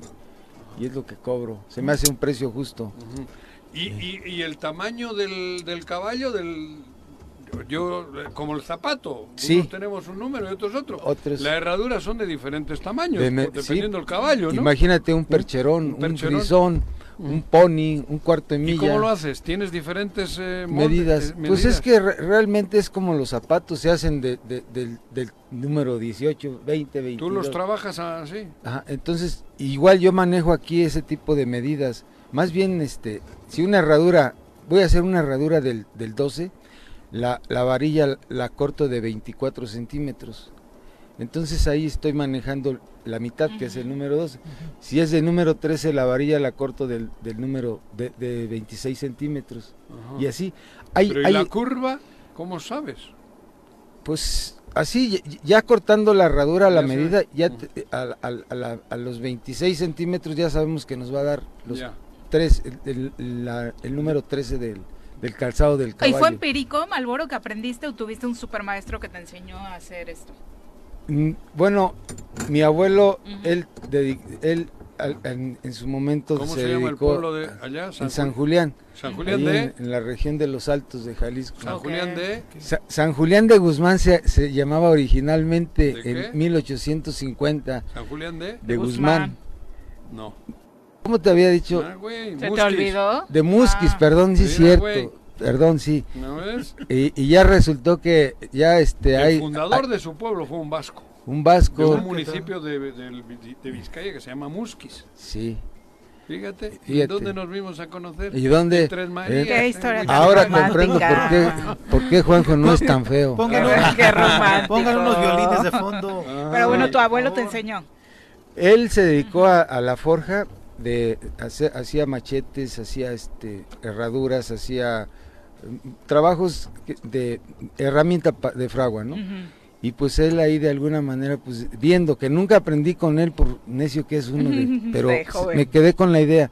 y es lo que cobro. Se me hace un precio justo. Y, y, y el tamaño del, del caballo, del yo como el zapato, Sí. unos tenemos un número y otros otro. Otros- Las herraduras son de diferentes tamaños, De me- por- dependiendo sí. del caballo, ¿no? Imagínate un percherón, un un, percherón. grisón, un pony, un cuarto de ¿Y milla. cómo lo haces? ¿Tienes diferentes eh, moldes, medidas. eh, Pues es que re- realmente es como los zapatos se hacen de, de- del, del número 18, 20, 22. Tú los trabajas así. Ajá, entonces, igual yo manejo aquí ese tipo de medidas. Más bien, este, si una herradura, voy a hacer una herradura del, del 12, la, la varilla la corto de 24 centímetros. Entonces ahí estoy manejando la mitad, que es el número 12. Si es del número 13, la varilla la corto del, del número de, de 26 centímetros. Ajá. Y así, hay, Pero ¿y hay- la curva? ¿Cómo sabes? pues así, ya, ya cortando la herradura a la Ya sé. medida, ya te- a, a- a la- a los 26 centímetros ya sabemos que nos va a dar los Ya. tres, el, el- la- el número 13 del, del calzado del ¿Y caballo. fue empírico, Malboro, que aprendiste o tuviste un supermaestro que te enseñó a hacer esto? Mm, Bueno, mi abuelo, él, dedi- él al- en, en su momento ¿Cómo se, se, llama el dedicó pueblo de allá? en San Julián, San Julián de... en, en la región de los Altos de Jalisco. San. Julián de... Sa- San Julián de Guzmán se, se llamaba originalmente en 1850 San Julián de... de Guzmán. Guzmán. No. ¿Cómo te había dicho? Ah, güey, ¿Se te olvidó? De Musquis, Ah. perdón, sí es Sí, cierto. güey. Perdón, sí. ¿No ves? Y, y ya resultó que ya este El hay fundador hay de su pueblo fue un vasco. un De vasco. un municipio de, de- de Vizcaya que se llama Musquis. Sí. Fíjate. ¿Y Fíjate. dónde nos vimos a conocer? ¿Y dónde? En Tres Marías. Eh, Qué historia en tan Ahora romántica. comprendo por qué, por qué Juanjo no es tan feo. Pongan, unos violines de fondo. Ah, Pero bueno, tu abuelo te enseñó. Él se dedicó a, a la forja de hacía machetes, hacía este herraduras, hacía trabajos de herramienta de fragua, ¿no? Y pues él ahí de alguna manera, pues viendo que nunca aprendí con él por necio que es uno, de- pero De me quedé con la idea.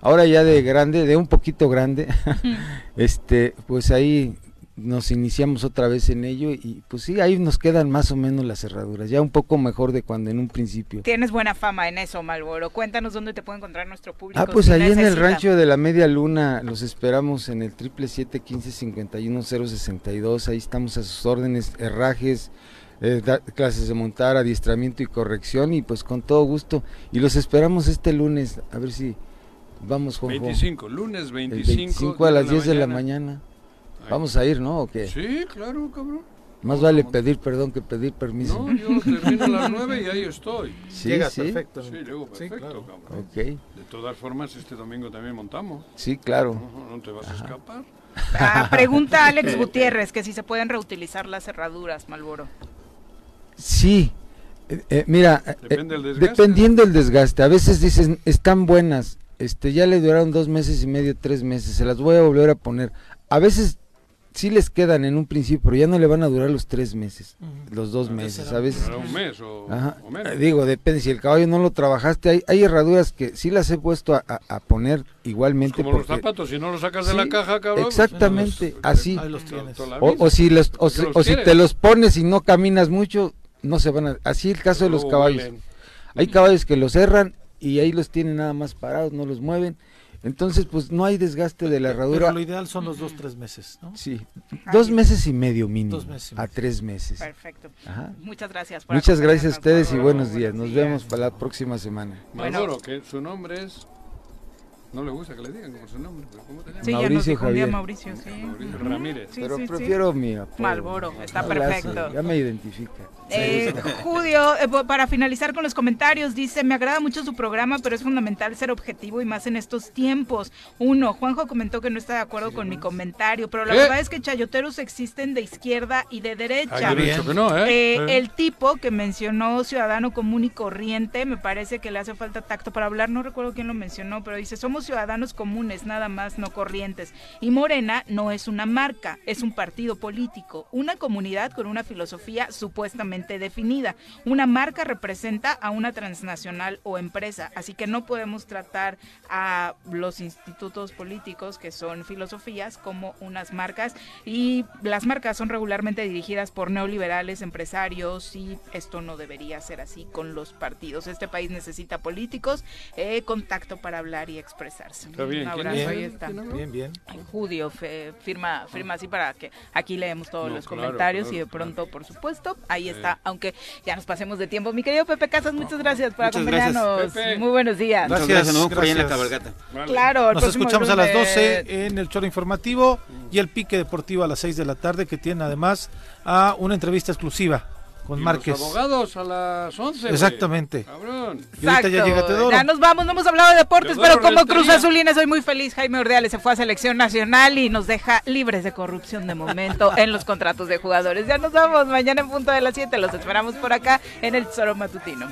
Ahora ya de grande, de un poquito grande, este, pues ahí nos iniciamos otra vez en ello y pues sí, ahí nos quedan más o menos las cerraduras, ya un poco mejor de cuando en un principio. Tienes buena fama en eso, Malboro. Cuéntanos dónde te puede encontrar nuestro público. Ah, pues si ahí en el rancho de la Media Luna los esperamos en el triple siete quince cincuenta y uno cero sesenta y dos, ahí estamos a sus órdenes, herrajes, eh, da- clases de montar, adiestramiento y corrección y pues con todo gusto. Y los esperamos este lunes, a ver si vamos, Juanjo. 25, lunes El 25. 25 a las 10 de la mañana. Vamos a ir, ¿no? ¿O qué? Sí, claro, cabrón. Más vale pedir perdón que pedir permiso. No, yo termino a las 9 y ahí estoy. Sí, Llegas sí. perfecto. Sí, llego Sí, perfecto, claro. cabrón. Ok, De todas formas, este domingo también montamos. sí, claro. No, no te vas a escapar. Ah, pregunta Alex Gutiérrez que si se pueden reutilizar las cerraduras, Malboro. Sí. Eh, eh, mira, eh, Depende del desgaste. dependiendo del desgaste, a veces dicen, están buenas, este, ya le duraron dos meses y medio, tres meses, se las voy a volver a poner. A veces sí les quedan en un principio, pero ya no le van a durar los tres meses, los dos meses, a veces. Un mes o, Ajá. o menos. Eh, Digo, depende, si el caballo no lo trabajaste, hay, hay herraduras que sí las he puesto a, a- a poner igualmente. Como los zapatos, si no los sacas de la caja, cabrón. pues, Exactamente, así. Ahí los tienes. O, si, los, o, ¿Por qué si, los o si te los pones y no caminas mucho, no se van a... Así el caso de los caballos. huelen. Hay caballos que los cerran y ahí los tienen nada más parados, no los mueven. Entonces, pues no hay desgaste de la Pero herradura. lo ideal son los dos, tres meses, ¿no? Sí, dos meses y medio mínimo, Dos meses y a tres meses. Perfecto. Ajá. Muchas gracias. por Muchas gracias a ustedes y buenos días. Nos vemos para la próxima semana. Bueno. Que su nombre es... No le gusta que le digan por su nombre. pero ¿Cómo te llamas? Sí, ya nos Mauricio. Mauricio, sí. Mauricio. Ramírez. Sí, Pero sí, sí. prefiero mi apodo. Malboro, está No perfecto. Ya me identifica. Eh, Judio, eh, para finalizar con los comentarios, dice, me agrada mucho su programa, pero es fundamental ser objetivo y más en estos tiempos. Uno, Juanjo comentó que no está de acuerdo con mi comentario, pero la verdad es que chayoteros existen de izquierda y de derecha. Ah, no he bien. dicho que no, ¿eh? Eh, el tipo que mencionó ciudadano común y corriente, me parece que le hace falta tacto para hablar, no recuerdo quién lo mencionó, pero dice, somos ciudadanos comunes, nada más, no corrientes. Y Morena no es una marca, es un partido político, una comunidad con una filosofía supuestamente definida. Una marca representa a una transnacional o empresa, así que no podemos tratar a los institutos políticos que son filosofías como unas marcas y las marcas son regularmente dirigidas por neoliberales, empresarios y esto no debería ser así con los partidos. Este país necesita políticos, eh, contacto para hablar y expresarse. Está bien. Un ¿Quién abrazo, es? ahí está. Bien, bien. Judio fe- firma firma así para que aquí leemos todos No, los claro, comentarios y de claro, pronto por supuesto ahí está aunque ya nos pasemos de tiempo mi querido Pepe Casas muchas gracias por Muchas acompañarnos muy buenos días Gracias, Muchas gracias, nos vemos por ahí en la cabalgata. Vale. claro Nos escuchamos a las lunes. 12 en el choro informativo y el pique deportivo a las 6 de la tarde que tiene además a una entrevista exclusiva con Y Márquez. Los abogados a las 11. güey. Exactamente. Cabrón. Y ahorita ya Exacto. llega Teodoro. Ya nos vamos, no hemos hablado de deportes, Teodoro pero como Rentería. Cruz Azulina soy muy feliz. Jaime Ordeales se fue a selección nacional y nos deja libres de corrupción de momento en los contratos de jugadores. Ya nos vamos, mañana en punto de las 7 los esperamos por acá en el Tesoro Matutino.